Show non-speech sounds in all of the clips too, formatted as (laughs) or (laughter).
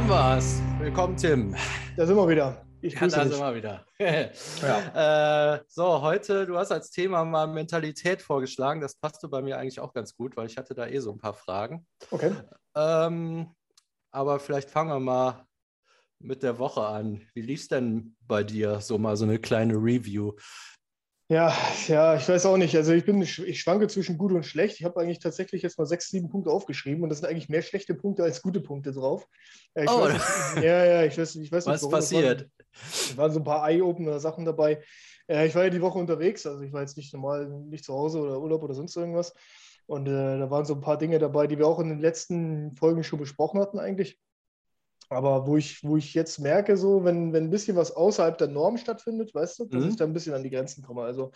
haben wir's. Willkommen, Tim. Da sind wir wieder. Ich Ja, grüße da dich. sind wir wieder. (laughs) äh, so, heute, du hast als Thema mal Mentalität vorgeschlagen. Das passte bei mir eigentlich auch ganz gut, weil ich hatte da eh so ein paar Fragen. Okay. Ähm, aber vielleicht fangen wir mal mit der Woche an. Wie lief's denn bei dir? So mal so eine kleine Review. Ja, ja, ich weiß auch nicht. Also ich bin, ich schwanke zwischen gut und schlecht. Ich habe eigentlich tatsächlich jetzt mal sechs, sieben Punkte aufgeschrieben und das sind eigentlich mehr schlechte Punkte als gute Punkte drauf. Ja, ich Oh. weiß nicht, ja, ja, ich weiß, ich weiß nicht, Was warum. Es passiert? waren, es waren so ein paar Eye-Opener-Sachen dabei. Äh, ich war ja die Woche unterwegs, also ich war jetzt nicht normal, nicht zu Hause oder Urlaub oder sonst irgendwas. Und äh, da waren so ein paar Dinge dabei, die wir auch in den letzten Folgen schon besprochen hatten eigentlich. Aber wo ich, wo ich jetzt merke, so, wenn, wenn ein bisschen was außerhalb der Norm stattfindet, weißt du, dass Mhm. ich da ein bisschen an die Grenzen komme. Also,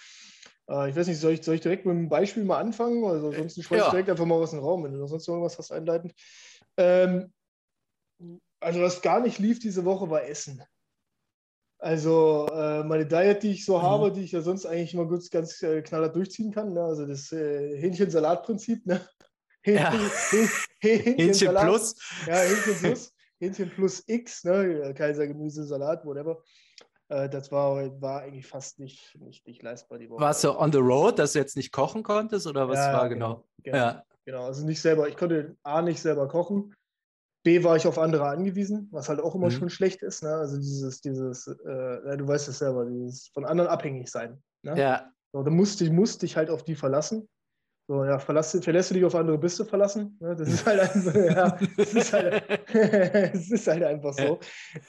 äh, ich weiß nicht, soll ich, soll ich direkt mit einem Beispiel mal anfangen? Also, sonst schmeiß ich Ja. direkt einfach mal was in den Raum, wenn du sonst irgendwas hast einleitend. Ähm, also, was gar nicht lief diese Woche, war Essen. Also, äh, meine Diet, die ich so Mhm. habe, die ich ja sonst eigentlich immer gut, ganz äh, knallhart durchziehen kann, ne? also das äh, Hähnchen-Salat-Prinzip, ne? Ja. Hähnchen, Hähnchen Hähnchensalat. plus. Ja, Hähnchen plus, Hähnchen plus X, ne? Kaisergemüse, Salat, whatever. Äh, das war, war eigentlich fast nicht, nicht, nicht leistbar die Woche. Warst du on the road, dass du jetzt nicht kochen konntest oder was Ja, war genau? Genau, Ja. genau. Also nicht selber, ich konnte A nicht selber kochen. B war ich auf andere angewiesen, was halt auch immer Mhm. schon schlecht ist. Ne? Also dieses, dieses, äh, du weißt es selber, dieses von anderen abhängig sein. Ne? Ja. So, da musste ich musste ich halt auf die verlassen. So, ja, verlass, verlässt du dich auf andere, bist du verlassen. Ne? Das ist halt einfach, (laughs) ja, das ist halt, (laughs) es ist halt einfach so.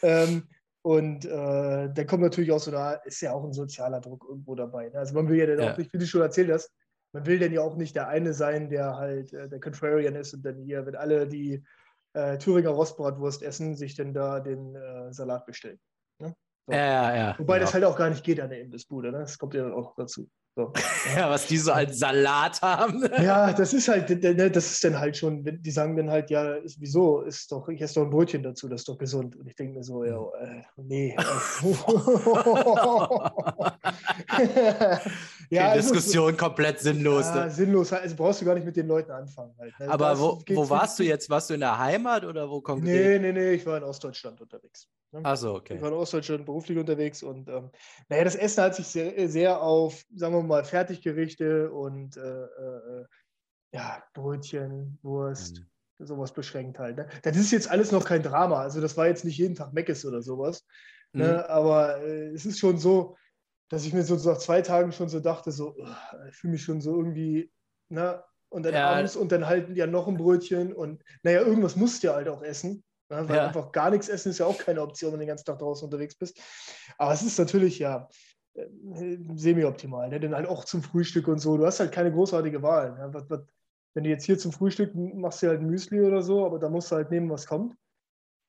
Ähm, und äh, da kommt natürlich auch so, da ist ja auch ein sozialer Druck irgendwo dabei. Ne? Also man will ja dann Ja. auch nicht, wie du schon erzählt hast, man will denn ja auch nicht der eine sein, der halt äh, der Contrarian ist und dann hier, wenn alle die äh, Thüringer Rostbratwurst essen, sich dann da den äh, Salat bestellen. Ne? So. Ja, ja, ja. Wobei genau. das halt auch gar nicht geht an der Imbissbude. Ne? Das kommt ja dann auch dazu. So. (laughs) Ja, was die so als Salat haben. Ja, das ist halt, ne, das ist dann halt schon, die sagen dann halt, ja, ist, wieso, ist doch, ich esse doch ein Brötchen dazu, das ist doch gesund. Und ich denke mir so, ja, äh, nee. (laughs) (laughs) Die ja, es ist- Diskussion komplett sinnlos. Ja, ne? sinnlos, also brauchst du gar nicht mit den Leuten anfangen. Halt, ne? Aber wo, wo warst du jetzt? Warst du in der Heimat oder wo Nee, konkret? nee, nee, ich war in Ostdeutschland unterwegs. Ne? Achso, Ich okay. war in Ostdeutschland beruflich unterwegs und ähm, naja, das Essen hat sich sehr, sehr auf, sagen wir mal, Fertiggerichte und äh, äh, äh, ja, Brötchen, Wurst, Mhm. sowas beschränkt halt. Ne? Das ist jetzt alles noch kein Drama. Also das war jetzt nicht jeden Tag Meckes oder sowas. Mhm. Ne? Aber äh, es ist schon so, dass ich mir so nach zwei Tagen schon so dachte, so, ugh, ich fühle mich schon so irgendwie, ne? Und dann Ja. abends und dann halt ja noch ein Brötchen und naja, irgendwas musst du ja halt auch essen. Ne? Weil Ja. einfach gar nichts essen ist ja auch keine Option, wenn du den ganzen Tag draußen unterwegs bist. Aber es ist natürlich ja äh, semi-optimal. Ne? Denn halt auch zum Frühstück und so. Du hast halt keine großartige Wahl. Ne? Was, was, wenn du jetzt hier zum Frühstück machst du halt ein Müsli oder so, aber da musst du halt nehmen, was kommt.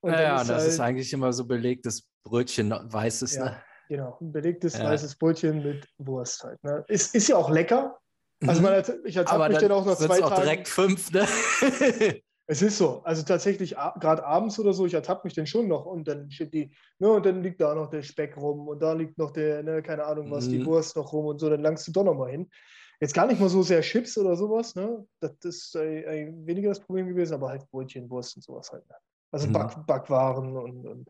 Und Ja, ja, ist das halt, ist eigentlich immer so belegtes Brötchen, weißes, Ja. ne? Genau, ein belegtes Ja. weißes Brötchen mit Wurst halt. Ne? Ist, ist ja auch lecker. Also Mhm. man, hat- ich Aber mich dann auch nach sind's zwei auch Tagen. direkt fünf, ne? (laughs) Es ist so. Also tatsächlich, gerade abends oder so, ich ertappe mich dann schon noch und dann steht die, ne, und dann liegt da noch der Speck rum und da liegt noch der, ne, keine Ahnung was, die Mhm. Wurst noch rum und so, dann langst du doch noch mal hin. Jetzt gar nicht mal so sehr Chips oder sowas, ne? Das ist äh, äh, weniger das Problem gewesen, aber halt Brötchen, Wurst und sowas halt. Ne? Also Mhm. Back, Backwaren und, und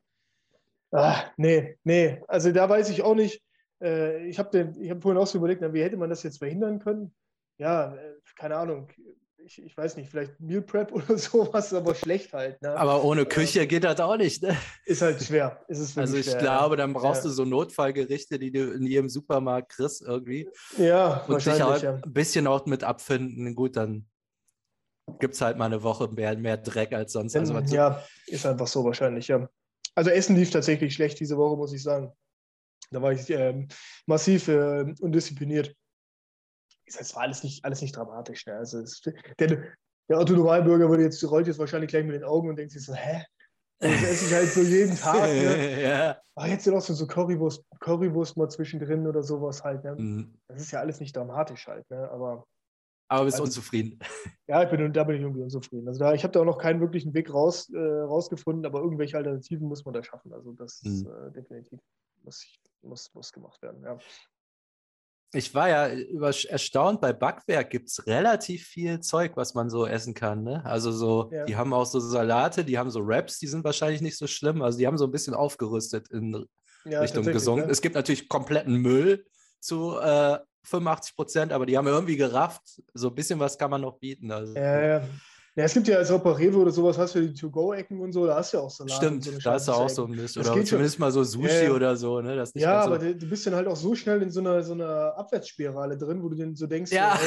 ah, nee, nee. Also da weiß ich auch nicht. Äh, ich habe hab vorhin auch so überlegt, na, wie hätte man das jetzt verhindern können? Ja, äh, keine Ahnung. Ich, ich weiß nicht, vielleicht Meal Prep (laughs) oder sowas, aber schlecht halt. Ne? Aber ohne Küche geht das auch nicht, ne? Ist halt schwer. Ist Also ich schwer, glaube, dann brauchst Ja. du so Notfallgerichte, die du in jedem Supermarkt kriegst irgendwie. Ja, Und sich wahrscheinlich. halt Ja. ein bisschen auch mit abfinden. Gut, dann gibt es halt mal eine Woche mehr, mehr Dreck als sonst. Also ja, ist einfach so wahrscheinlich, ja. Also Essen lief tatsächlich schlecht diese Woche, muss ich sagen. Da war ich ähm, massiv äh, undiszipliniert. Jetzt zwar alles nicht, alles nicht dramatisch. Ne? Also es, der, der Otto Normalbürger würde jetzt, rollt jetzt wahrscheinlich gleich mit den Augen und denkt sich so, hä? Das esse ich halt so jeden (laughs) Tag. Ne? ja. Aber jetzt noch so, so Currywurst, Currywurst mal zwischendrin oder sowas halt. Ne? Mhm. Das ist ja alles nicht dramatisch halt. Ne? Aber Aber bist Also- unzufrieden. (laughs) Ja, ich bin, da bin ich irgendwie unzufrieden. Also da, ich habe da auch noch keinen wirklichen Weg raus, äh, rausgefunden, aber irgendwelche Alternativen muss man da schaffen. Also das Mhm. äh, definitiv muss, muss, muss gemacht werden. Ja. ich war ja über, erstaunt, bei Backwerk gibt es relativ viel Zeug, was man so essen kann. Ne? Also so, ja. die haben auch so Salate, die haben so Wraps, die sind wahrscheinlich nicht so schlimm. Also die haben so ein bisschen aufgerüstet in ja, Richtung gesund. Ja. Es gibt natürlich kompletten Müll zu äh, 85 Prozent, aber die haben irgendwie gerafft. So ein bisschen was kann man noch bieten. Also, ja, ja. Ja, es gibt ja als Rewe oder sowas, hast du die To-Go-Ecken und so, da hast du ja auch Salat. Stimmt, so da hast du auch so ein Mist. Oder zumindest schon. mal so Sushi ja, oder so. Ne? Das ja, aber so du bist dann halt auch so schnell in so einer, so einer Abwärtsspirale drin, wo du dann so denkst, ja,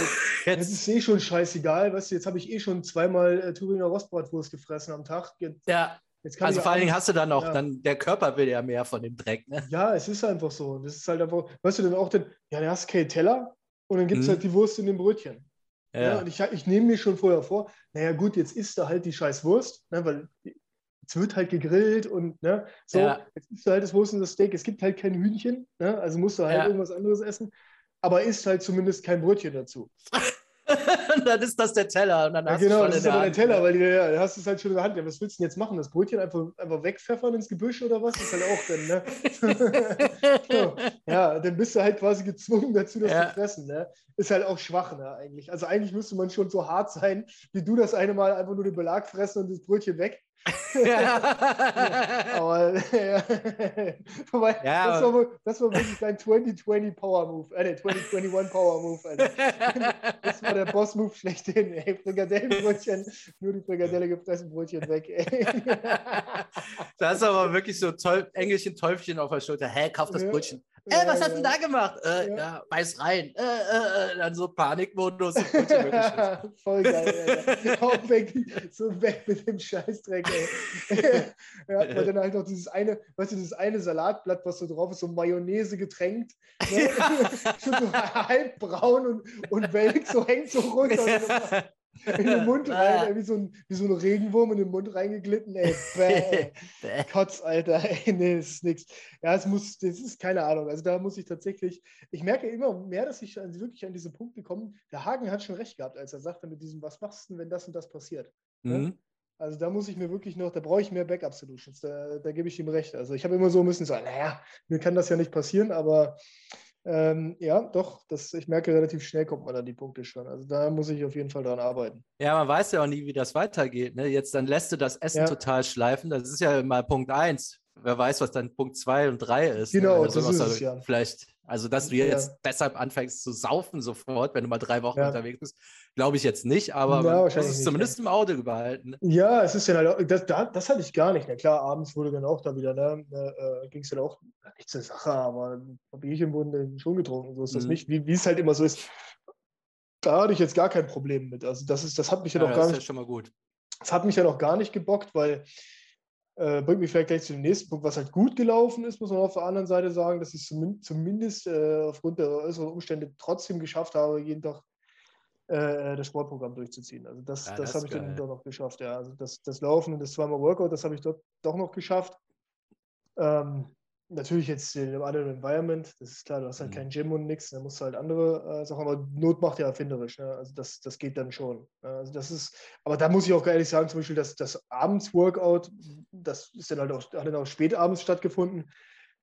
ey, (laughs) jetzt ist eh schon scheißegal, weißt du, jetzt habe ich eh schon zweimal äh, Thüringer Rostbratwurst gefressen am Tag. Jetzt, ja. Also vor allen Dingen hast du dann auch, ja. dann, der Körper will ja mehr von dem Dreck. Ne? Ja, es ist einfach so. Das ist halt einfach, weißt du, dann auch den, ja, du hast keinen Teller und dann gibt es mhm. halt die Wurst in dem Brötchen. Ja. ja. und ich, ich nehme mir schon vorher vor, naja gut, jetzt isst du halt die scheiß Wurst, ne, weil es wird halt gegrillt und ne, so, ja. jetzt isst du halt das Wurst und das Steak. Es gibt halt kein Hühnchen, ne, also musst du halt irgendwas anderes essen, aber isst halt zumindest kein Brötchen dazu. (laughs) (laughs) und dann ist das der Teller. Und dann ja, hast genau, das ist aber der Teller, weil ja, ja, hast du es halt schon in der Hand. Ja, was willst du denn jetzt machen? Das Brötchen einfach, einfach wegpfeffern ins Gebüsch oder was? Das ist halt auch dann, ne? (laughs) ja, dann bist du halt quasi gezwungen dazu, das ja. zu fressen. Ne? Ist halt auch schwach, ne, eigentlich. Also eigentlich müsste man schon so hart sein, wie du das eine Mal einfach nur den Belag fressen und das Brötchen weg. Aber, (laughs) ja. Wobei, ja, das, war, das war wirklich dein 2020 Power Move, äh, 2021 Power Move. Alter. (laughs) Das war der Boss Move schlechthin, ey. Frikadellenbrötchen, nur die Frikadelle gefressen, Brötchen weg, ey. Das ist aber wirklich so toll, Engelchen, Teufchen auf der Schulter. Hä, kauf das Brötchen. Äh, was hast du da gemacht? Äh, ja. ja, beiß rein. Äh, äh, äh dann so Panikmodus. (laughs) (laughs) Voll geil, Alter. (laughs) Auch weg, so weg mit dem Scheißdreck, ey. ja, weil dann halt noch dieses eine, weißt du, dieses eine Salatblatt, was so drauf ist, so Mayonnaise getränkt. Ne? so halb braun und, und welk, so hängt so runter in den Mund (laughs) rein, wie so, ein, wie so ein Regenwurm in den Mund reingeglitten, ey. Bäh. (laughs) Kotz, Alter, (laughs) ey, nee, das ist nichts. Ja, es muss, das ist keine Ahnung. Also da muss ich tatsächlich, ich merke immer mehr, dass ich wirklich an diese Punkte komme. Der Hagen hat schon recht gehabt, als er sagte mit diesem, was machst du denn, wenn das und das passiert? Ne? Mhm. Also da muss ich mir wirklich noch, da brauche ich mehr Backup-Solutions. Da, da gebe ich ihm recht. Also ich habe immer so müssen sagen, naja, mir kann das ja nicht passieren, aber ähm, ja, doch, das, ich merke, relativ schnell kommt man an die Punkte schon. Also da muss ich auf jeden Fall dran arbeiten. Ja, man weiß ja auch nie, wie das weitergeht. Ne? Jetzt dann lässt du das Essen ja. total schleifen. Das ist ja mal Punkt 1. Wer weiß, was dann Punkt 2 und 3 ist. Ne? Genau, ne? das ist es, ja. Vielleicht also, dass du jetzt ja. deshalb anfängst zu saufen sofort, wenn du mal drei Wochen ja. unterwegs bist, glaube ich jetzt nicht, aber ja, man muss es zumindest nicht, im Auge behalten. Ja, es ist ja das, das, hatte ich gar nicht. Na klar, abends wurde dann auch da wieder, ne, äh, ging es dann auch, nicht zur Sache, aber ein Bierchen wurden schon getrunken, so ist das mhm. nicht, wie, wie es halt immer so ist. Da hatte ich jetzt gar kein Problem mit. Also, das, ist, das hat mich ja, noch gar nicht. Das ist ja schon mal gut. Das hat mich ja noch gar nicht gebockt, weil äh, bringt mich vielleicht gleich zu dem nächsten Punkt, was halt gut gelaufen ist, muss man auf der anderen Seite sagen, dass ich zumindest, zumindest äh, aufgrund der äußeren Umstände trotzdem geschafft habe, jeden Tag äh, das Sportprogramm durchzuziehen. Also das, ja, das, das habe ich dann doch noch geschafft. Ja. Also das, das Laufen und das zweimal Workout, das habe ich dort doch noch geschafft. Ähm, natürlich jetzt in einem anderen Environment, das ist klar, du hast halt mhm. kein Gym und nichts, da musst du halt andere äh, Sachen, aber Not macht ja erfinderisch, ne? also das, das geht dann schon. Ne? Also das ist, aber da muss ich auch ehrlich sagen, zum Beispiel das, das Abends-Workout, das ist dann halt auch, hat dann auch spät abends stattgefunden,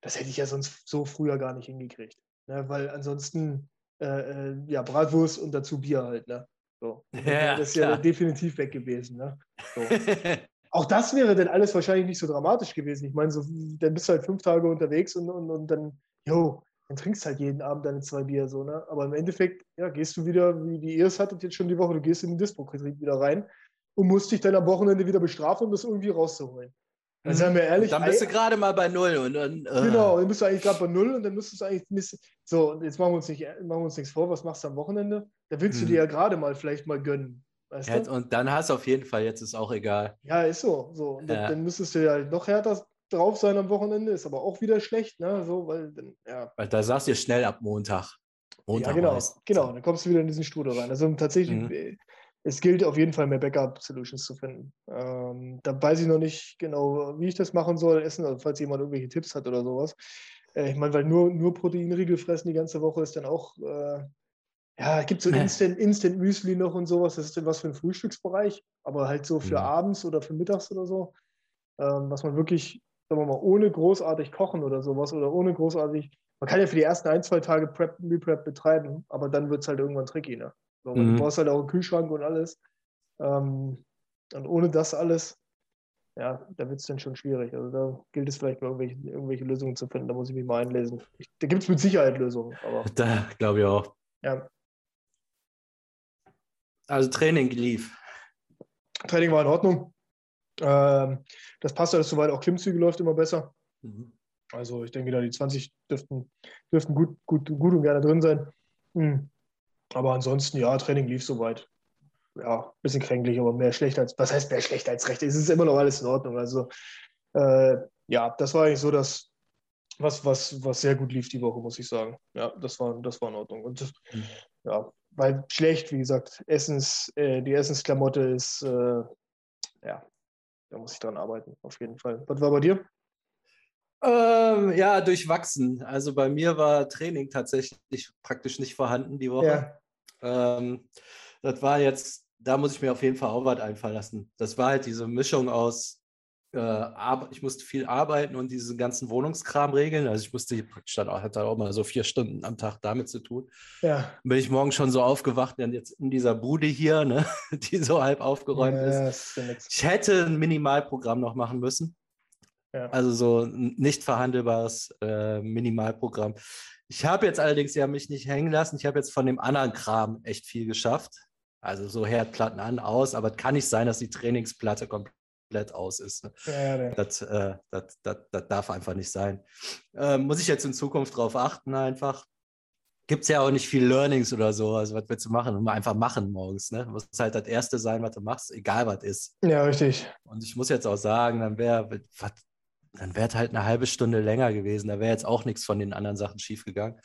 das hätte ich ja sonst so früher gar nicht hingekriegt, ne? weil ansonsten, äh, äh ja, Bratwurst und dazu Bier halt, ne? So. (laughs) Ja, das ist klar. ja definitiv weg gewesen. Ne? So. (laughs) auch das wäre dann alles wahrscheinlich nicht so dramatisch gewesen. Ich meine, so, dann bist du halt fünf Tage unterwegs und, und, und dann, jo, dann trinkst halt jeden Abend deine zwei Bier so, ne? Aber im Endeffekt, ja, gehst du wieder, wie, wie ihr es hattet jetzt schon die Woche, du gehst in den Dispo-Betrieb wieder rein und musst dich dann am Wochenende wieder bestrafen, um das irgendwie rauszuholen. Also seien wir ehrlich. Dann bist du gerade mal bei Null. Und, und, uh. Genau, dann bist du eigentlich gerade bei Null und dann müsstest du eigentlich. So, und jetzt machen wir, uns nicht, machen wir uns nichts vor, was machst du am Wochenende? Da willst mhm. du dir ja gerade mal vielleicht mal gönnen. Weißt ja, und dann hast du auf jeden Fall, jetzt ist auch egal. Ja, ist so. so. Und ja. dann, müsstest du ja noch härter drauf sein am Wochenende, ist aber auch wieder schlecht, ne? So, weil dann, ja. Weil da sagst du schnell ab Montag. Montag ja, genau, meistens. genau. Dann kommst du wieder in diesen Strudel rein. Also tatsächlich, mhm. Äh, es gilt auf jeden Fall mehr Backup-Solutions zu finden. Ähm, da weiß ich noch nicht genau, wie ich das machen soll, essen, also falls jemand irgendwelche Tipps hat oder sowas. Äh, ich meine, weil nur, nur Proteinriegel fressen die ganze Woche ist dann auch äh, ja, es gibt so Instant, Instant Müsli noch und sowas. Das ist dann was für ein Frühstücksbereich, aber halt so für mhm. abends oder für mittags oder so. Ähm, was man wirklich, sagen wir mal, ohne großartig kochen oder sowas oder ohne großartig man kann ja für die ersten ein, zwei Tage Prep, Meal Prep betreiben, aber dann wird es halt irgendwann tricky. Ne? So, mhm. Du brauchst halt auch einen Kühlschrank und alles. Ähm, und ohne das alles, ja, da wird es dann schon schwierig. Also da gilt es vielleicht mal irgendwelche, irgendwelche Lösungen zu finden. Da muss ich mich mal einlesen. Ich, da gibt es mit Sicherheit Lösungen. Aber, da glaube ich auch. Ja. Also Training lief. Training war in Ordnung. Ähm, das passt alles soweit. Auch Klimmzüge läuft immer besser. Mhm. Also ich denke, da die 20 dürften, dürften gut, gut, gut und gerne drin sein. Mhm. Aber ansonsten, ja, Training lief soweit. Ja, ein bisschen kränklich, aber mehr schlecht als, was heißt mehr schlecht als recht? Es ist immer noch alles in Ordnung. Also äh, ja, das war eigentlich so das, was, was, was sehr gut lief die Woche, muss ich sagen. Ja, das war, das war in Ordnung. Und mhm. ja, weil schlecht, wie gesagt, Essens, äh, die Essensklamotte ist, äh, ja, da muss ich dran arbeiten, auf jeden Fall. Was war bei dir? Ähm, ja, durchwachsen. Also bei mir war Training tatsächlich praktisch nicht vorhanden die Woche. Ja. Ähm, das war jetzt, da muss ich mir auf jeden Fall auch was einfallen lassen. Das war halt diese Mischung aus ich musste viel arbeiten und diesen ganzen Wohnungskram regeln. Also ich musste praktisch dann auch, hatte auch mal so vier Stunden am Tag damit zu tun. Ja. Bin ich morgen schon so aufgewacht, dann jetzt in dieser Bude hier, ne, (laughs) die so halb aufgeräumt ja, ist. ist ich hätte ein Minimalprogramm noch machen müssen. Ja. Also so ein nicht verhandelbares äh, Minimalprogramm. Ich habe jetzt allerdings ja mich nicht hängen lassen. Ich habe jetzt von dem anderen Kram echt viel geschafft. Also so Herdplatten an, aus, aber es kann nicht sein, dass die Trainingsplatte komplett komplett aus ist. Ne? Ja, ja. Das, äh, das, das, das, darf einfach nicht sein. Äh, muss ich jetzt in Zukunft darauf achten, einfach. Gibt es ja auch nicht viel Learnings oder so. Also, was willst du machen? Einfach machen morgens. Ne? Muss halt das Erste sein, was du machst, egal was ist. Ja, richtig. Und ich muss jetzt auch sagen, dann wäre dann wäre halt eine halbe Stunde länger gewesen. Da wäre jetzt auch nichts von den anderen Sachen schiefgegangen.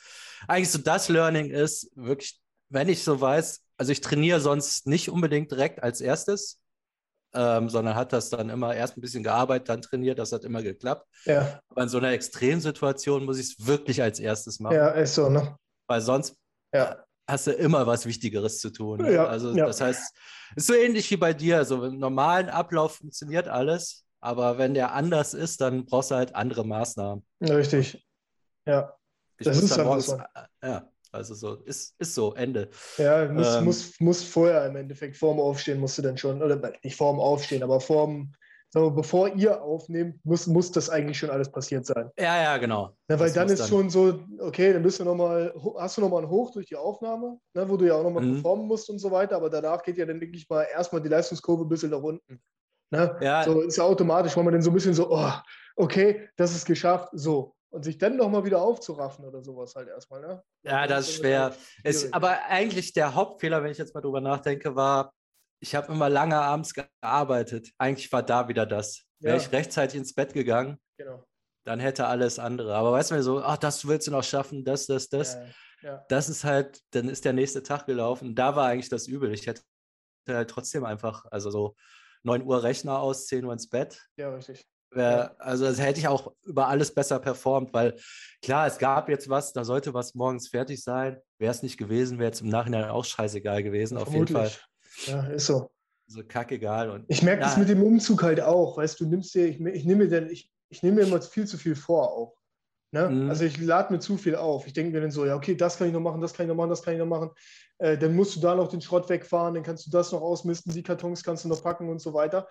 Eigentlich so das Learning ist wirklich, wenn ich so weiß, also ich trainiere sonst nicht unbedingt direkt als erstes, ähm, sondern hat das dann immer erst ein bisschen gearbeitet, dann trainiert, das hat immer geklappt. Ja. Aber in so einer Extremsituation muss ich es wirklich als erstes machen. Ja, ist so, ne? Weil sonst ja. hast du immer was Wichtigeres zu tun. Ja, also das heißt, es ist so ähnlich wie bei dir. So im normalen Ablauf funktioniert alles, aber wenn der anders ist, dann brauchst du halt andere Maßnahmen. Richtig. Ja. Ich das ist dann morgens, so. ja, also so, ist, ist so, Ende. Ja, muss, ähm, muss, muss vorher im Endeffekt vorm Aufstehen musst du dann schon, oder nicht vorm Aufstehen, aber vorm, wir, bevor ihr aufnehmt, muss, muss das eigentlich schon alles passiert sein. Ja, ja, genau. Ja, weil das dann ist dann. schon so, okay, dann bist du noch mal, hast du nochmal ein Hoch durch die Aufnahme, ne, wo du ja auch nochmal mhm. performen musst und so weiter, aber danach geht ja dann wirklich mal erstmal die Leistungskurve ein bisschen nach unten. Ne? Ja. So ist ja automatisch, weil man dann so ein bisschen so, oh, okay, das ist geschafft, so und sich dann nochmal wieder aufzuraffen oder sowas halt erstmal. Ne? Ja, das ist schwer. Es, aber eigentlich der Hauptfehler, wenn ich jetzt mal drüber nachdenke, war, ich habe immer lange abends gearbeitet. Eigentlich war da wieder das. Ja. Wäre ich rechtzeitig ins Bett gegangen, genau. dann hätte alles andere. Aber weißt du, so, ach, das willst du noch schaffen, das, das, das. Ja, ja. Das ist halt, dann ist der nächste Tag gelaufen. Da war eigentlich das Übel. Ich hätte halt trotzdem einfach, also so 9 Uhr Rechner aus, 10 Uhr ins Bett. Ja, richtig. Wär, also das hätte ich auch über alles besser performt, weil klar, es gab jetzt was, da sollte was morgens fertig sein. Wäre es nicht gewesen, wäre es im Nachhinein auch scheißegal gewesen, auf jeden Fall. Ja, ist so. So kackegal. Und, ich merke ja. das mit dem Umzug halt auch, weißt du, nimmst dir, ich, ich nehme mir dann, ich, ich nehme mir immer viel zu viel vor auch. Ne? Mhm. Also ich lade mir zu viel auf. Ich denke mir dann so, ja, okay, das kann ich noch machen, das kann ich noch machen, das kann ich noch machen. Äh, dann musst du da noch den Schrott wegfahren, dann kannst du das noch ausmisten, die Kartons kannst du noch packen und so weiter.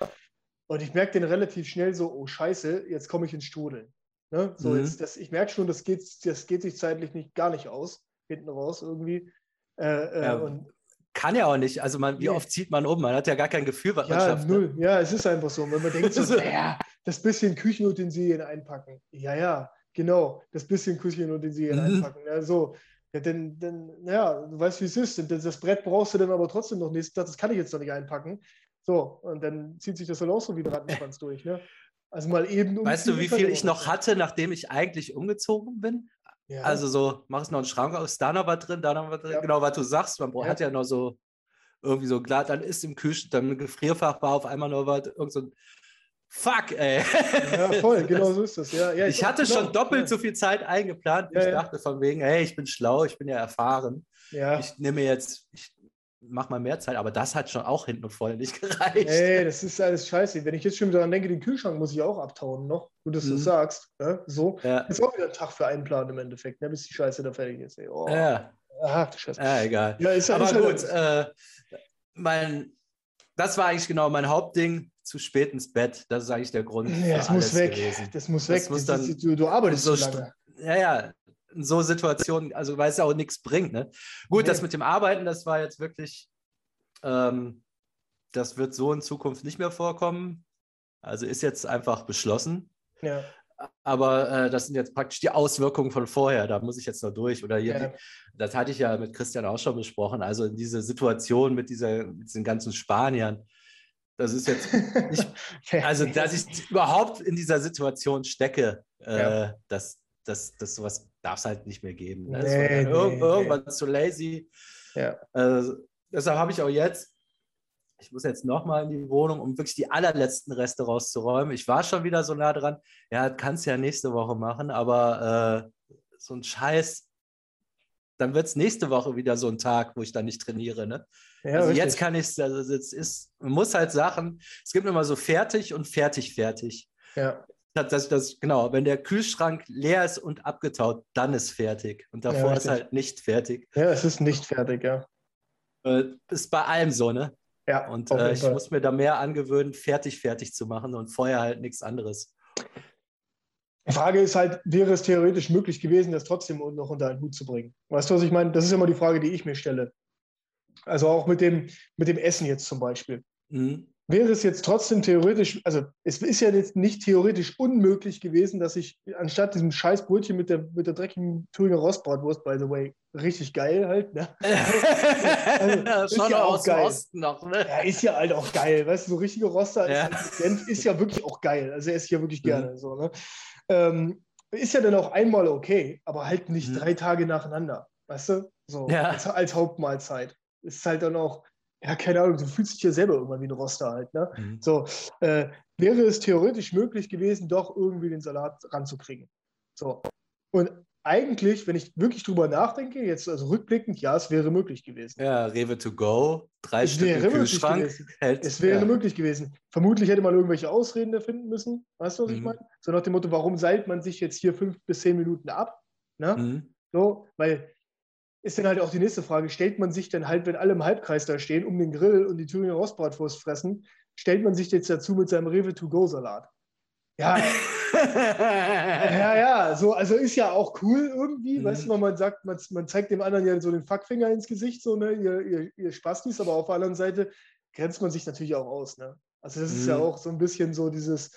Und ich merke den relativ schnell so, oh Scheiße, jetzt komme ich ins Strudeln. Ne? So, mhm. jetzt, das, ich merke schon, das geht, das geht sich zeitlich nicht, gar nicht aus, hinten raus irgendwie. Äh, äh, ja, und, kann ja auch nicht. Also man, wie nee. oft zieht man um? Man hat ja gar kein Gefühl, was ja, man schafft. Ne? Null. Ne? Ja, es ist einfach so. Wenn man denkt so, (laughs) naja, das bisschen Küchenutensilien einpacken. Ja, ja, genau. Das bisschen Küchenutensilien mhm. einpacken. Ja, so. Ja, denn, denn, ja, du weißt, wie es ist. Das Brett brauchst du dann aber trotzdem noch nächsten Tag. Das kann ich jetzt noch nicht einpacken. So, und dann zieht sich das dann auch so wie ein Rattenschwanz (laughs) durch. Ne? Also mal eben. Um weißt du, wie viel ich noch hatte, nachdem ich eigentlich umgezogen bin? Ja. Also so, mach es noch einen Schrank aus, da noch was drin, da noch was drin. Ja. Genau, was du sagst, man ja. hat ja noch so irgendwie so klar, dann ist im Kühlschrank, dann im Gefrierfach war auf einmal noch was, irgend so ein Fuck, ey. Ja, voll, (laughs) genau so ist das. Ja, ich, ich hatte genau, schon doppelt so viel Zeit eingeplant. ich dachte von wegen, hey, ich bin schlau, ich bin ja erfahren. Ja. Ich nehme jetzt, ich mach mal mehr Zeit, aber das hat schon auch hinten und vorne nicht (laughs) gereicht. Ey, das ist alles scheiße. Wenn ich jetzt schon daran denke, den Kühlschrank muss ich auch abtauen noch, du das mhm. so sagst. Ja, so. Ja. Ist auch wieder ein Tag für einen Plan im Endeffekt, ne, bis die Scheiße da fertig ist. Ey. Oh. Ja. Ach, Scheiße. Ja, egal. Ja, ist, aber ist gut, äh, mein, das war eigentlich genau mein Hauptding. Zu spät ins Bett, das ist eigentlich der Grund. Ja, das muss weg. Gewesen. Das muss weg. Das muss dann, du, du arbeitest so lange. Ja, ja, in so Situationen, also weil es ja auch nichts bringt. Ne? Gut, nee. das mit dem Arbeiten, das war jetzt wirklich, ähm, das wird so in Zukunft nicht mehr vorkommen. Also ist jetzt einfach beschlossen. Ja. Aber äh, das sind jetzt praktisch die Auswirkungen von vorher. Da muss ich jetzt noch durch. Oder hier, ja. das hatte ich ja mit Christian auch schon besprochen. Also in diese Situation mit, dieser, mit diesen ganzen Spaniern. Das ist jetzt nicht, (laughs) also dass ich überhaupt in dieser Situation stecke, äh, ja. das, das, das sowas darf es halt nicht mehr geben. Ne? Nee, nee, irgendwann nee. zu lazy. Ja. Äh, deshalb habe ich auch jetzt, ich muss jetzt nochmal in die Wohnung, um wirklich die allerletzten Reste rauszuräumen. Ich war schon wieder so nah dran. Ja, kannst ja nächste Woche machen, aber äh, so ein Scheiß, dann wird es nächste Woche wieder so ein Tag, wo ich dann nicht trainiere. Ne? Ja, also richtig. jetzt kann ich es, also es ist, man muss halt Sachen, es gibt immer so fertig und fertig, fertig. Ja. Das, das, genau, wenn der Kühlschrank leer ist und abgetaut, dann ist fertig. Und davor ja, ist halt nicht fertig. Ja, es ist nicht fertig, ja. Äh, ist bei allem so, ne? Ja. Und äh, ich muss mir da mehr angewöhnen, fertig, fertig zu machen und vorher halt nichts anderes. Die Frage ist halt, wäre es theoretisch möglich gewesen, das trotzdem noch unter einen Hut zu bringen? Weißt du, was ich meine? Das ist immer die Frage, die ich mir stelle. Also auch mit dem, mit dem Essen jetzt zum Beispiel. Mhm wäre es jetzt trotzdem theoretisch, also es ist ja jetzt nicht theoretisch unmöglich gewesen, dass ich anstatt diesem scheiß Brötchen mit der, mit der dreckigen Thüringer Rostbratwurst, by the way, richtig geil halt, ne? (laughs) also, Schon ja aus geil. Osten noch, ne? Ja, ist ja halt auch geil, weißt du, so richtige Roster ja. Senf ist ja wirklich auch geil, also esse ich ja wirklich mhm. gerne, mhm. so, ne? Ähm, ist ja dann auch einmal okay, aber halt nicht mhm. drei Tage nacheinander, weißt du? So, ja. als, als Hauptmahlzeit. Ist halt dann auch, ja, keine Ahnung, du fühlst dich ja selber irgendwann wie ein Roster halt. Ne? Mhm. So, äh, wäre es theoretisch möglich gewesen, doch irgendwie den Salat ranzukriegen. So. Und eigentlich, wenn ich wirklich drüber nachdenke, jetzt also rückblickend, ja, es wäre möglich gewesen. Ja, Rewe to go, drei es Stück im Kühlschrank. Hält, es wäre ja. möglich gewesen. Vermutlich hätte man irgendwelche Ausreden erfinden müssen. Weißt du, was mhm. ich meine? So nach dem Motto, warum seilt man sich jetzt hier fünf bis zehn Minuten ab? Ne? Mhm. So, weil ist dann halt auch die nächste Frage, stellt man sich denn halt, wenn alle im Halbkreis da stehen, um den Grill und die Thüringer Rostbratwurst fressen, stellt man sich jetzt dazu mit seinem Rewe To-Go-Salat? Ja. (laughs) ja, ja, so, also ist ja auch cool irgendwie, mhm. weißt du, man sagt, man, man, zeigt dem anderen ja so den Fackfinger ins Gesicht, so, ne, ihr, ihr, ihr Spastis, aber auf der anderen Seite grenzt man sich natürlich auch aus, ne? Also das mhm. ist ja mhm. auch so ein bisschen so dieses,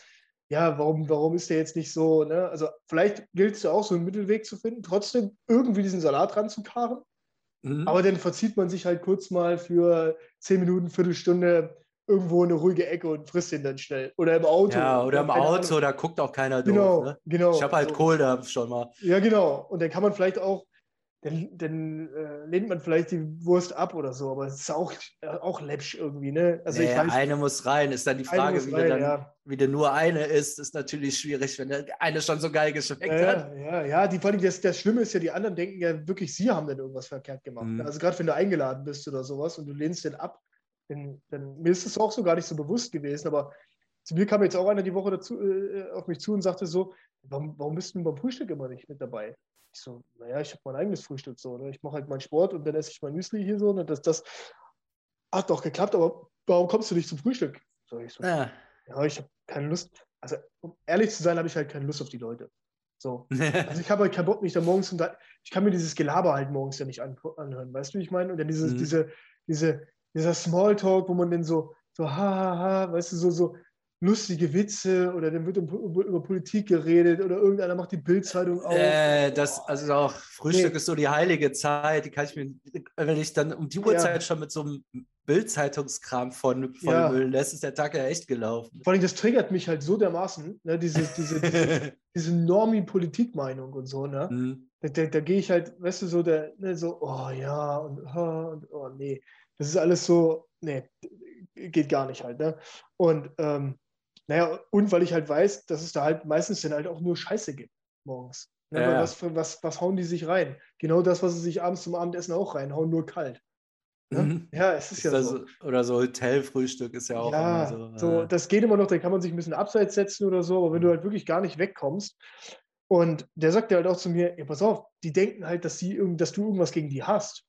ja, warum, warum ist der jetzt nicht so, ne? Also vielleicht gilt es ja auch, so einen Mittelweg zu finden, trotzdem irgendwie diesen Salat ranzukarren. Mhm. Aber dann verzieht man sich halt kurz mal für zehn Minuten, Viertelstunde irgendwo in eine ruhige Ecke und frisst den dann schnell. Oder im Auto. Ja, oder, im Auto, Ahnung. da guckt auch keiner genau, doof. Ne? Genau. Ich habe halt so. Kohl schon mal. Ja, genau. Und dann kann man vielleicht auch dann, dann äh, lehnt man vielleicht die Wurst ab oder so, aber es ist auch, äh, auch läppsch irgendwie, ne? Also nee, weiß, eine muss rein, ist dann die Frage, wie, rein, dann, ja. wie der nur eine ist, ist natürlich schwierig, wenn der eine schon so geil geschmeckt ja, hat. Ja, ja, die, vor allem das, das Schlimme ist ja, die anderen denken ja wirklich, sie haben dann irgendwas verkehrt gemacht. Mhm. Also gerade wenn du eingeladen bist oder sowas und du lehnst den ab, dann, dann mir ist es auch so gar nicht so bewusst gewesen, aber zu mir kam jetzt auch einer die Woche dazu, äh, auf mich zu und sagte so, warum, warum bist du beim Frühstück immer nicht mit dabei? Ich so, naja, ich habe mein eigenes Frühstück so. Ne? Ich mache halt meinen Sport und dann esse ich mein Müsli hier so. Ne? Das, das hat doch geklappt, aber warum kommst du nicht zum Frühstück? So, ich so, ja. ja, ich habe keine Lust. Also, um ehrlich zu sein, habe ich halt keine Lust auf die Leute. So. (laughs) Also ich habe halt keinen Bock, mich da morgens und da, ich kann mir dieses Gelaber halt morgens ja nicht an, anhören, weißt du, wie ich meine? Und dann dieses, mhm. diese, diese, dieser Smalltalk, wo man dann so, so, ha, ha, ha, weißt du, so, so, lustige Witze oder dann wird über Politik geredet oder irgendeiner macht die Bildzeitung auf. Äh, das, also auch Frühstück nee. ist so die heilige Zeit, die kann ich mir, wenn ich dann um die Uhrzeit ja. schon mit so einem Bildzeitungskram von, von ja. Müll lässt, ist der Tag ja echt gelaufen. Vor allem, das triggert mich halt so dermaßen, ne, diese, diese, diese, (laughs) diese Normie-Politikmeinung und so, ne? Mhm. Da, da, da gehe ich halt, weißt du, so, der, ne, so, oh ja, und, oh, und oh nee. Das ist alles so, nee, geht gar nicht halt, ne? Und ähm, naja, und weil ich halt weiß, dass es da halt meistens dann halt auch nur Scheiße gibt morgens. Ne? Ja. Was, was, was hauen die sich rein? Genau das, was sie sich abends zum Abendessen auch reinhauen, nur kalt. Ne? Mhm. Ja, es ist, ist ja so. Oder so Hotelfrühstück ist ja auch ja, so. so äh. Das geht immer noch, da kann man sich ein bisschen abseits setzen oder so, aber wenn du halt wirklich gar nicht wegkommst. Und der sagt ja halt auch zu mir, ja, pass auf, die denken halt, dass, sie, dass du irgendwas gegen die hast.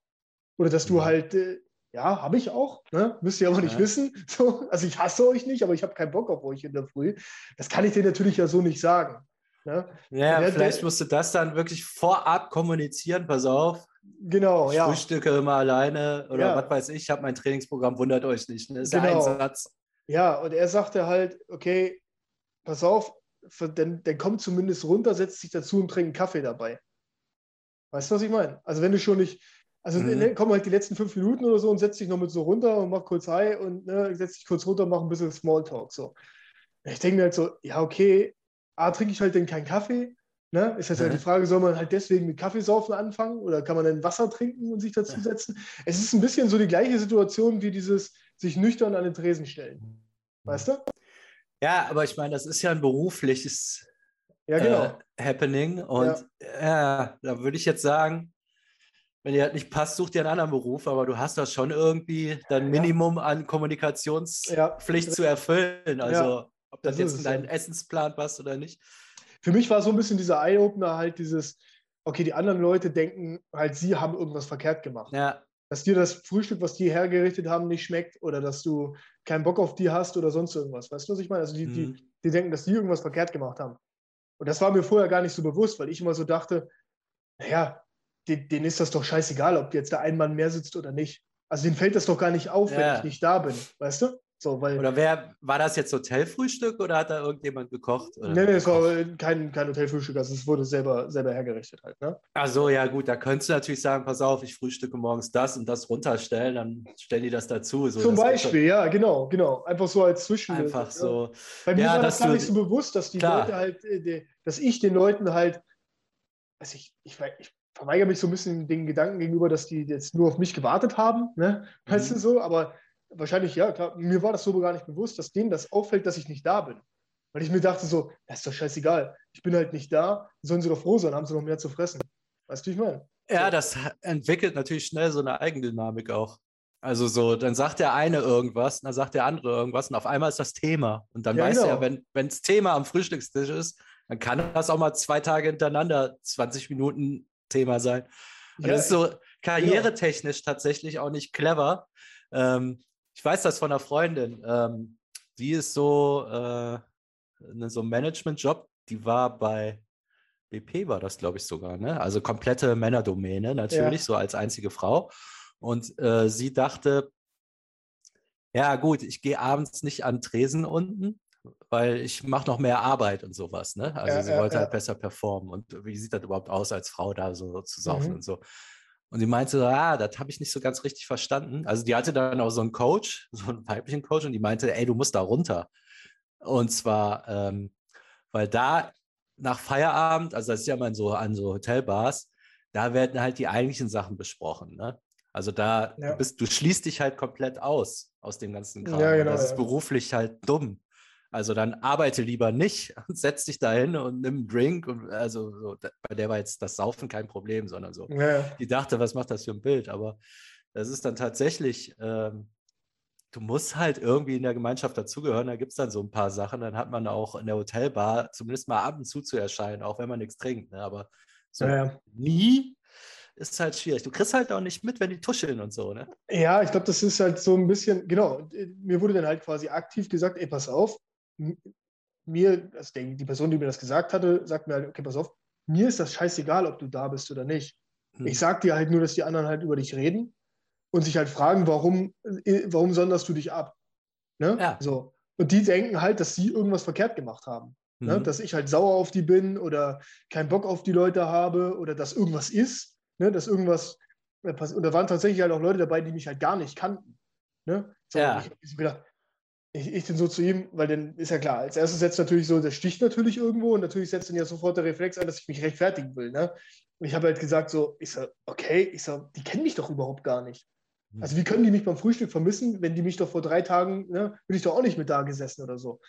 Oder dass du mhm. halt, äh, ja, habe ich auch, ne? müsst ihr aber nicht ja. wissen. (laughs) So, also ich hasse euch nicht, aber ich habe keinen Bock auf euch in der Früh. Das kann ich dir natürlich ja so nicht sagen. Ne? Ja, der, vielleicht musst du das dann wirklich vorab kommunizieren, pass auf. Genau, ich ja. Frühstücke immer alleine oder ja. was weiß ich, ich habe mein Trainingsprogramm, wundert euch nicht. Ne? Das ist genau. ja ein Satz. Ja, und er sagte halt, okay, pass auf, dann, dann kommt zumindest runter, setzt sich dazu und trinkt einen Kaffee dabei. Weißt du, was ich meine? Also wenn du schon nicht, also mhm. Ne, kommen halt die letzten fünf Minuten oder so und setzt dich noch mit so runter und mach kurz Hi und ne, setzt dich kurz runter und mach ein bisschen Smalltalk. So. Ich denke mir halt so, ja, okay, A, trinke ich halt dann keinen Kaffee. Ne? Ist jetzt halt die Frage, soll man halt deswegen mit Kaffeesaufen anfangen oder kann man dann Wasser trinken und sich dazu setzen? Es ist ein bisschen so die gleiche Situation wie dieses sich nüchtern an den Tresen stellen. Weißt du? Ja, aber ich meine, das ist ja ein berufliches ja, genau. äh, Happening. Und ja. ja da würde ich jetzt sagen, wenn dir das nicht passt, such dir einen anderen Beruf, aber du hast das schon irgendwie dein Minimum an Kommunikationspflicht zu erfüllen. Also ob das, das jetzt in deinen Essensplan passt oder nicht. Für mich war so ein bisschen dieser Eye-Opener halt dieses, okay, die anderen Leute denken halt, sie haben irgendwas verkehrt gemacht. Ja. Dass dir das Frühstück, was die hergerichtet haben, nicht schmeckt oder dass du keinen Bock auf die hast oder sonst irgendwas. Weißt du, was ich meine? Also die, mhm. die, die denken, dass die irgendwas verkehrt gemacht haben. Und das war mir vorher gar nicht so bewusst, weil ich immer so dachte, naja, denen ist das doch scheißegal, ob jetzt da ein Mann mehr sitzt oder nicht. Also denen fällt das doch gar nicht auf, ja. wenn ich nicht da bin, weißt du? So, weil, oder wer, war das jetzt Hotelfrühstück oder hat da irgendjemand gekocht? Oder nee, nee, es war kein, kein Hotelfrühstück, also es wurde selber, selber hergerichtet halt. Ne? Ach so, ja gut, da könntest du natürlich sagen, pass auf, ich frühstücke morgens das und das runterstellen, dann stellen die das dazu. So, Zum Beispiel, ja, genau, genau. Einfach so als Zwischen. Einfach so. Ja. Bei mir ja, war das gar nicht so bewusst, dass die klar. Leute halt, äh, dass ich den Leuten halt, also ich, ich, ich verweigere mich so ein bisschen den Gedanken gegenüber, dass die jetzt nur auf mich gewartet haben, ne? Weißt mhm. du so, aber wahrscheinlich, ja, klar, mir war das so gar nicht bewusst, dass denen das auffällt, dass ich nicht da bin. Weil ich mir dachte so, das ist doch scheißegal, ich bin halt nicht da, sollen sie doch froh sein, haben sie noch mehr zu fressen. Weißt du, wie ich meine? Ja, das entwickelt natürlich schnell so eine Eigendynamik auch. Also so, dann sagt der eine irgendwas, dann sagt der andere irgendwas und auf einmal ist das Thema. Und dann ja, weiß genau. er, wenn das Thema am Frühstückstisch ist, dann kann das auch mal zwei Tage hintereinander 20 Minuten Thema sein. Und ja, das ist so karrieretechnisch genau. tatsächlich auch nicht clever. Ähm, ich weiß das von einer Freundin. Ähm, die ist so, äh, so ein Management-Job, die war bei BP, war das, glaube ich, sogar, ne? Also komplette Männerdomäne, natürlich, ja. so als einzige Frau. Und äh, sie dachte, ja, gut, ich gehe abends nicht an Tresen unten, weil ich mache noch mehr Arbeit und sowas. Ne? Also ja, sie ja, wollte halt besser performen. Und wie sieht das überhaupt aus, als Frau da so zu saufen mhm. und so. Und sie meinte, ah, das habe ich nicht so ganz richtig verstanden. Also die hatte dann auch so einen Coach, (laughs) so einen weiblichen Coach, und die meinte, ey, du musst da runter. Und zwar, ähm, weil da nach Feierabend, also das ist ja mal so an so Hotelbars, da werden halt die eigentlichen Sachen besprochen. Ne? Also da, ja. du, bist, du schließt dich halt komplett aus, aus dem ganzen Kram. Ja, genau, das ist beruflich halt dumm. Also dann arbeite lieber nicht (laughs) und setz dich dahin und nimm einen Drink. Und also so, bei der war jetzt das Saufen kein Problem, sondern so. Ja. Die dachte, was macht das für ein Bild? Aber das ist dann tatsächlich, ähm, du musst halt irgendwie in der Gemeinschaft dazugehören. Da gibt es dann so ein paar Sachen. Dann hat man auch in der Hotelbar zumindest mal ab und zu zu erscheinen, auch wenn man nichts trinkt. Ne? Aber so ja. nie ist halt schwierig. Du kriegst halt auch nicht mit, wenn die tuscheln und so, ne? Ja, ich glaube, das ist halt so ein bisschen, genau, mir wurde dann halt quasi aktiv gesagt, ey, pass auf, mir, also die Person, die mir das gesagt hatte, sagt mir halt, okay, pass auf, mir ist das scheißegal, ob du da bist oder nicht. Hm. Ich sag dir halt nur, dass die anderen halt über dich reden und sich halt fragen, warum, äh, warum sonderst du dich ab? Ne? Ja. So. Und die denken halt, dass sie irgendwas verkehrt gemacht haben. Ne? Mhm. Ne? Dass ich halt sauer auf die bin oder keinen Bock auf die Leute habe oder dass irgendwas ist, ne? dass irgendwas äh, passiert. Und da waren tatsächlich halt auch Leute dabei, die mich halt gar nicht kannten. Ne? So, ja. Ich habe gedacht, ich, ich bin so zu ihm, weil dann ist ja klar, als erstes setzt natürlich so, der sticht natürlich irgendwo und natürlich setzt dann ja sofort der Reflex ein, dass ich mich rechtfertigen will. Ne? Und ich habe halt gesagt so, ich so, okay, ich so, die kennen mich doch überhaupt gar nicht. Hm. Also wie können die mich beim Frühstück vermissen, wenn die mich doch vor drei Tagen, ne, bin ich doch auch nicht mit da gesessen oder so.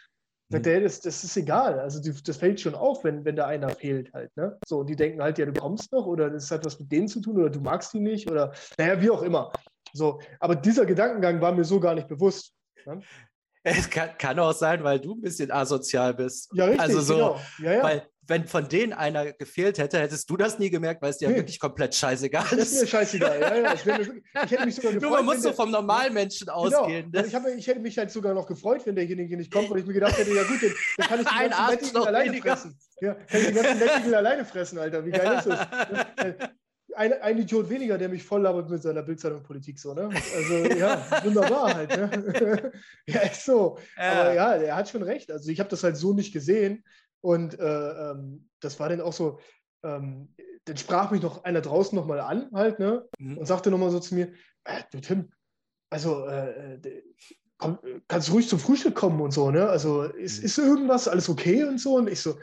Mhm. Der, das, das ist egal. Also die, das fällt schon auf, wenn, wenn da einer fehlt halt. Ne? So, und die denken halt, ja, du kommst noch oder das hat was mit denen zu tun oder du magst die nicht oder naja, wie auch immer. So, aber dieser Gedankengang war mir so gar nicht bewusst. Ne? Es kann, kann, auch sein, weil du ein bisschen asozial bist. Ja, richtig. Also so, genau. ja, ja. weil wenn von denen einer gefehlt hätte, hättest du das nie gemerkt, weil es dir nee. wirklich komplett scheißegal ist. Das ist mir scheißegal. Ja, ja. Ich, ich hätte mich sogar gefreut. Du, man muss so vom Normalmenschen genau. ausgehen. Ne? Also ich, ich, hätte mich halt sogar noch gefreut, wenn derjenige nicht kommt, weil ich mir gedacht hätte, ja gut, dann, dann kann ich die (laughs) ganzen Nettigel alleine weniger. fressen. Ja, kann ich die ganzen Nettigel alleine fressen, Alter. Wie geil ist das? (laughs) Ein, ein, Idiot weniger, der mich voll labert mit seiner Bildzeitung-Politik, so, ne? Also, ja, (laughs) wunderbar halt, ne? (laughs) ja, ist so. Ja. Aber ja, er hat schon recht. Also, ich habe das halt so nicht gesehen. Und äh, ähm, das war dann auch so, ähm, dann sprach mich noch einer draußen nochmal an, halt, ne? Mhm. Und sagte nochmal so zu mir, äh, du Tim, also äh, komm, kannst du ruhig zum Frühstück kommen und so, ne? Also ist, mhm. ist irgendwas, alles okay und so? Und ich so,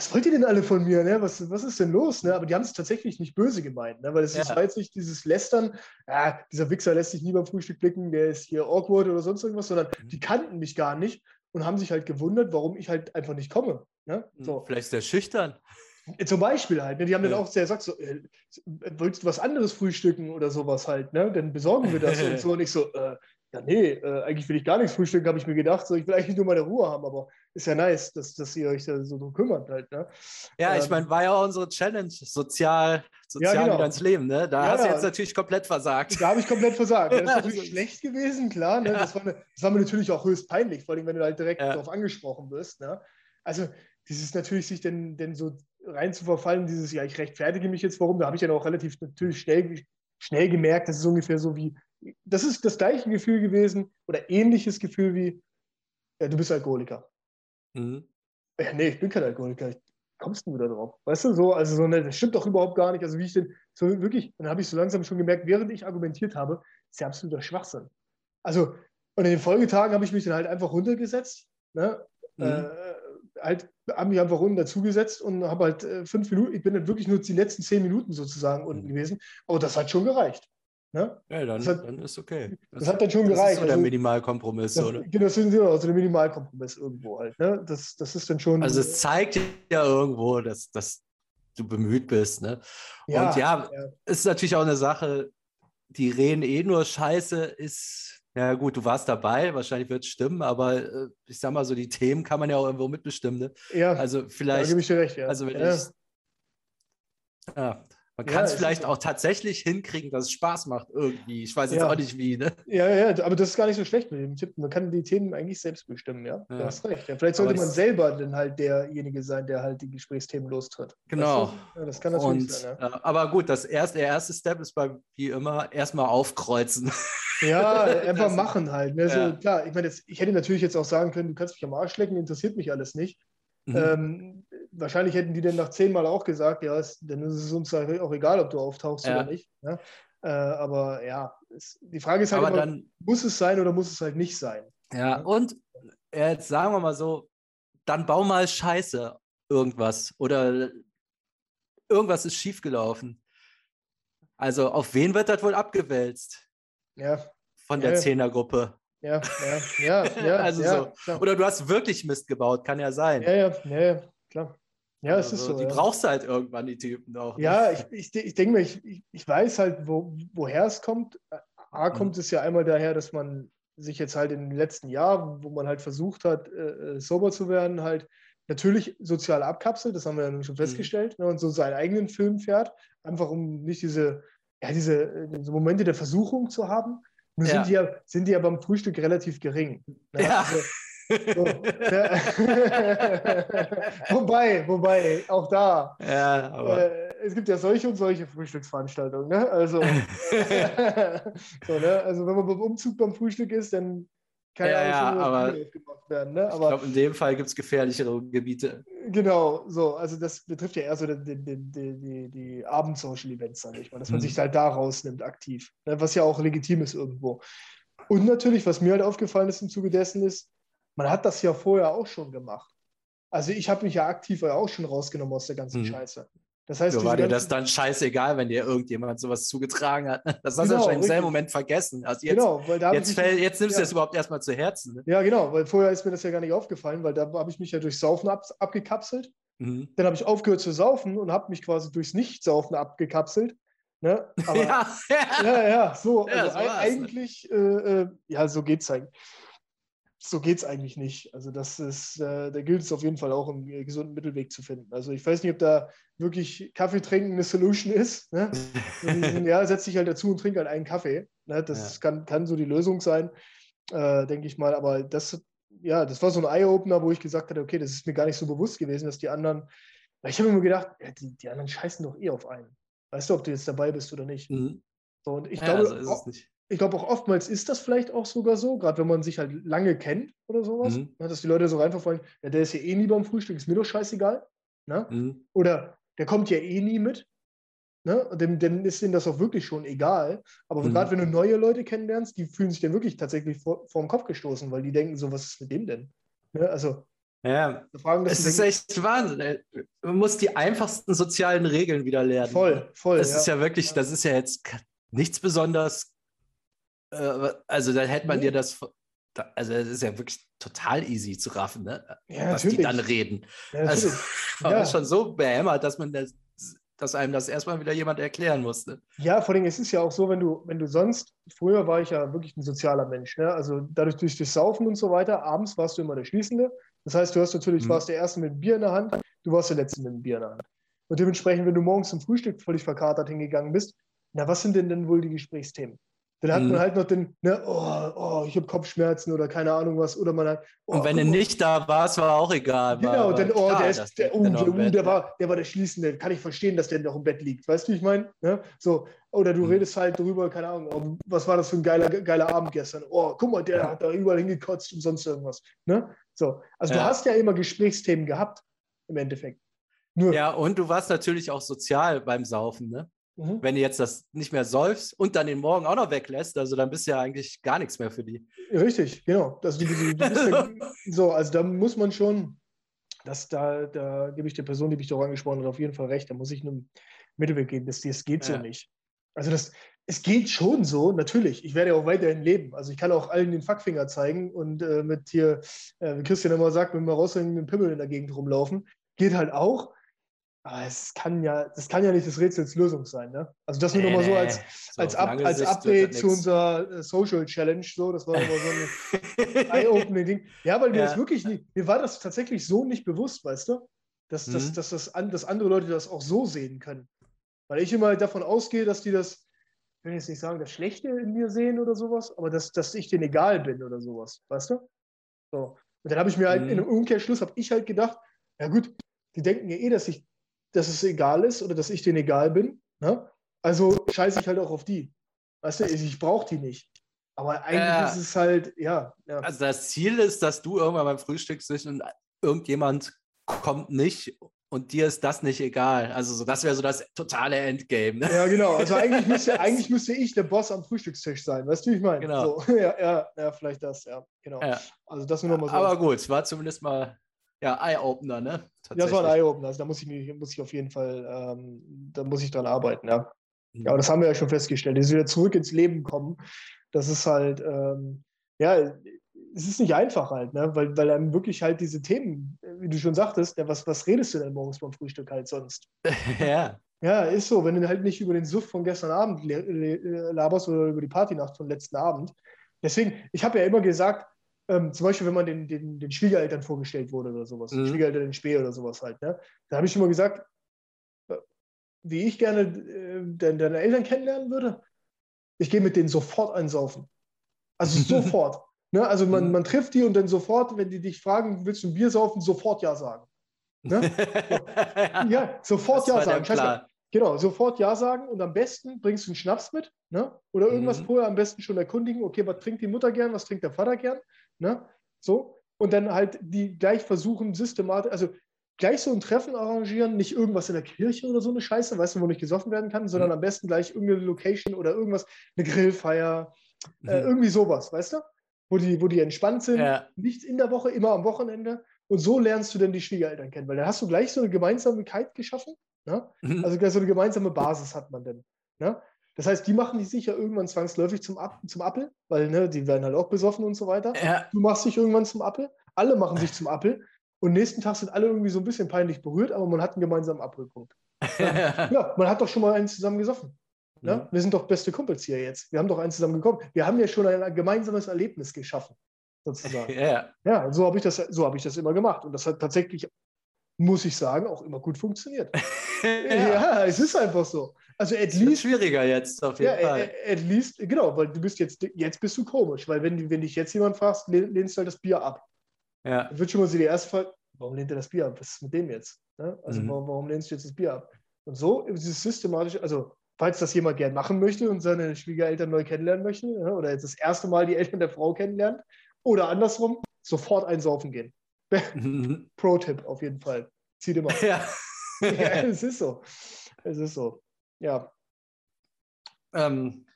was wollt ihr denn alle von mir, ne? Was, was ist denn los, ne? Aber die haben es tatsächlich nicht böse gemeint, ne? Weil es ja. ist jetzt nicht dieses Lästern, ja, dieser Wichser lässt sich nie beim Frühstück blicken, der ist hier awkward oder sonst irgendwas, sondern mhm. die kannten mich gar nicht und haben sich halt gewundert, warum ich halt einfach nicht komme. Ne? Hm, so. Vielleicht ist der schüchtern. Zum Beispiel halt. Ne? Die haben ja. dann auch sehr gesagt, so, äh, willst du was anderes frühstücken oder sowas halt, ne? Dann besorgen wir das (laughs) und so. Und ich so, äh, ja, nee, äh, eigentlich will ich gar nichts frühstücken, habe ich mir gedacht. So, ich will eigentlich nur meine Ruhe haben, aber ist ja nice, dass, dass ihr euch da so drum kümmert halt. Ne? Ja, ähm, ich meine, war ja auch unsere Challenge, sozial, sozial ja, genau. wieder ins Leben. Ne? Da ja, hast du jetzt natürlich komplett versagt. Da habe ich komplett versagt. (laughs) Das ist natürlich schlecht gewesen, klar. Ne? Das, war mir, das, war mir, natürlich auch höchst peinlich, vor allem, wenn du halt direkt darauf angesprochen wirst. Ne? Also, dieses natürlich sich denn, denn so rein zu verfallen, dieses, ja, ich rechtfertige mich jetzt, warum, da habe ich dann auch relativ natürlich schnell, schnell gemerkt, das ist ungefähr so wie, das ist das gleiche Gefühl gewesen oder ähnliches Gefühl wie, ja, du bist Alkoholiker. Mhm. Ja, nee, ich bin kein Alkoholiker. Ich, kommst du wieder drauf? Weißt du, so, also so, ne, das stimmt doch überhaupt gar nicht. Also wie ich denn, so wirklich, dann habe ich so langsam schon gemerkt, während ich argumentiert habe, ist ja absoluter Schwachsinn. Also, und in den Folgetagen habe ich mich dann halt einfach runtergesetzt, ne? Mhm. Äh, halt, habe mich einfach unten dazugesetzt und habe halt äh, fünf Minuten, ich bin dann wirklich nur die letzten zehn Minuten sozusagen unten mhm. gewesen, aber das hat schon gereicht. Ne? Ja, dann, hat, dann, ist okay. Das, das, hat dann schon das gereicht. Das ist so der also, Minimalkompromiss, das, oder? Genau, das ist also der Minimalkompromiss irgendwo halt. Ne? Das, das ist dann schon. Also es zeigt ja irgendwo, dass, dass du bemüht bist. Ne? Ja, und ja, ja, ist natürlich auch eine Sache, die reden eh nur Scheiße, ist ja, gut, du warst dabei, wahrscheinlich wird es stimmen, aber äh, ich sag mal so, die Themen kann man ja auch irgendwo mitbestimmen. Ne? Ja, also vielleicht. Da gebe ich dir recht, ja. Also wenn ja. ich. Ja, man kann es vielleicht auch tatsächlich hinkriegen, dass es Spaß macht irgendwie. Ich weiß jetzt auch nicht wie. Ne? Ja, ja, aber das ist gar nicht so schlecht mit dem Tipp. Man kann die Themen eigentlich selbst bestimmen, ja. Du hast recht. Vielleicht sollte man selber dann halt derjenige sein, der halt die Gesprächsthemen lostritt. Genau. das kann natürlich Und, sein. aber gut, das erste, der erste Step ist bei wie immer erstmal aufkreuzen. (laughs) Ja, einfach machen halt. Ne? So, klar, ich meine, ich hätte natürlich jetzt auch sagen können, du kannst mich am Arsch lecken, interessiert mich alles nicht. Mhm. Ähm, wahrscheinlich hätten die dann nach zehnmal auch gesagt, ja, es, dann ist es uns auch egal, ob du auftauchst ja. oder nicht. Ne? Äh, aber ja, es, die Frage ist halt immer, dann, muss es sein oder muss es halt nicht sein? Ja, ne? und jetzt sagen wir mal so, dann bau mal Scheiße irgendwas oder irgendwas ist schiefgelaufen. Also auf wen wird das wohl abgewälzt? Ja. Von der ja, Zehnergruppe. Ja, ja, ja, (laughs) ja. also ja, so. Oder du hast wirklich Mist gebaut, kann ja sein. Ja, ja, ja, klar. Ja, also, es ist so. Die ja. brauchst du halt irgendwann, die Typen auch. Ja, ich, ich, ich denke mir, ich, ich weiß halt, wo, woher es kommt. A, mhm. kommt es ja einmal daher, dass man sich jetzt halt in den letzten Jahren, wo man halt versucht hat, äh, äh sober zu werden, halt natürlich sozial abkapselt, das haben wir ja schon mhm. festgestellt, mhm. ne, und so seinen eigenen Film fährt, einfach um nicht diese, ja, diese, diese Momente der Versuchung zu haben. Nur ja. sind, die ja, sind die ja beim Frühstück relativ gering. Ne? Ja. Also, so, (laughs) wobei, wobei, auch da. Ja, aber... Äh, es gibt ja solche und solche Frühstücksveranstaltungen. Ne? Also, (laughs) so, ne? also, wenn man beim Umzug beim Frühstück ist, dann kann ja, ja aber gemacht werden. Ne? Aber, ich glaube, in dem Fall gibt es gefährlichere Gebiete. Genau, so. Also, das betrifft ja eher so die, die, die, die, Abend-Social-Events, sage ich mal, dass man mhm. sich halt da rausnimmt, aktiv. Ne? Was ja auch legitim ist irgendwo. Und natürlich, was mir halt aufgefallen ist im Zuge dessen, ist, man hat das ja vorher auch schon gemacht. Also, ich habe mich ja aktiv auch schon rausgenommen aus der ganzen mhm. Scheiße. Das heißt, ja, war dir das dann scheißegal, wenn dir irgendjemand sowas zugetragen hat? (laughs) Das hast genau, du ja im selben Moment vergessen. Also jetzt, genau, weil da jetzt, fäll, jetzt nimmst ja. du das überhaupt erstmal zu Herzen. Ne? Ja, genau, weil vorher ist mir das ja gar nicht aufgefallen, weil da habe ich mich ja durch Saufen ab, abgekapselt. Mhm. Dann habe ich aufgehört zu saufen und habe mich quasi durchs Nichtsaufen abgekapselt. Ne? (laughs) Aber, ja. ja, ja, so. Also ja, so ne? eigentlich, äh, äh, ja, so geht's eigentlich. So geht's eigentlich nicht. Also das ist, äh, da gilt es auf jeden Fall auch, einen gesunden Mittelweg zu finden. Also ich weiß nicht, ob da wirklich Kaffee trinken eine Solution ist. Ne? (laughs) ja, setz dich halt dazu und trink halt einen Kaffee. Ne? Das ja. kann, kann so die Lösung sein, äh, denke ich mal. Aber das, ja, das war so ein Eye-Opener, wo ich gesagt hatte, okay, das ist mir gar nicht so bewusst gewesen, dass die anderen, weil ich habe mir gedacht, ja, die, die anderen scheißen doch eh auf einen. Weißt du, ob du jetzt dabei bist oder nicht? Mhm. So, und ich ja, glaube, also ich glaube auch oftmals ist das vielleicht auch sogar so, gerade wenn man sich halt lange kennt oder sowas, mhm. Ne, dass die Leute so reinverfallen, ja, der ist ja eh nie beim Frühstück, ist mir doch scheißegal. Ne? Mhm. Oder der kommt ja eh nie mit. Ne? Dem, dem ist denen das auch wirklich schon egal. Aber mhm. gerade wenn du neue Leute kennenlernst, die fühlen sich dann wirklich tatsächlich vor, vor den Kopf gestoßen, weil die denken so, was ist mit dem denn? Ne? Also, ja, Fragen, es ist echt Wahnsinn. Man muss die einfachsten sozialen Regeln wieder lernen. Voll, voll. Das ja. ist ja wirklich, das ist ja jetzt nichts besonders. Äh, also da hätte man mhm. dir das, also das ist ja wirklich total easy zu raffen, ne? ja, was natürlich. die dann reden. Ja, also (laughs) man ja. ist schon so behämmert, dass man das dass einem das erstmal wieder jemand erklären musste. Ja, vor allem ist es ja auch so, wenn du, wenn du sonst, früher war ich ja wirklich ein sozialer Mensch, ne? also dadurch durch das Saufen und so weiter, abends warst du immer der Schließende. Das heißt, du hast natürlich, mhm. warst der Erste mit dem Bier in der Hand, du warst der Letzte mit dem Bier in der Hand. Und dementsprechend, wenn du morgens zum Frühstück völlig verkatert hingegangen bist, na, was sind denn denn wohl die Gesprächsthemen? Dann hat mhm. man halt noch den, ne, oh, oh ich habe Kopfschmerzen oder keine Ahnung was. Oder man hat, oh, und wenn du nicht da warst, war auch egal. Genau, dann, oh, klar, der, ist, der, oh, der, uh, der, war, der war der Schließende. Kann ich verstehen, dass der noch im Bett liegt. Weißt du, wie ich meine? Ne? So, oder du mhm. redest halt darüber, keine Ahnung, oh, was war das für ein geiler, geiler Abend gestern? Oh, guck mal, der hat da überall hingekotzt und sonst irgendwas. Ne? So, also ja. du hast ja immer Gesprächsthemen gehabt, im Endeffekt. Nur, ja, und du warst natürlich auch sozial beim Saufen, ne? Mhm. Wenn du jetzt das nicht mehr säufst und dann den Morgen auch noch weglässt, also dann bist du ja eigentlich gar nichts mehr für die. Richtig, genau. Also, du, du, du ja, (laughs) so, also da muss man schon, das, da, da gebe ich der Person, die mich doch angesprochen hat, auf jeden Fall recht. Da muss ich einen Mittelweg geben. Das, das geht ja. so nicht. Also das, es geht schon so, natürlich. Ich werde ja auch weiterhin leben. Also ich kann auch allen den Fackfinger zeigen und äh, mit hier, äh, wie Christian immer sagt, wenn wir raushängen, mit dem Pimmel in der Gegend rumlaufen. Geht halt auch. Aber es kann ja, das kann ja nicht das Rätsels Lösung sein, ne? Also das nur nee, nochmal so als, so als, Up, als Update zu unserer äh, Social Challenge, so, das war immer so ein (laughs) Eye-Opening-Ding. Ja, weil mir ja. das wirklich nicht, mir war das tatsächlich so nicht bewusst, weißt du? Dass, mhm. dass, dass, das, dass andere Leute das auch so sehen können. Weil ich immer davon ausgehe, dass die das, ich will jetzt nicht sagen, das Schlechte in mir sehen oder sowas, aber dass, dass ich denen egal bin oder sowas, weißt du? So. Und dann habe ich mir halt, mhm. in einem Umkehrschluss habe ich halt gedacht, ja gut, die denken ja eh, dass ich dass es egal ist oder dass ich denen egal bin. Ne? Also scheiße ich halt auch auf die. Weißt du, ich brauche die nicht. Aber eigentlich ja. ist es halt, ja, ja, Also das Ziel ist, dass du irgendwann beim Frühstück sitzt und irgendjemand kommt nicht und dir ist das nicht egal. Also so, das wäre so das totale Endgame. Ne? Ja, genau. Also eigentlich (laughs) müsste, eigentlich müsste ich der Boss am Frühstückstisch sein. Weißt du, wie ich meine? Genau. So, (laughs) ja, ja, ja, vielleicht das, ja. Genau. Also das nur nochmal so. Aber gut, es war zumindest mal ja, Eye-Opener, ne? Ja, das war ein Eye-Opener. Also da muss ich, muss ich auf jeden Fall, ähm, da muss ich dran arbeiten, ja. Mhm. Ja, aber das haben wir ja schon festgestellt. Dass wir wieder zurück ins Leben kommen, das ist halt, ähm, ja, es ist nicht einfach halt, ne? weil, weil einem wirklich halt diese Themen, wie du schon sagtest, ja, was, was redest du denn morgens beim Frühstück halt sonst? (laughs) ja. Ja, ist so. Wenn du halt nicht über den Suff von gestern Abend laberst oder über die Partynacht von letzten Abend. Deswegen, ich habe ja immer gesagt, ähm, zum Beispiel, wenn man den, den, den Schwiegereltern vorgestellt wurde oder sowas, mhm. Schwiegereltern in Spee oder sowas halt, ne? da habe ich immer gesagt, äh, wie ich gerne äh, deine Eltern kennenlernen würde, ich gehe mit denen sofort einsaufen. Also (laughs) sofort. Ne? Also man, mhm. man trifft die und dann sofort, wenn die dich fragen, willst du ein Bier saufen, sofort Ja sagen. Ne? (laughs) ja, sofort Ja sagen. Scheiße, genau, sofort Ja sagen und am besten bringst du einen Schnaps mit ne? oder irgendwas mhm. vorher am besten schon erkundigen, okay, was trinkt die Mutter gern, was trinkt der Vater gern Ne? So. Und dann halt die gleich versuchen, systematisch, also gleich so ein Treffen arrangieren, nicht irgendwas in der Kirche oder so eine Scheiße, weißt du, wo nicht gesoffen werden kann, sondern mhm. am besten gleich irgendeine Location oder irgendwas, eine Grillfeier, äh, mhm. äh, irgendwie sowas, weißt du? Wo die, wo die entspannt sind, ja. nicht in der Woche, immer am Wochenende. Und so lernst du dann die Schwiegereltern kennen, weil dann hast du gleich so eine Gemeinsamkeit geschaffen. Ne? Mhm. Also so eine gemeinsame Basis hat man dann. Ne? Das heißt, die machen dich sicher irgendwann zwangsläufig zum, Ab zum Appel, weil ne, die werden halt auch besoffen und so weiter. Ja. Du machst dich irgendwann zum Appel, alle machen sich zum Appel und nächsten Tag sind alle irgendwie so ein bisschen peinlich berührt, aber man hat einen gemeinsamen Abholpunkt. (laughs) ja, man hat doch schon mal einen zusammen gesoffen. Ne? Mhm. Wir sind doch beste Kumpels hier jetzt. Wir haben doch eins zusammen gekommen. Wir haben ja schon ein gemeinsames Erlebnis geschaffen, sozusagen. (laughs) ja. ja, so habe ich, das, so hab ich das immer gemacht. Und das hat tatsächlich, muss ich sagen, auch immer gut funktioniert. ja. (laughs) ja. es ist einfach so. Also at least. schwieriger jetzt auf jeden ja, Fall. At least, genau, weil du bist jetzt, jetzt bist du komisch, weil wenn, wenn dich jetzt jemand fragst, lehnst du halt das Bier ab. Ja. Dann wird schon mal so die erste Frage, warum lehnt er das Bier ab? Was ist mit dem jetzt? Ne? Also mhm. warum, warum lehnst du jetzt das Bier ab? Und so ist es systematisch, also falls das jemand gern machen möchte und seine Schwiegereltern neu kennenlernen möchte, ja, oder jetzt das erste Mal die Eltern der Frau kennenlernt, oder andersrum, sofort einsaufen gehen. (laughs) Mhm. Pro-Tipp auf jeden Fall. Zieht immer. Ja. (laughs) ja, (laughs) es ist so. Es ist so. Ja. Ähm,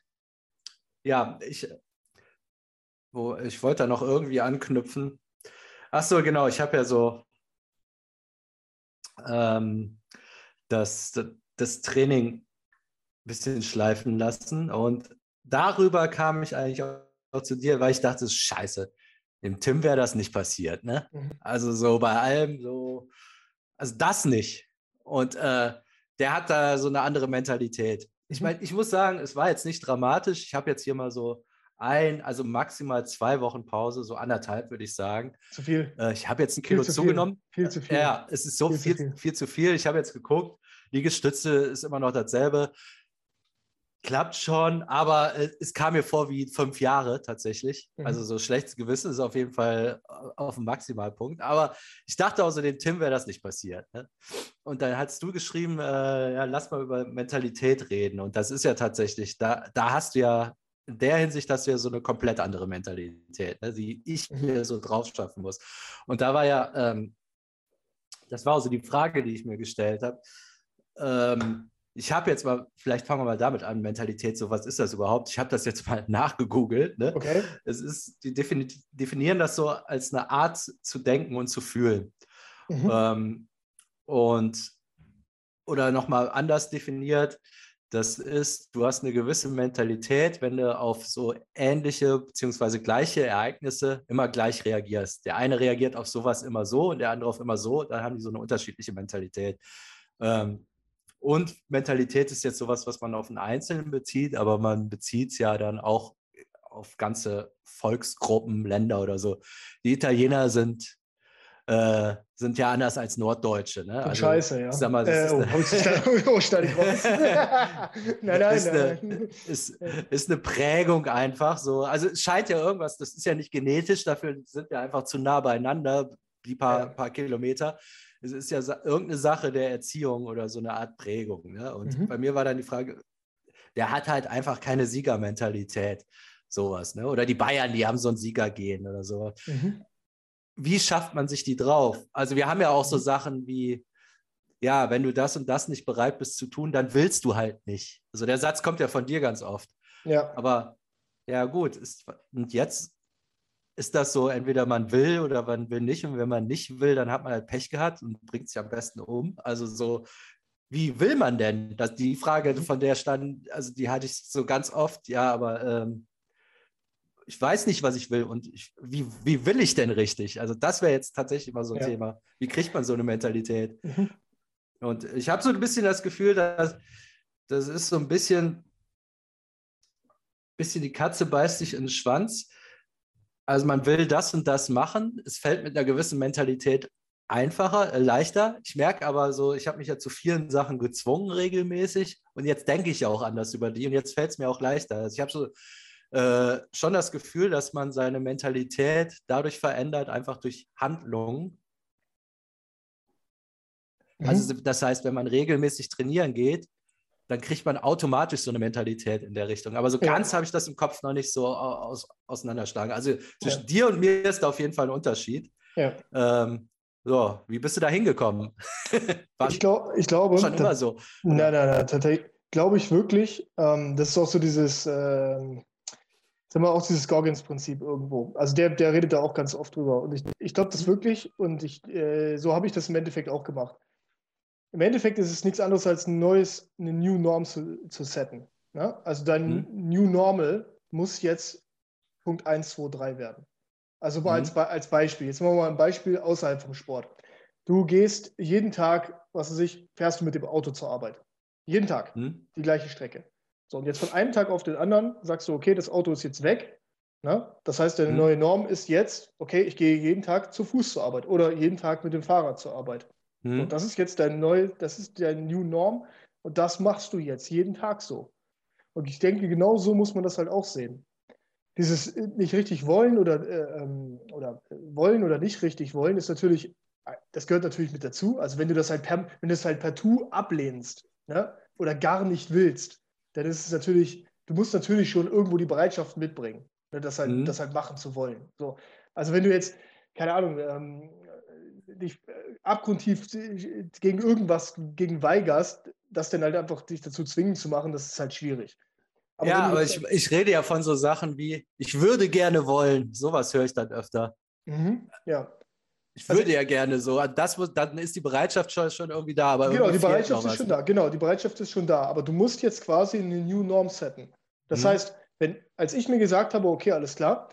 ja, ich, wo, ich wollte da noch irgendwie anknüpfen. Ach so, genau, ich habe ja so ähm, das, das Training ein bisschen schleifen lassen und darüber kam ich eigentlich auch zu dir, weil ich dachte, scheiße, dem Tim wäre das nicht passiert, ne? Mhm. Also so bei allem so, also das nicht. Und äh, der hat da so eine andere Mentalität. Ich mhm. meine, ich muss sagen, es war jetzt nicht dramatisch. Ich habe jetzt hier mal so ein, also maximal zwei Wochen Pause, so anderthalb würde ich sagen. Zu viel. Äh, ich habe jetzt ein Kilo viel zugenommen. Viel. viel zu viel. Ja, es ist so viel, viel, zu, viel. viel zu viel. Ich habe jetzt geguckt, Liegestütze ist immer noch dasselbe. Klappt schon, aber äh, es kam mir vor wie fünf Jahre tatsächlich. Mhm. Also so schlechtes Gewissen ist auf jeden Fall äh, auf dem Maximalpunkt. Aber ich dachte auch so, dem Tim wäre das nicht passiert. Ne? Und dann hast du geschrieben, äh, ja, lass mal über Mentalität reden. Und das ist ja tatsächlich, da, da hast du ja in der Hinsicht du ja so eine komplett andere Mentalität, ne, die ich mhm. mir so drauf schaffen muss. Und da war ja, ähm, das war also die Frage, die ich mir gestellt habe. Ähm, ich habe jetzt mal, vielleicht fangen wir mal damit an, Mentalität, so was ist das überhaupt? Ich habe das jetzt mal (laughs) nachgegoogelt. Ne? Okay. Es ist, die definieren das so als eine Art zu denken und zu fühlen. Mhm. Ähm, und oder nochmal anders definiert, das ist, du hast eine gewisse Mentalität, wenn du auf so ähnliche bzw. gleiche Ereignisse immer gleich reagierst. Der eine reagiert auf sowas immer so und der andere auf immer so, dann haben die so eine unterschiedliche Mentalität. Ähm, und Mentalität ist jetzt sowas, was man auf einen Einzelnen bezieht, aber man bezieht es ja dann auch auf ganze Volksgruppen, Länder oder so. Die Italiener sind äh, sind ja anders als Norddeutsche. Ne? Also, Scheiße, ja. Sag mal, das äh, oh, ist oh, ich raus. (laughs) (laughs) (laughs) nein, nein, ist nein. Eine, ist, ist eine Prägung einfach so. Also es scheint ja irgendwas, das ist ja nicht genetisch, dafür sind wir einfach zu nah beieinander, die paar, ja. paar Kilometer. Es ist ja irgendeine Sache der Erziehung oder so eine Art Prägung. Ne? Und mhm. bei mir war dann die Frage, der hat halt einfach keine Siegermentalität sowas, ne? Oder die Bayern, die haben so ein Siegergehen oder so. Mhm wie schafft man sich die drauf? Also wir haben ja auch so mhm. Sachen wie, ja, wenn du das und das nicht bereit bist zu tun, dann willst du halt nicht. Also der Satz kommt ja von dir ganz oft. Ja. Aber ja, gut. Ist, und jetzt ist das so, entweder man will oder man will nicht. Und wenn man nicht will, dann hat man halt Pech gehabt und bringt sich am besten um. Also so, wie will man denn? Das, die Frage, von der stand, also die hatte ich so ganz oft, ja, aber ähm, ich weiß nicht, was ich will und ich, wie, wie will ich denn richtig? Also das wäre jetzt tatsächlich mal so ein ja. Thema. Wie kriegt man so eine Mentalität? Mhm. Und ich habe so ein bisschen das Gefühl, dass das ist so ein bisschen, bisschen die Katze beißt sich in den Schwanz. Also man will das und das machen. Es fällt mit einer gewissen Mentalität einfacher, äh, leichter. Ich merke aber so, ich habe mich ja zu vielen Sachen gezwungen regelmäßig und jetzt denke ich auch anders über die und jetzt fällt es mir auch leichter. Also ich habe so äh, schon das Gefühl, dass man seine Mentalität dadurch verändert, einfach durch Handlungen. Mhm. Also das heißt, wenn man regelmäßig trainieren geht, dann kriegt man automatisch so eine Mentalität in der Richtung. Aber so ja. ganz habe ich das im Kopf noch nicht so aus, auseinanderschlagen. Also zwischen ja. dir und mir ist da auf jeden Fall ein Unterschied. Ja. Ähm, so, wie bist du da hingekommen? (laughs) ich, glaub, ich glaube. Schon immer so. Nein, nein, nein, tatsächlich glaube ich wirklich. Ähm, das ist auch so dieses, ähm, sag mal, auch dieses Goggins-Prinzip irgendwo. Also der, der redet da auch ganz oft drüber. Und ich, ich glaube das wirklich und ich, äh, so habe ich das im Endeffekt auch gemacht. Im Endeffekt ist es nichts anderes als ein neues, eine New Norm zu, zu setten. Ja? Also dein mhm. New Normal muss jetzt Punkt 1, 2, 3 werden. Also mal mhm. als, als Beispiel. Jetzt machen wir mal ein Beispiel außerhalb vom Sport. Du gehst jeden Tag, was weiß ich, fährst du mit dem Auto zur Arbeit. Jeden Tag mhm. die gleiche Strecke. So, und jetzt von einem Tag auf den anderen sagst du, okay, das Auto ist jetzt weg. Ne? Das heißt, deine mhm. neue Norm ist jetzt, okay, ich gehe jeden Tag zu Fuß zur Arbeit oder jeden Tag mit dem Fahrrad zur Arbeit. Mhm. Und das ist jetzt dein neu, das ist dein New Norm und das machst du jetzt jeden Tag so. Und ich denke, genau so muss man das halt auch sehen. Dieses nicht richtig wollen oder, äh, ähm, oder wollen oder nicht richtig wollen ist natürlich, das gehört natürlich mit dazu. Also wenn du das halt per, wenn du es halt partout ablehnst ne? oder gar nicht willst, dann ist es natürlich, du musst natürlich schon irgendwo die Bereitschaft mitbringen ne, das, halt, mhm. das halt machen zu wollen. So. Also wenn du jetzt, keine Ahnung, ähm, dich äh, abgrundtief gegen irgendwas gegen weigerst, das dann halt einfach dich dazu zwingen zu machen, das ist halt schwierig. Aber ja, aber ich, ich rede ja von so Sachen wie, ich würde gerne wollen. Sowas höre ich dann öfter. Mhm, ja. Ich würde also, ja gerne so. Das muss, dann ist die Bereitschaft schon, schon irgendwie da. Aber genau, die Bereitschaft ist schon da. Genau, die Bereitschaft ist schon da. Aber du musst jetzt quasi eine New Norm setten. Das mhm. heißt, wenn, als ich mir gesagt habe, okay, alles klar,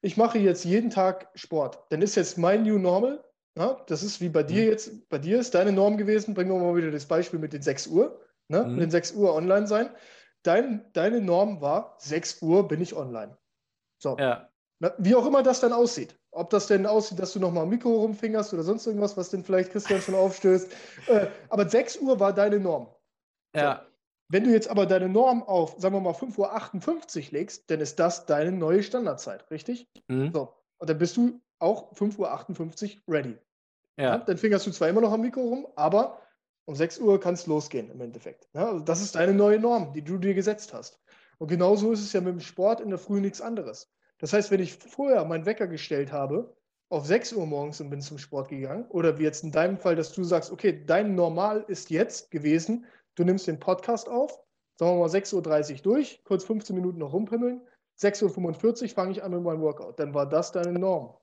ich mache jetzt jeden Tag Sport, dann ist jetzt mein New Normal, ja, das ist wie bei dir mhm. jetzt, bei dir ist deine Norm gewesen, bringen wir mal wieder das Beispiel mit den 6 Uhr, ne, mhm. mit den 6 Uhr online sein. Dein, deine Norm war, 6 Uhr bin ich online. So. Ja. Na, wie auch immer das dann aussieht. Ob das denn aussieht, dass du nochmal am Mikro rumfingerst oder sonst irgendwas, was denn vielleicht Christian schon aufstößt. Äh, aber 6 Uhr war deine Norm. Ja. Wenn du jetzt aber deine Norm auf, sagen wir mal, 5.58 Uhr legst, dann ist das deine neue Standardzeit, richtig? Mhm. So. Und dann bist du auch 5.58 Uhr ready. Ja. Dann fingerst du zwar immer noch am Mikro rum, aber um 6 Uhr kann es losgehen im Endeffekt. Ja, also das ist deine neue Norm, die du dir gesetzt hast. Und genauso ist es ja mit dem Sport in der Früh nichts anderes. Das heißt, wenn ich vorher meinen Wecker gestellt habe, auf 6 Uhr morgens und bin zum Sport gegangen, oder wie jetzt in deinem Fall, dass du sagst, okay, dein Normal ist jetzt gewesen, Du nimmst den Podcast auf, sagen wir mal 6.30 Uhr durch, kurz 15 Minuten noch rumpimmeln. 6.45 Uhr fange ich an mit meinem Workout. Dann war das deine Norm.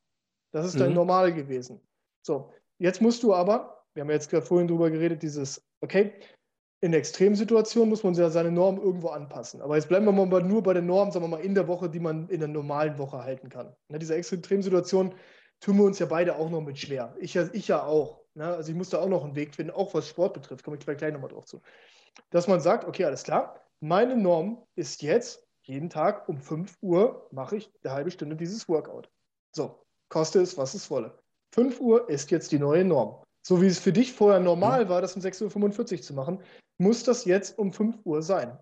Das ist dein mhm. Normal gewesen. So, jetzt musst du aber, wir haben jetzt gerade vorhin drüber geredet, dieses, okay, in der Extremsituation muss man ja seine Norm irgendwo anpassen. Aber jetzt bleiben wir mal nur bei der Norm, sagen wir mal, in der Woche, die man in der normalen Woche halten kann. In dieser Extremsituation tun wir uns ja beide auch noch mit schwer. Ich ja, ich ja auch. Ne? Also ich muss da auch noch einen Weg finden, auch was Sport betrifft, komme ich gleich nochmal drauf zu. Dass man sagt, okay, alles klar, meine Norm ist jetzt, jeden Tag um 5 Uhr mache ich eine halbe Stunde dieses Workout. So, koste es, was es wolle. 5 Uhr ist jetzt die neue Norm. So wie es für dich vorher normal war, das um 6.45 Uhr zu machen, muss das jetzt um 5 Uhr sein.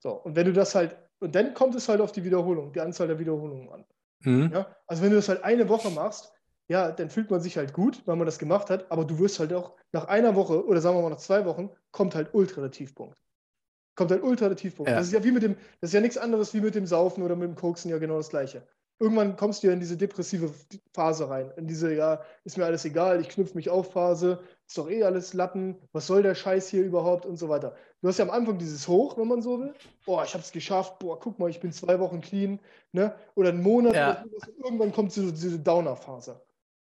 So, und wenn du das halt, und dann kommt es halt auf die Wiederholung, die Anzahl der Wiederholungen an. Mhm. Ja? Also wenn du das halt eine Woche machst, ja, dann fühlt man sich halt gut, weil man das gemacht hat, aber du wirst halt auch nach einer Woche oder sagen wir mal nach zwei Wochen, kommt halt ultra der Tiefpunkt. Kommt halt ultra der Tiefpunkt. Ja. Das ist ja wie mit dem, das ist ja nichts anderes wie mit dem Saufen oder mit dem Koksen, ja genau das Gleiche. Irgendwann kommst du ja in diese depressive Phase rein, in diese, ja, ist mir alles egal, ich knüpfe mich auf Phase, ist doch eh alles Lappen, was soll der Scheiß hier überhaupt und so weiter. Du hast ja am Anfang dieses Hoch, wenn man so will, boah, ich habe es geschafft, boah, guck mal, ich bin zwei Wochen clean, ne, oder einen Monat, ja. oder irgendwann kommt diese, diese Downer-Phase.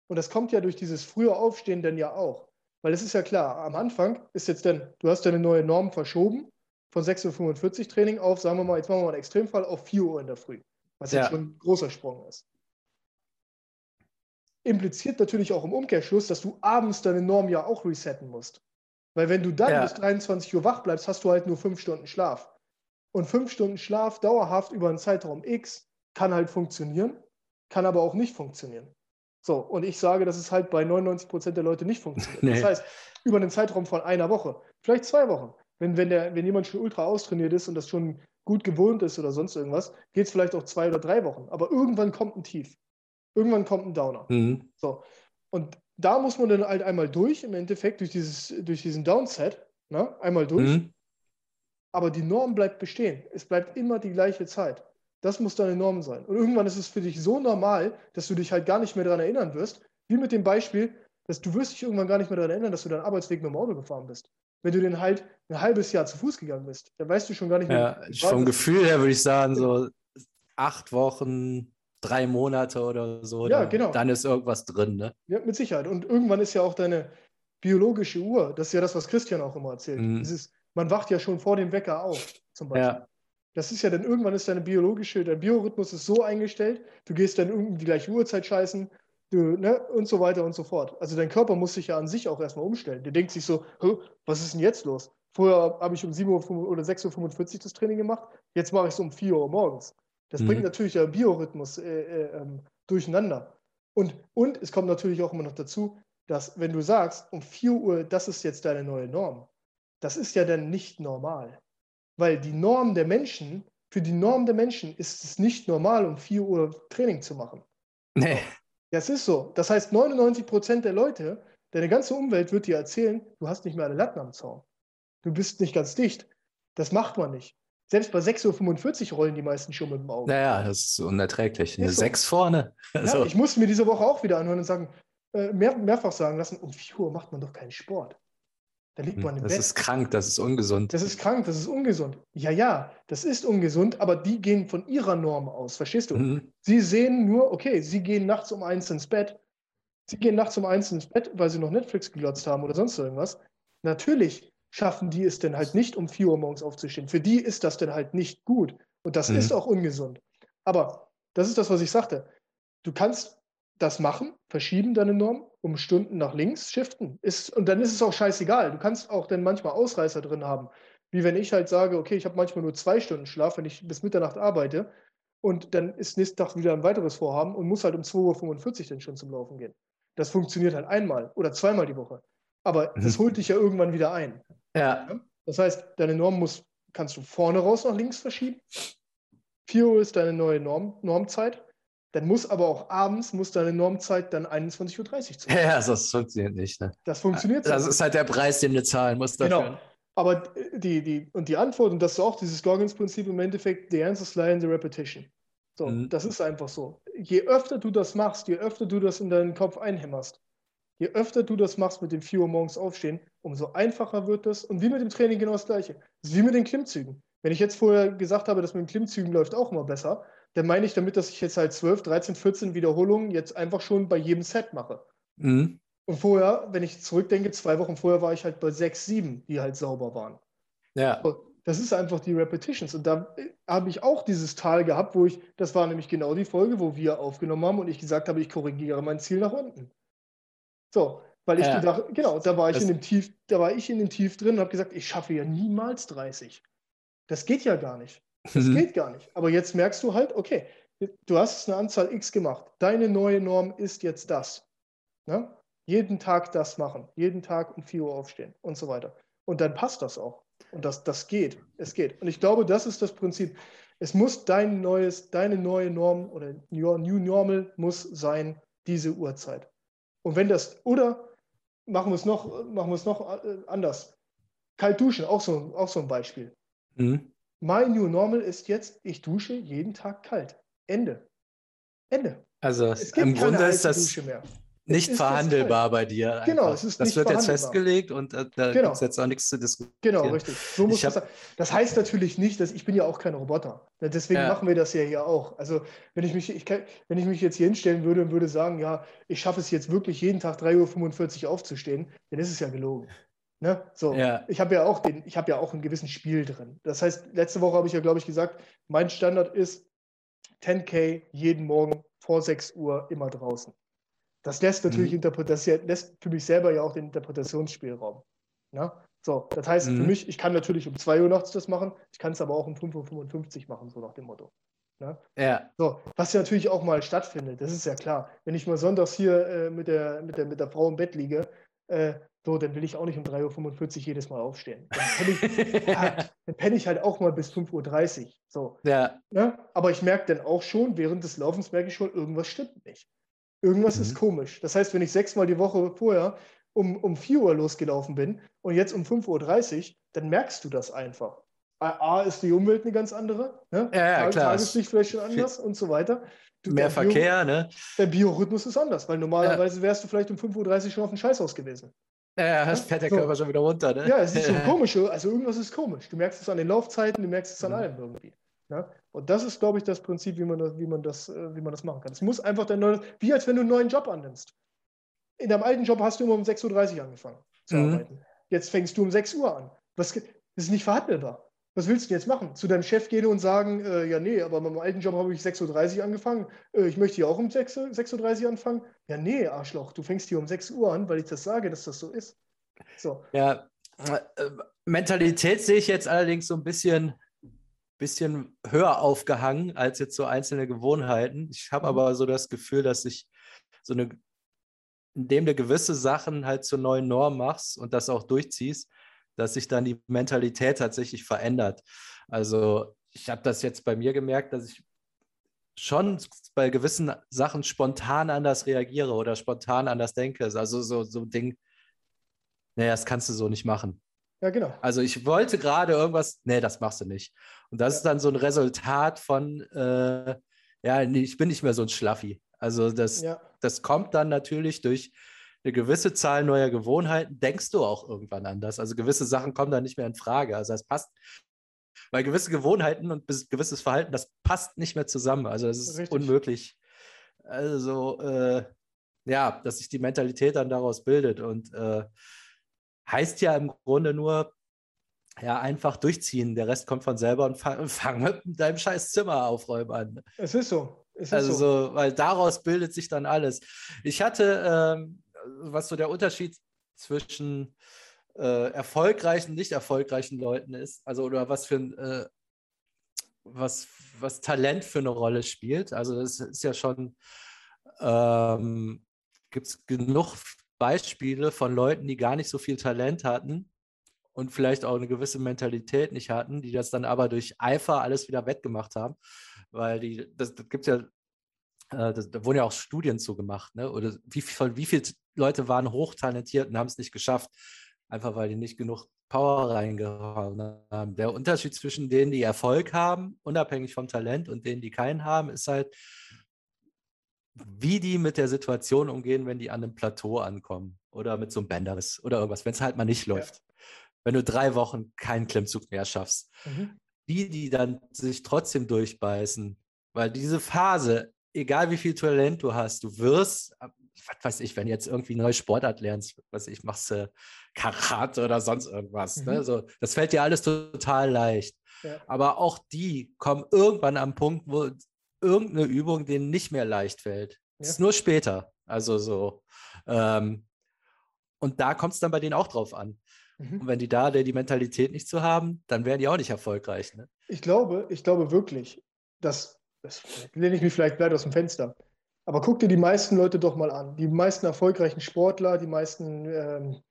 Und das kommt ja durch dieses frühe Aufstehen dann ja auch. Weil es ist ja klar, am Anfang ist jetzt dann, du hast deine neue Norm verschoben von 6.45 Uhr Training auf, sagen wir mal, jetzt machen wir mal einen Extremfall, auf 4 Uhr in der Früh. Was ja. jetzt schon ein großer Sprung ist. Impliziert natürlich auch im Umkehrschluss, dass du abends deine Norm ja auch resetten musst. Weil wenn du dann ja. bis 23 Uhr wach bleibst, hast du halt nur 5 Stunden Schlaf. Und 5 Stunden Schlaf dauerhaft über einen Zeitraum X kann halt funktionieren, kann aber auch nicht funktionieren. So, und ich sage, dass es halt bei 99 Prozent der Leute nicht funktioniert. (laughs) Nee. Das heißt, über einen Zeitraum von einer Woche, vielleicht zwei Wochen, wenn, wenn, der, wenn jemand schon ultra austrainiert ist und das schon gut gewohnt ist oder sonst irgendwas, geht es vielleicht auch zwei oder drei Wochen. Aber irgendwann kommt ein Tief. Irgendwann kommt ein Downer. Mhm. So. Und da muss man dann halt einmal durch, im Endeffekt, durch, dieses, durch diesen Downset, ne? einmal durch. Mhm. Aber die Norm bleibt bestehen. Es bleibt immer die gleiche Zeit. Das muss deine Norm sein. Und irgendwann ist es für dich so normal, dass du dich halt gar nicht mehr daran erinnern wirst, wie mit dem Beispiel, dass du wirst dich irgendwann gar nicht mehr daran erinnern, dass du deinen Arbeitsweg mit dem Auto gefahren bist. Wenn du den halt ein halbes Jahr zu Fuß gegangen bist, dann weißt du schon gar nicht mehr. Ja, vom Gefühl her würde ich sagen, so acht Wochen, drei Monate oder so. Ja, dann, genau. Dann ist irgendwas drin, ne? Ja, mit Sicherheit. Und irgendwann ist ja auch deine biologische Uhr, das ist ja das, was Christian auch immer erzählt. Mhm. Dieses, man wacht ja schon vor dem Wecker auf, zum Beispiel. Ja. Das ist ja dann irgendwann ist deine biologische, dein Biorhythmus ist so eingestellt, du gehst dann irgendwie die gleiche Uhrzeit scheißen, du, ne, und so weiter und so fort. Also dein Körper muss sich ja an sich auch erstmal umstellen. Der denkt sich so, was ist denn jetzt los? Vorher habe ich um 7 Uhr oder 6.45 Uhr das Training gemacht, jetzt mache ich es um 4 Uhr morgens. Das mhm. bringt natürlich der Biorhythmus äh, äh, ähm, durcheinander. Und, und es kommt natürlich auch immer noch dazu, dass wenn du sagst, um 4 Uhr, das ist jetzt deine neue Norm, das ist ja dann nicht normal. Weil die Norm der Menschen, für die Norm der Menschen ist es nicht normal, um 4 Uhr Training zu machen. Nee. Das ist so. Das heißt, 99 Prozent der Leute, deine ganze Umwelt wird dir erzählen, du hast nicht mehr alle Latten am Zaun. Du bist nicht ganz dicht. Das macht man nicht. Selbst bei 6.45 Uhr rollen die meisten schon mit dem Auge. Naja, das ist unerträglich. Eine ist 6 so. vorne. Also. Ja, ich musste mir diese Woche auch wieder anhören und sagen, äh, mehr, mehrfach sagen lassen, um 4 Uhr macht man doch keinen Sport. Da liegt man im das Bett. Das ist krank, das ist ungesund. Das ist krank, das ist ungesund. Ja, ja, das ist ungesund, aber die gehen von ihrer Norm aus, verstehst du? Mhm. Sie sehen nur, okay, sie gehen nachts um eins ins Bett. Sie gehen nachts um eins ins Bett, weil sie noch Netflix gelotzt haben oder sonst irgendwas. Natürlich schaffen die es denn halt nicht, um 4 Uhr morgens aufzustehen. Für die ist das denn halt nicht gut. Und das mhm. ist auch ungesund. Aber das ist das, was ich sagte. Du kannst das machen, verschieben deine Norm, um Stunden nach links shiften. Ist, und dann ist es auch scheißegal. Du kannst auch dann manchmal Ausreißer drin haben. Wie wenn ich halt sage, okay, ich habe manchmal nur zwei Stunden Schlaf, wenn ich bis Mitternacht arbeite. Und dann ist nächsten Tag wieder ein weiteres Vorhaben und muss halt um 2.45 Uhr dann schon zum Laufen gehen. Das funktioniert halt einmal oder zweimal die Woche. Aber mhm. das holt dich ja irgendwann wieder ein. Ja. Das heißt, deine Norm muss, kannst du vorne raus nach links verschieben. 4 Uhr ist deine neue Norm, Normzeit. Dann muss aber auch abends, muss deine Normzeit dann 21.30 Uhr (laughs) sein. Ja, das funktioniert nicht. Ne? Das funktioniert Das ist halt der Preis, den du zahlen musst dafür. Genau. Aber die, die, und die Antwort, und das ist auch dieses Goggins-Prinzip im Endeffekt, the answers lie in the repetition. So, mhm. das ist einfach so. Je öfter du das machst, je öfter du das in deinen Kopf einhämmerst, je öfter du das machst mit dem 4 Uhr morgens aufstehen, umso einfacher wird das. Und wie mit dem Training genau das Gleiche. Das ist wie mit den Klimmzügen. Wenn ich jetzt vorher gesagt habe, dass mit den Klimmzügen läuft auch immer besser, dann meine ich damit, dass ich jetzt halt 12, 13, 14 Wiederholungen jetzt einfach schon bei jedem Set mache. Mhm. Und vorher, wenn ich zurückdenke, zwei Wochen vorher war ich halt bei 6, 7, die halt sauber waren. Ja. Das ist einfach die Repetitions. Und da äh, habe ich auch dieses Tal gehabt, wo ich, das war nämlich genau die Folge, wo wir aufgenommen haben und ich gesagt habe, ich korrigiere mein Ziel nach unten. So, weil ich ja. gedacht, genau, da war ich das in dem Tief, da war ich in dem Tief drin und habe gesagt, ich schaffe ja niemals 30. Das geht ja gar nicht. Das mhm. geht gar nicht. Aber jetzt merkst du halt, okay, du hast eine Anzahl X gemacht. Deine neue Norm ist jetzt das. Ne? Jeden Tag das machen. Jeden Tag um 4 Uhr aufstehen und so weiter. Und dann passt das auch. Und das, das geht. Es geht. Und ich glaube, das ist das Prinzip. Es muss dein neues, deine neue Norm oder Your New Normal muss sein, diese Uhrzeit. Und wenn das, oder machen wir es noch, machen wir es noch äh, anders. Kalt duschen, auch so, auch so ein Beispiel. Mhm. My New Normal ist jetzt, ich dusche jeden Tag kalt. Ende. Ende. Also im Grunde ist das nicht verhandelbar bei dir. Einfach. Genau, es ist Das nicht wird jetzt festgelegt und äh, da genau. gibt es jetzt auch nichts zu diskutieren. Genau, richtig. So muss das, das heißt natürlich nicht, dass ich bin ja auch kein Roboter. Deswegen ja. machen wir das ja hier auch. Also wenn ich mich, ich kann, wenn ich mich jetzt hier hinstellen würde und würde sagen, ja, ich schaffe es jetzt wirklich jeden Tag 3.45 Uhr aufzustehen, dann ist es ja gelogen. Ne? So, ja. ich habe ja auch den, ich habe ja auch einen gewissen Spiel drin. Das heißt, letzte Woche habe ich ja, glaube ich, gesagt, mein Standard ist 10K jeden Morgen vor 6 Uhr immer draußen. Das lässt natürlich mhm. das lässt für mich selber ja auch den Interpretationsspielraum. Ne? So, das heißt mhm. für mich, ich kann natürlich um 2 Uhr nachts das machen, ich kann es aber auch um 5.55 Uhr machen, so nach dem Motto. Ne? Ja. So, was ja natürlich auch mal stattfindet, das ist ja klar. Wenn ich mal sonntags hier äh, mit, der, mit, der, mit der Frau im Bett liege, äh, so, dann will ich auch nicht um 3.45 Uhr jedes Mal aufstehen. Dann (laughs) penne ich, ja, dann penne ich halt auch mal bis 5.30 Uhr. So. Ja. Ne? Aber ich merke dann auch schon, während des Laufens merke ich schon, irgendwas stimmt nicht. Irgendwas mhm. ist komisch. Das heißt, wenn ich sechsmal die Woche vorher um, um 4 Uhr losgelaufen bin und jetzt um 5.30 Uhr, dann merkst du das einfach. A, ist die Umwelt eine ganz andere. Ne? Ja, ja, klar. Tageslicht vielleicht schon anders und so weiter. Du, Mehr Verkehr, Bio, ne? Der Biorhythmus ist anders, weil normalerweise ja. wärst du vielleicht um 5.30 Uhr schon auf dem Scheißhaus gewesen. Ja, das fährt der so. Körper schon wieder runter, ne? Ja, es ist (laughs) so komisch. Also irgendwas ist komisch. Du merkst es an den Laufzeiten, du merkst es an mhm. allem irgendwie. Ne? Und das ist, glaube ich, das Prinzip, wie man das, wie man das, äh, wie man das machen kann. Es muss einfach dein neues, wie als wenn du einen neuen Job annimmst. In deinem alten Job hast du immer um 6.30 Uhr angefangen zu mhm. arbeiten. Jetzt fängst du um 6 Uhr an. Was, das ist nicht verhandelbar. Was willst du jetzt machen? Zu deinem Chef gehen und sagen, äh, ja, nee, aber mit meinem alten Job habe ich 6.30 Uhr angefangen. Äh, ich möchte hier auch um 6.30 Uhr anfangen. Ja, nee, Arschloch, du fängst hier um 6 Uhr an, weil ich das sage, dass das so ist. So. Ja, Äh, Mentalität sehe ich jetzt allerdings so ein bisschen, bisschen höher aufgehangen als jetzt so einzelne Gewohnheiten. Ich habe mhm. aber so das Gefühl, dass ich so eine, indem du gewisse Sachen halt zur neuen Norm machst und das auch durchziehst, dass sich dann die Mentalität tatsächlich verändert. Also ich habe das jetzt bei mir gemerkt, dass ich schon bei gewissen Sachen spontan anders reagiere oder spontan anders denke. Also so, so ein Ding, naja, das kannst du so nicht machen. Ja, genau. Also ich wollte gerade irgendwas, nee, das machst du nicht. Und das ja. ist dann so ein Resultat von, äh, ja, ich bin nicht mehr so ein Schlaffi. Also das, ja. das kommt dann natürlich durch eine gewisse Zahl neuer Gewohnheiten, denkst du auch irgendwann anders. Also gewisse Sachen kommen dann nicht mehr in Frage. Also das passt, weil gewisse Gewohnheiten und gewisses Verhalten, das passt nicht mehr zusammen. Also das ist Richtig. unmöglich. Also äh, ja, dass sich die Mentalität dann daraus bildet und äh, heißt ja im Grunde nur, ja, einfach durchziehen. Der Rest kommt von selber und fang, fang mit deinem scheiß Zimmer aufräumen an. Es ist so. Es ist also, so. weil daraus bildet sich dann alles. Ich hatte, ähm, was so der Unterschied zwischen äh, erfolgreichen, nicht erfolgreichen Leuten ist, also oder was für ein, äh, was, was Talent für eine Rolle spielt. Also das ist ja schon, ähm, gibt es genug Beispiele von Leuten, die gar nicht so viel Talent hatten und vielleicht auch eine gewisse Mentalität nicht hatten, die das dann aber durch Eifer alles wieder wettgemacht haben, weil die, das, das gibt ja, äh, das, da wurden ja auch Studien zugemacht, ne? Oder wie, von wie viele Leute waren hochtalentiert und haben es nicht geschafft, einfach weil die nicht genug Power reingehauen haben. Der Unterschied zwischen denen, die Erfolg haben, unabhängig vom Talent, und denen, die keinen haben, ist halt, wie die mit der Situation umgehen, wenn die an einem Plateau ankommen oder mit so einem Bänderriss oder irgendwas, wenn es halt mal nicht läuft. Ja. Wenn du drei Wochen keinen Klimmzug mehr schaffst. Mhm. Die, die dann sich trotzdem durchbeißen, weil diese Phase, egal wie viel Talent du hast, du wirst, was weiß ich, wenn jetzt irgendwie neue Sportart lernst, was ich, machst du Karate oder sonst irgendwas. Ne? Mhm. Ne? So, das fällt dir alles total leicht. Ja. Aber auch die kommen irgendwann am Punkt, wo irgendeine Übung denen nicht mehr leicht fällt. Ja. ist nur später. Also so. Ähm, und da kommt es dann bei denen auch drauf an. Mhm. Und wenn die da die Mentalität nicht zu haben, dann werden die auch nicht erfolgreich. Ne? Ich glaube, ich glaube wirklich, dass, das lehne ich mich vielleicht gleich aus dem Fenster. Aber guck dir die meisten Leute doch mal an. Die meisten erfolgreichen Sportler, die meisten ähm,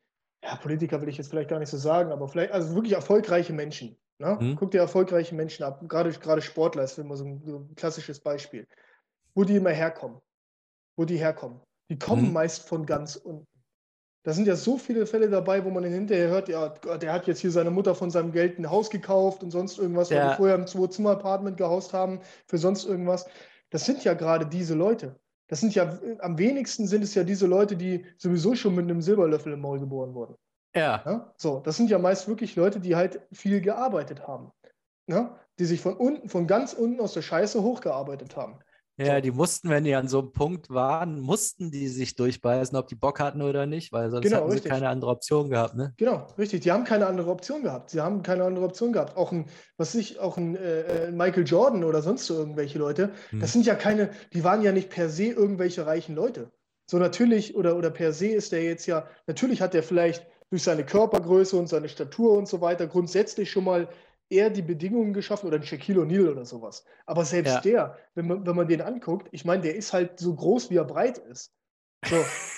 ja, Politiker will ich jetzt vielleicht gar nicht so sagen, aber vielleicht, also wirklich erfolgreiche Menschen. Ne? Mhm. Guck dir erfolgreiche Menschen ab, gerade, gerade Sportler ist immer so ein, so ein, klassisches Beispiel. Wo die immer herkommen. Wo die herkommen. Die kommen mhm. meist von ganz unten. Da sind ja so viele Fälle dabei, wo man dann hinterher hört, ja, der hat jetzt hier seine Mutter von seinem Geld ein Haus gekauft und sonst irgendwas, ja. weil die vorher im Zwei-Zimmer-Apartment gehaust haben für sonst irgendwas. Das sind ja gerade diese Leute. Das sind ja, am wenigsten sind es ja diese Leute, die sowieso schon mit einem Silberlöffel im Maul geboren wurden. Ja. ja. So, das sind ja meist wirklich Leute, die halt viel gearbeitet haben. Ja? Die sich von unten, von ganz unten aus der Scheiße hochgearbeitet haben. Ja, die mussten, wenn die an so einem Punkt waren, mussten die sich durchbeißen, ob die Bock hatten oder nicht, weil sonst genau, hatten sie keine andere Option gehabt, ne? Genau, richtig. Die haben keine andere Option gehabt. Sie haben keine andere Option gehabt. Auch ein, was ich, auch ein äh, äh Michael Jordan oder sonst so irgendwelche Leute, hm. das sind ja keine, die waren ja nicht per se irgendwelche reichen Leute. So natürlich, oder, oder per se ist der jetzt ja, natürlich hat der vielleicht durch seine Körpergröße und seine Statur und so weiter grundsätzlich schon mal eher die Bedingungen geschaffen oder ein Shaquille O'Neal oder sowas. Aber selbst ja. der, wenn man, wenn man den anguckt, ich meine, der ist halt so groß, wie er breit ist. So,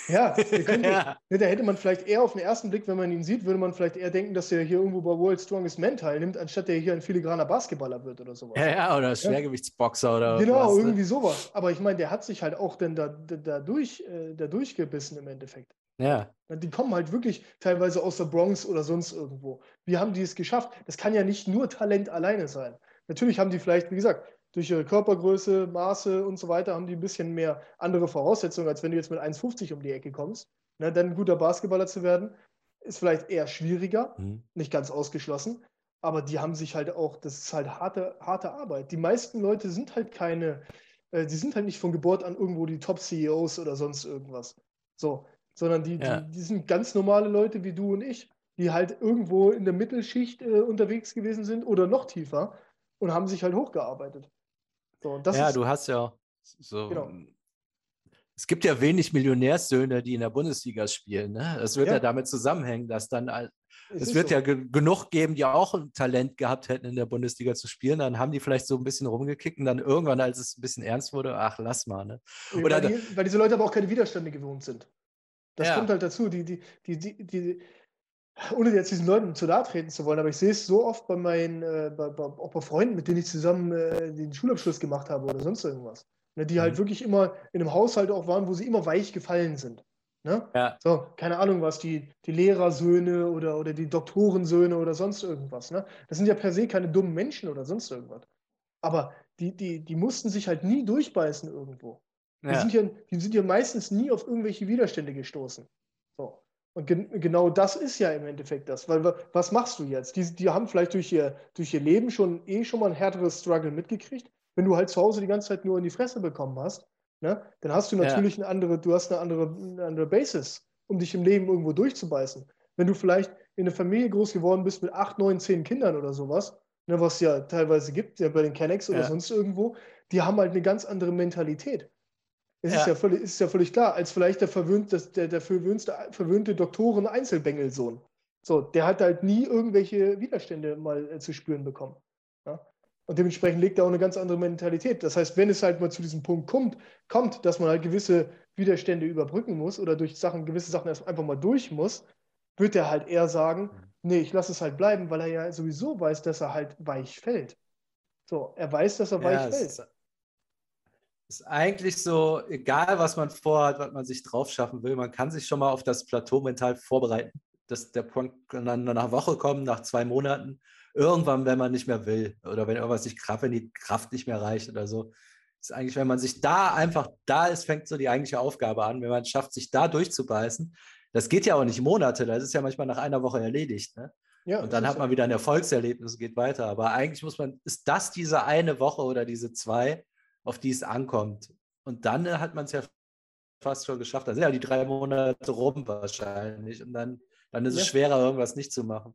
ja, könnte, (laughs) ja, ne, da hätte man vielleicht eher auf den ersten Blick, wenn man ihn sieht, würde man vielleicht eher denken, dass er hier irgendwo bei World Strongest Man teilnimmt, anstatt der hier ein filigraner Basketballer wird oder sowas. Ja, ja oder Schwergewichtsboxer oder Genau, was, ne? irgendwie sowas. Aber ich meine, der hat sich halt auch dann da, da, da, durch, äh, da durchgebissen im Endeffekt. Ja. Die kommen halt wirklich teilweise aus der Bronx oder sonst irgendwo. Wie haben die es geschafft? Das kann ja nicht nur Talent alleine sein. Natürlich haben die vielleicht, wie gesagt, durch ihre Körpergröße, Maße und so weiter, haben die ein bisschen mehr andere Voraussetzungen, als wenn du jetzt mit 1,50 um die Ecke kommst. Ne, dann ein guter Basketballer zu werden, ist vielleicht eher schwieriger, mhm. nicht ganz ausgeschlossen. Aber die haben sich halt auch, das ist halt harte, harte Arbeit. Die meisten Leute sind halt keine, äh, die sind halt nicht von Geburt an irgendwo die Top-CEOs oder sonst irgendwas. So, sondern die, ja. die, die, sind ganz normale Leute wie du und ich, die halt irgendwo in der Mittelschicht äh, unterwegs gewesen sind oder noch tiefer und haben sich halt hochgearbeitet. So, ja, ist, du hast ja so. Genau. es gibt ja wenig Millionärssöhne, die in der Bundesliga spielen. Ne? Das wird ja. ja damit zusammenhängen, dass dann es, es wird so. ja genug geben, die auch ein Talent gehabt hätten, in der Bundesliga zu spielen. Dann haben die vielleicht so ein bisschen rumgekickt und dann irgendwann, als es ein bisschen ernst wurde, ach, lass mal. Ne? Oder weil, die, weil diese Leute aber auch keine Widerstände gewohnt sind. Das ja. kommt halt dazu. Die, die, die, die, die, ohne jetzt diesen Leuten zu nahe treten zu wollen, aber ich sehe es so oft bei meinen, äh, bei, bei, auch bei Freunden, mit denen ich zusammen äh, den Schulabschluss gemacht habe oder sonst irgendwas. Ne, die halt mhm. wirklich immer in einem Haushalt auch waren, wo sie immer weich gefallen sind. Ne? Ja. So, keine Ahnung was, die, die Lehrersöhne oder, oder die Doktorensöhne oder sonst irgendwas. Ne? Das sind ja per se keine dummen Menschen oder sonst irgendwas. Aber die, die, die mussten sich halt nie durchbeißen irgendwo. Ja. Die, sind ja, die sind ja meistens nie auf irgendwelche Widerstände gestoßen. So. Und gen genau das ist ja im Endeffekt das. Weil was machst du jetzt? Die, die haben vielleicht durch ihr, durch ihr Leben schon eh schon mal ein härteres Struggle mitgekriegt. Wenn du halt zu Hause die ganze Zeit nur in die Fresse bekommen hast, ne, dann hast du natürlich ja. eine andere, du hast eine andere, eine andere Basis, um dich im Leben irgendwo durchzubeißen. Wenn du vielleicht in einer Familie groß geworden bist mit acht, neun, zehn Kindern oder sowas, ne, was ja teilweise gibt, ja bei den Kennex oder ja. sonst irgendwo, die haben halt eine ganz andere Mentalität. Es ja. Ist, ja völlig, ist ja völlig klar, als vielleicht der verwöhnte, der, der verwöhnte, verwöhnte Doktoren-Einzelbengelsohn. So, der hat halt nie irgendwelche Widerstände mal äh, zu spüren bekommen. Ja? Und dementsprechend legt er auch eine ganz andere Mentalität. Das heißt, wenn es halt mal zu diesem Punkt kommt, kommt, dass man halt gewisse Widerstände überbrücken muss oder durch Sachen, gewisse Sachen erst einfach mal durch muss, wird er halt eher sagen, mhm. nee, ich lasse es halt bleiben, weil er ja sowieso weiß, dass er halt weich fällt. So, er weiß, dass er ja, weich fällt. Ist, ist eigentlich so, egal was man vorhat, was man sich drauf schaffen will, man kann sich schon mal auf das Plateau mental vorbereiten. Dass der Punkt kann dann nach einer Woche kommen, nach zwei Monaten irgendwann, wenn man nicht mehr will oder wenn irgendwas nicht Kraft, wenn die Kraft nicht mehr reicht oder so, ist eigentlich, wenn man sich da einfach, da ist, fängt so die eigentliche Aufgabe an, wenn man es schafft, sich da durchzubeißen. Das geht ja auch nicht Monate, das ist ja manchmal nach einer Woche erledigt. Ne? Ja, und dann hat man wieder ein Erfolgserlebnis und geht weiter. Aber eigentlich muss man, ist das diese eine Woche oder diese zwei, auf die es ankommt. Und dann hat man es ja fast schon geschafft. Da sind ja die drei Monate rum wahrscheinlich. Und dann, dann ist ja. es schwerer, irgendwas nicht zu machen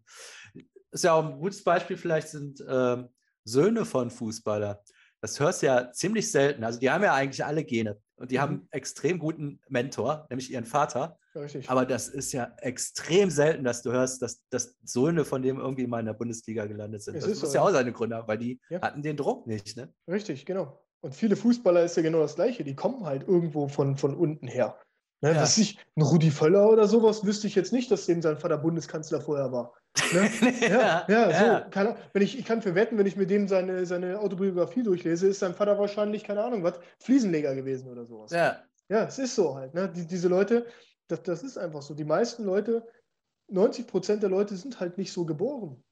ist ja auch ein gutes Beispiel, vielleicht sind ähm, Söhne von Fußballer. Das hörst du ja ziemlich selten. Also die haben ja eigentlich alle Gene und die mhm. haben einen extrem guten Mentor, nämlich ihren Vater. Richtig. Aber das ist ja extrem selten, dass du hörst, dass, dass Söhne von dem irgendwie mal in der Bundesliga gelandet sind. Es das ist muss so, ja auch seine Gründe haben, weil die ja. hatten den Druck nicht. Ne? Richtig, genau. Und viele Fußballer ist ja genau das Gleiche. Die kommen halt irgendwo von, von unten her. Ne, ja. ich, ein Rudi Völler oder sowas wüsste ich jetzt nicht, dass dem sein Vater Bundeskanzler vorher war. Ne? (laughs) ja, ja, ja, so. Kann, wenn ich, ich kann für wetten, wenn ich mir dem seine, seine Autobiografie durchlese, ist sein Vater wahrscheinlich, keine Ahnung, was, Fliesenleger gewesen oder sowas. Ja. Ja, es ist so halt. Ne? Die, diese Leute, das, das ist einfach so. Die meisten Leute, 90 Prozent der Leute sind halt nicht so geboren.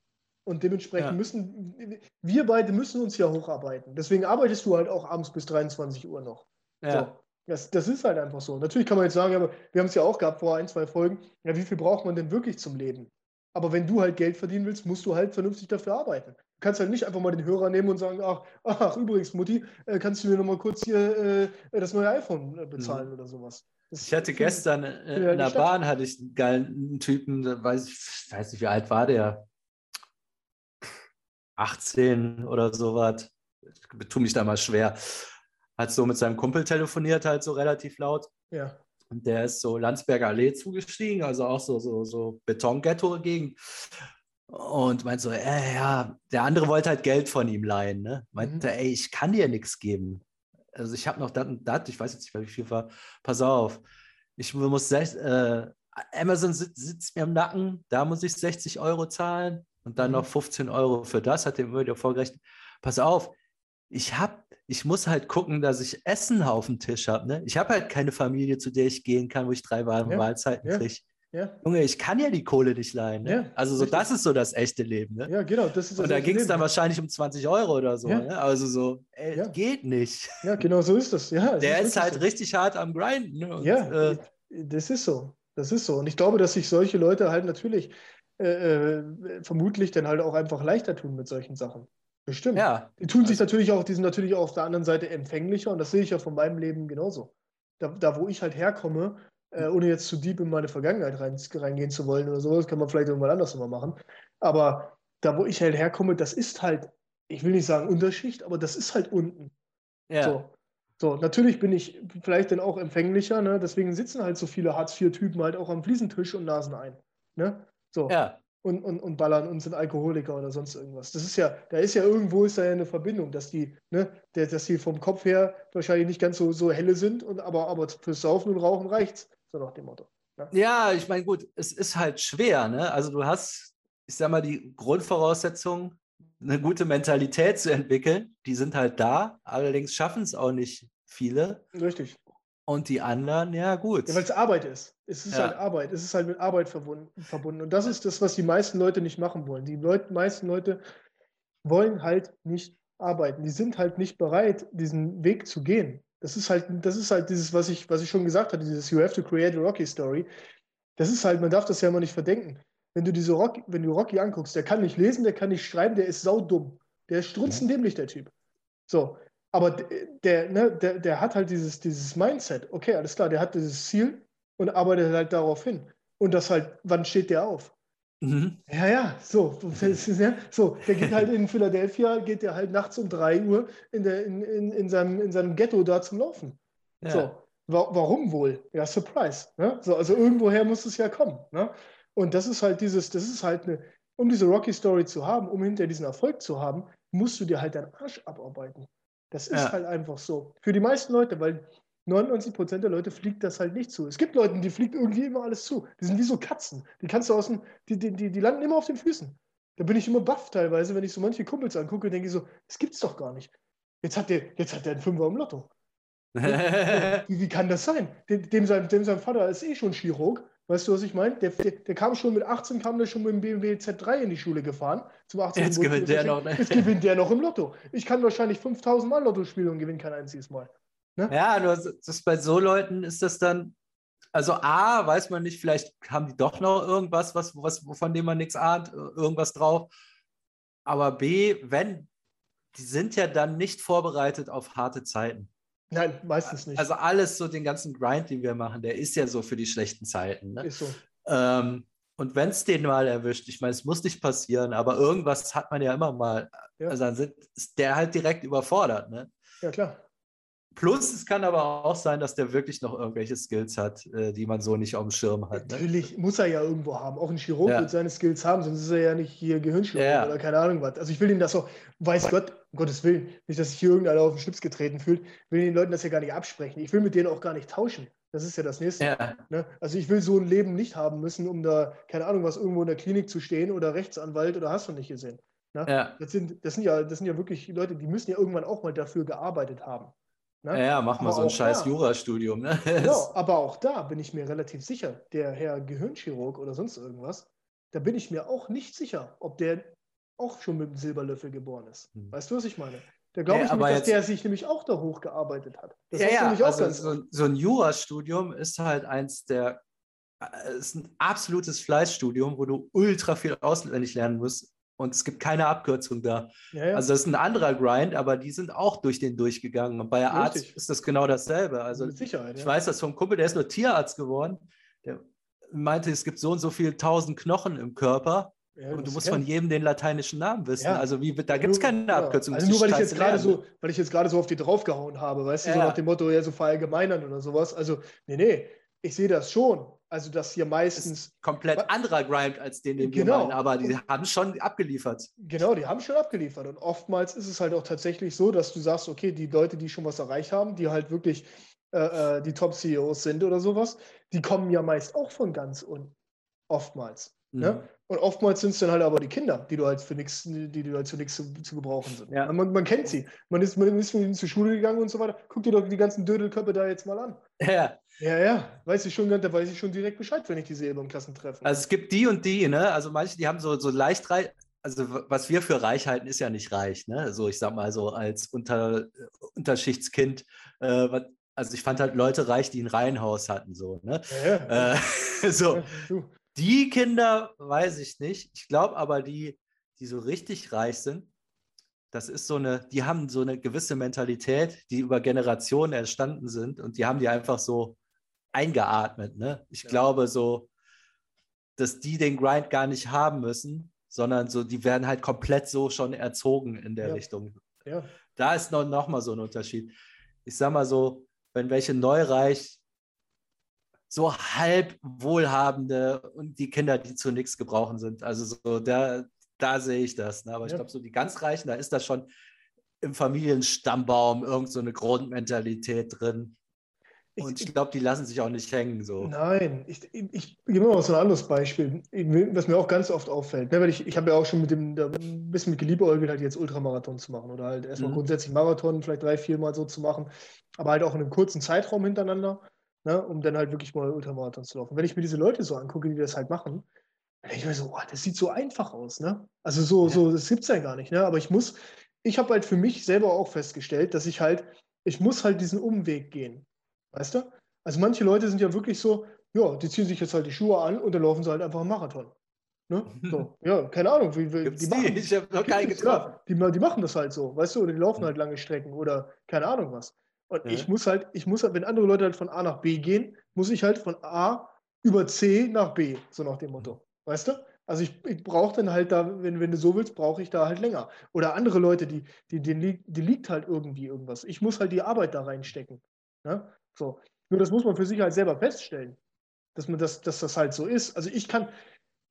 Und dementsprechend ja. müssen, wir beide müssen uns ja hocharbeiten. Deswegen arbeitest du halt auch abends bis 23 Uhr noch. Ja. So. Das, das ist halt einfach so. Natürlich kann man jetzt sagen, aber wir haben es ja auch gehabt vor ein, zwei Folgen, ja, wie viel braucht man denn wirklich zum Leben? Aber wenn du halt Geld verdienen willst, musst du halt vernünftig dafür arbeiten. Du kannst halt nicht einfach mal den Hörer nehmen und sagen, ach, ach übrigens, Mutti, äh, kannst du mir nochmal kurz hier äh, das neue iPhone äh, bezahlen mhm. oder sowas. Das ich hatte gestern äh, in der Bahn hatte ich einen geilen Typen, weiß ich weiß nicht, wie alt war der? 18 oder sowas. Ich tue mich da mal schwer hat so mit seinem Kumpel telefoniert, halt so relativ laut. Ja. Und der ist so Landsberger Allee zugestiegen, also auch so, so, so Betonghetto-Gegend. Und meint so, äh, ja, der andere wollte halt Geld von ihm leihen. Ne? Meinte, mhm. ey, ich kann dir nichts geben. Also ich habe noch das und das, ich weiß jetzt nicht, wie viel war. Pass auf, ich muss, äh, Amazon sitzt, sitzt, mir im Nacken, da muss ich 60 Euro zahlen und dann mhm. noch 15 Euro für das, hat er mir wieder vorgerechnet. Pass auf, ich habe ich muss halt gucken, dass ich Essen auf dem Tisch habe. Ne? Ich habe halt keine Familie, zu der ich gehen kann, wo ich drei ja. Mahlzeiten ja. kriege. Ja. Junge, ich kann ja die Kohle nicht leihen. Ne? Ja, also so, das ist so das echte Leben. Ne? Ja, genau. Das ist das Und da ging es dann wahrscheinlich um 20 Euro oder so. Ne? Also so, ey, geht nicht. Ja, genau so ist das. Ja, Der ist, ist halt so. richtig hart am Grinden. Ne? Und, ja, äh, das ist so. Das ist so. Und ich glaube, dass sich solche Leute halt natürlich äh, äh, vermutlich dann halt auch einfach leichter tun mit solchen Sachen. Bestimmt. Ja. Die tun sich also natürlich auch, die sind natürlich auch auf der anderen Seite empfänglicher und das sehe ich ja von meinem Leben genauso. Da, da wo ich halt herkomme, äh, ohne jetzt zu deep in meine Vergangenheit rein, reingehen zu wollen oder so, das kann man vielleicht irgendwann anders nochmal machen. Aber da, wo ich halt herkomme, das ist halt, ich will nicht sagen Unterschicht, aber das ist halt unten. Ja. So. So, natürlich bin ich vielleicht dann auch empfänglicher, ne? deswegen sitzen halt so viele Hartz-IV-Typen halt auch am Fliesentisch und nasen ein. Ne? So. Ja. Und, und, und ballern und sind Alkoholiker oder sonst irgendwas. Das ist ja, da ist ja irgendwo ist da ja eine Verbindung, dass die, ne, dass die vom Kopf her wahrscheinlich nicht ganz so, so helle sind, und, aber, aber fürs Saufen und Rauchen reicht's, so nach dem Motto. Ne? Ja, ich meine, gut, es ist halt schwer, ne? Also du hast, ich sag mal, die Grundvoraussetzung, eine gute Mentalität zu entwickeln, die sind halt da, allerdings schaffen es auch nicht viele. Richtig. Und die anderen, ja, gut. Ja, weil es Arbeit ist. Es ist ja. halt Arbeit. Es ist halt mit Arbeit verbunden. Und das ist das, was die meisten Leute nicht machen wollen. Die Leute, meisten Leute wollen halt nicht arbeiten. Die sind halt nicht bereit, diesen Weg zu gehen. Das ist halt, das ist halt dieses, was ich, was ich schon gesagt hatte, dieses You have to create a Rocky Story. Das ist halt, man darf das ja immer nicht verdenken. Wenn du diese Rocky, wenn du Rocky anguckst, der kann nicht lesen, der kann nicht schreiben, der ist saudumm. Der ist strunzendämlich, der Typ. So. Aber der, ne, der, der hat halt dieses, dieses Mindset. Okay, alles klar, der hat dieses Ziel und arbeitet halt darauf hin. Und das halt, wann steht der auf? Mhm. Ja, ja, so. so, der geht halt in Philadelphia, geht der halt nachts um 3 Uhr in, der, in, in, in, seinem, in seinem Ghetto da zum Laufen. Ja. So. Wa warum wohl? Ja, Surprise. Ne? So, also irgendwoher muss es ja kommen. Ne? Und das ist halt dieses, das ist halt eine, um diese Rocky Story zu haben, um hinter diesen Erfolg zu haben, musst du dir halt deinen Arsch abarbeiten. Das ist ja. halt einfach so. Für die meisten Leute, weil 99 Prozent der Leute fliegt das halt nicht zu. Es gibt Leute, die fliegt irgendwie immer alles zu. Die sind wie so Katzen. Die kannst du aus dem, die, die, die, die landen immer auf den Füßen. Da bin ich immer baff teilweise, wenn ich so manche Kumpels angucke, denke ich so, das gibt's doch gar nicht. Jetzt hat der, jetzt hat der einen Fünfer im Lotto. (laughs) wie, wie, kann das sein? Dem, dem, sein, dem sein Vater ist eh schon Chirurg Weißt du, was ich meine? Der, der, der, kam schon mit 18, kam der schon mit dem BMW Z3 in die Schule gefahren. Zum 18. Jetzt gewinnt der noch, ne? Jetzt gewinnt der noch im Lotto. Ich kann wahrscheinlich 5000 Mal Lotto spielen und gewinne kein einziges Mal. Ne? Ja, nur das, bei so Leuten ist das dann, also A, weiß man nicht, vielleicht haben die doch noch irgendwas, was, was, von dem man nichts ahnt, irgendwas drauf. Aber B, wenn, die sind ja dann nicht vorbereitet auf harte Zeiten. Nein, meistens nicht. Also alles so, den ganzen Grind, den wir machen, der ist ja so für die schlechten Zeiten. Ne? Ist so. Ähm, und wenn es den mal erwischt, ich meine, es muss nicht passieren, aber irgendwas hat man ja immer mal. Ja. Also dann sind, ist der halt direkt überfordert. Ne? Ja, klar. Plus, es kann aber auch sein, dass der wirklich noch irgendwelche Skills hat, äh, die man so nicht auf dem Schirm hat. Ne? Natürlich muss er ja irgendwo haben. Auch ein Chirurg ja. wird seine Skills haben, sonst ist er ja nicht hier Gehirnchirurg ja. oder keine Ahnung was. Also ich will ihm das auch, weiß Gott, um Gottes Willen, nicht, dass sich hier irgendeiner auf den Schlips getreten fühlt, will den Leuten das ja gar nicht absprechen. Ich will mit denen auch gar nicht tauschen. Das ist ja das Nächste. Ja. Ne? Also ich will so ein Leben nicht haben müssen, um da, keine Ahnung, was irgendwo in der Klinik zu stehen oder Rechtsanwalt oder hast du nicht gesehen. Ne? Das, sind, das, sind ja, das sind ja wirklich Leute, die müssen ja irgendwann auch mal dafür gearbeitet haben. Ne? Ja, mach mal aber so ein scheiß Jurastudium. Ne? Genau, (laughs) aber auch da bin ich mir relativ sicher, der Herr Gehirnchirurg oder sonst irgendwas, da bin ich mir auch nicht sicher, ob der auch schon mit dem Silberlöffel geboren ist. Hm. Weißt du, was ich meine? Da glaube ich ja, nämlich, dass jetzt, der sich nämlich auch da hochgearbeitet hat. Das ja, ja, also so, so, ein Jurastudium ist halt eins der, äh, ist ein absolutes Fleißstudium, wo du ultra viel auswendig lernen musst und es gibt keine Abkürzung da. Ja, ja. Also das ist ein anderer Grind, aber die sind auch durch den durchgegangen. Und bei der Arzt ist das genau dasselbe. Also Mit Sicherheit, ich ja. weiß das vom Kumpel, der ist nur Tierarzt geworden. Der meinte, es gibt so und so viele tausend Knochen im Körper. und du musst von jedem den lateinischen Namen wissen. Also wie, da gibt es keine Abkürzung. Also nur weil ich, jetzt gerade so, weil ich jetzt gerade so auf die draufgehauen habe, weißt du, so nach dem Motto, ja, so verallgemeinern oder sowas. Also, nee, nee, ich sehe das schon. Also, dass hier meistens. komplett anderer Grind als den, den genau. wir meinen, aber die haben schon abgeliefert. Genau, die haben schon abgeliefert. Und oftmals ist es halt auch tatsächlich so, dass du sagst, okay, die Leute, die schon was erreicht haben, die halt wirklich äh, äh die Top-CEOs sind oder sowas, die kommen ja meist auch von ganz unten. Oftmals. Ne? Mhm. Ne? Und oftmals sind es dann halt aber die Kinder, die du halt für nichts, die, die halt zu nichts zu, zu, gebrauchen sind. Ja. Man, man, kennt sie. Man ist, man ist mit ihnen zur Schule gegangen und so weiter. Guck dir doch die ganzen Dödelköpfe da jetzt mal an. Ja. Ja, ja. Weiß ich schon, da weiß ich schon direkt Bescheid, wenn ich die sehe beim Klassentreffen. Also es gibt die und die, ne? Also manche, die haben so, so leicht reich, also was wir für reich halten, ist ja nicht reich, ne? So, ich sag mal so als Unter, Unterschichtskind, äh, also ich fand halt Leute reich, die ein Reihenhaus hatten, so, ne? Ja, ja. Äh, (laughs) so. Ja, die Kinder weiß ich nicht. Ich glaube aber, die, die so richtig reich sind, das ist so eine, die haben so eine gewisse Mentalität, die über Generationen entstanden sind und die haben die einfach so eingeatmet. Ne? Ich ja. glaube so, dass die den Grind gar nicht haben müssen, sondern so, die werden halt komplett so schon erzogen in der ja. Richtung. Ja. Da ist noch, noch mal so ein Unterschied. ich sag mal so, wenn welche Neureich so halb wohlhabende und die Kinder, die zu nichts gebrauchen sind. Also so, da, da sehe ich das. Ne? Aber ja. ich glaube, so die ganz Reichen, da ist das schon im Familienstammbaum irgend so eine Grundmentalität drin. Und ich, ich glaube, die lassen sich auch nicht hängen. So. Nein, ich, ich, ich gebe mal so ein anderes Beispiel, was mir auch ganz oft auffällt. Ne, ich, ich habe ja auch schon mit dem ein bisschen mit geliebäugelt, halt jetzt Ultramarathon zu machen oder halt erstmal mhm. grundsätzlich Marathon, vielleicht drei, vier Mal so zu machen, aber halt auch in einem kurzen Zeitraum hintereinander ne, um dann halt wirklich mal Ultramarathon zu laufen. Wenn ich mir diese Leute so angucke, die das halt machen, ich mir so, oh, das sieht so einfach aus, ne? Also so, ja. so, das gibt es ja gar nicht, ne? Aber ich muss, ich habe halt für mich selber auch festgestellt, dass ich halt, ich muss halt diesen Umweg gehen. Weißt du? Also manche Leute sind ja wirklich so, ja, die ziehen sich jetzt halt die Schuhe an und dann laufen sie halt einfach einen Marathon. Ne? So, (laughs) ja, keine Ahnung. Wie, wie, die machen, ich habe noch keinen getroffen. Die, die, machen das halt so, weißt du, oder die laufen halt lange Strecken oder keine Ahnung was. Und ja. ich muss halt, ich muss halt, wenn andere Leute halt von A nach B gehen, muss ich halt von A über C nach B, so nach dem Motto. Weißt du? Also ich, ich brauche dann halt da, wenn, wenn du so willst, brauche ich da halt länger. Oder andere Leute, die, die, die, die liegt halt irgendwie irgendwas. Ich muss halt die Arbeit da reinstecken. Ne? So. Nur das muss man für sich halt selber feststellen, dass, man das, dass das halt so ist. Also ich kann,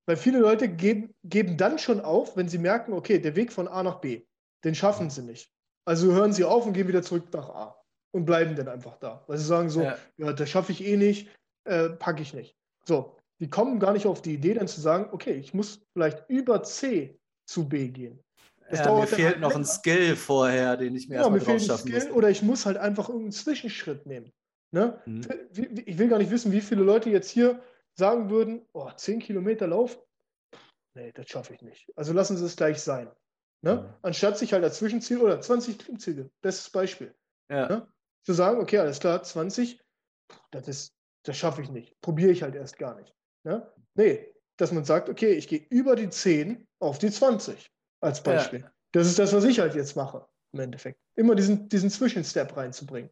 weil viele Leute geben, geben dann schon auf, wenn sie merken, okay, der Weg von A nach B, den schaffen sie nicht. Also hören sie auf und gehen wieder zurück nach A und bleiben dann einfach da. Weil sie sagen so, ja, ja das schaffe ich eh nicht, äh, packe ich nicht. So, die kommen gar nicht auf die Idee, dann zu sagen, okay, ich muss vielleicht über C zu B gehen. Das ja, mir fehlt halt noch ein Skill vorher, den ich mir ja, erstmal drauf schaffen muss. Oder ich muss halt einfach irgendeinen Zwischenschritt nehmen. Ne? Mhm. Ich will gar nicht wissen, wie viele Leute jetzt hier sagen würden, oh, 10 Kilometer Lauf, nee, das schaffe ich nicht. Also lassen Sie es gleich sein. Ne? Mhm. Anstatt sich halt als Zwischenziel oder 20 Klimmziele, bestes Beispiel. Ja. Ne? zu sagen, okay, alles klar, 20, das, ist, das schaffe ich nicht. Probiere ich halt erst gar nicht. Ne? Nee, dass man sagt, okay, ich gehe über die 10 auf die 20 als Beispiel. Ja. Das ist das, was ich halt jetzt mache, im Endeffekt. Immer diesen, diesen Zwischenstep reinzubringen.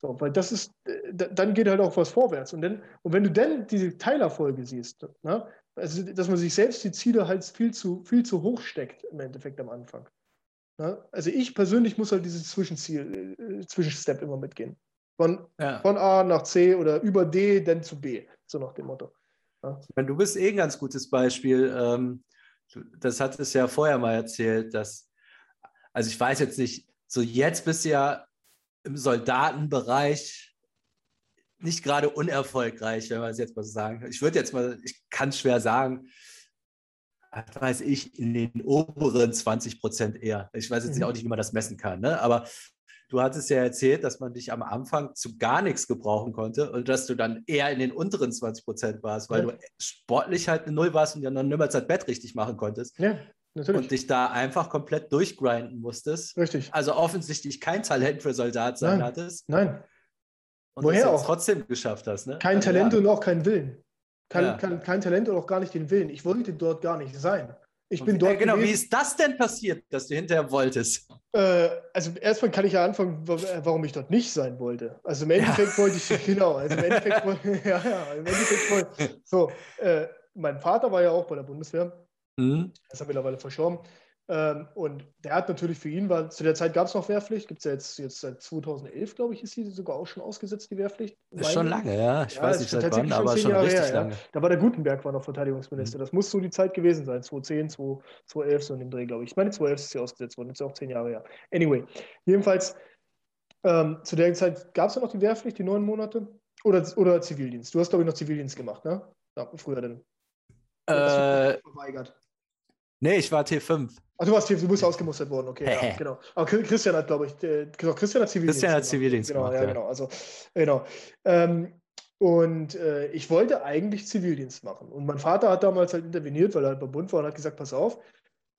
So, weil das ist, dann geht halt auch was vorwärts. Und, dann, und wenn du dann diese Teilerfolge siehst, ne, also dass man sich selbst die Ziele halt viel zu, viel zu hoch steckt im Endeffekt am Anfang. Ja, also ich persönlich muss halt dieses Zwischenziel, äh, Zwischenstep immer mitgehen. Von, ja. von A nach C oder über D, dann zu B, so nach dem Motto. Ja. Du bist eh ein ganz gutes Beispiel. Ähm, das hat es ja vorher mal erzählt, dass, also ich weiß jetzt nicht, so jetzt bist du ja im Soldatenbereich nicht gerade unerfolgreich, wenn man es jetzt mal so sagen. Ich würde jetzt mal, ich kann schwer sagen, weiß ich, in den oberen 20 Prozent eher. Ich weiß jetzt mhm. auch nicht, wie man das messen kann, ne? aber du hattest ja erzählt, dass man dich am Anfang zu gar nichts gebrauchen konnte und dass du dann eher in den unteren 20 Prozent warst, weil ja. du sportlich halt eine Null warst und dann niemals das Bett richtig machen konntest. Ja. Natürlich. Und dich da einfach komplett durchgrinden musstest. Richtig. Also offensichtlich kein Talent für Soldat sein Nein. hattest. Nein. Und Woher auch? trotzdem geschafft hast. Ne? Kein also, Talent ja. und auch kein Willen. Kein, ja. kein, kein Talent und auch gar nicht den Willen. Ich wollte dort gar nicht sein. Ich bin dort. Ja, genau, gewesen. wie ist das denn passiert, dass du hinterher wolltest? Äh, also erstmal kann ich ja anfangen, warum ich dort nicht sein wollte. Also im Endeffekt ja. wollte ich, (laughs) genau, also im Endeffekt wollte, (laughs) ja, ja, im Endeffekt wollte, so, äh, mein Vater war ja auch bei der Bundeswehr. Mhm. Er ist ja mittlerweile verstorben. Ähm, und der hat natürlich für ihn, weil zu der Zeit gab es noch Wehrpflicht, gibt es ja jetzt, jetzt seit 2011, glaube ich, ist die sogar auch schon ausgesetzt, die Wehrpflicht. Das ist schon lange, ja. Ich ja, weiß nicht seit wann, aber schon Jahre richtig her, lange. Ja. Da war der Gutenberg war noch Verteidigungsminister. Mhm. Das muss so die Zeit gewesen sein, 2010, 2011, so in dem Dreh, glaube ich. Ich meine, 2011 ist sie ausgesetzt worden, jetzt auch zehn Jahre her. Anyway, jedenfalls, ähm, zu der Zeit gab es ja noch die Wehrpflicht, die neun Monate, oder, oder Zivildienst. Du hast, glaube ich, noch Zivildienst gemast, ne? Ja, früher denn. Äh, verweigert. Nee, ich war T5. Ach, du warst T5, du bist ausgemustert worden, okay, ja, (laughs) genau. Aber Christian hat, glaube ich, äh, genau, Christian hat Zivildienst Christian hat Zivildienst genau, gemacht, ja, ja, genau. Also, genau. Ähm, und äh, ich wollte eigentlich Zivildienst machen. Und mein Vater hat damals halt interveniert, weil er halt beim Bund war und hat gesagt, pass auf,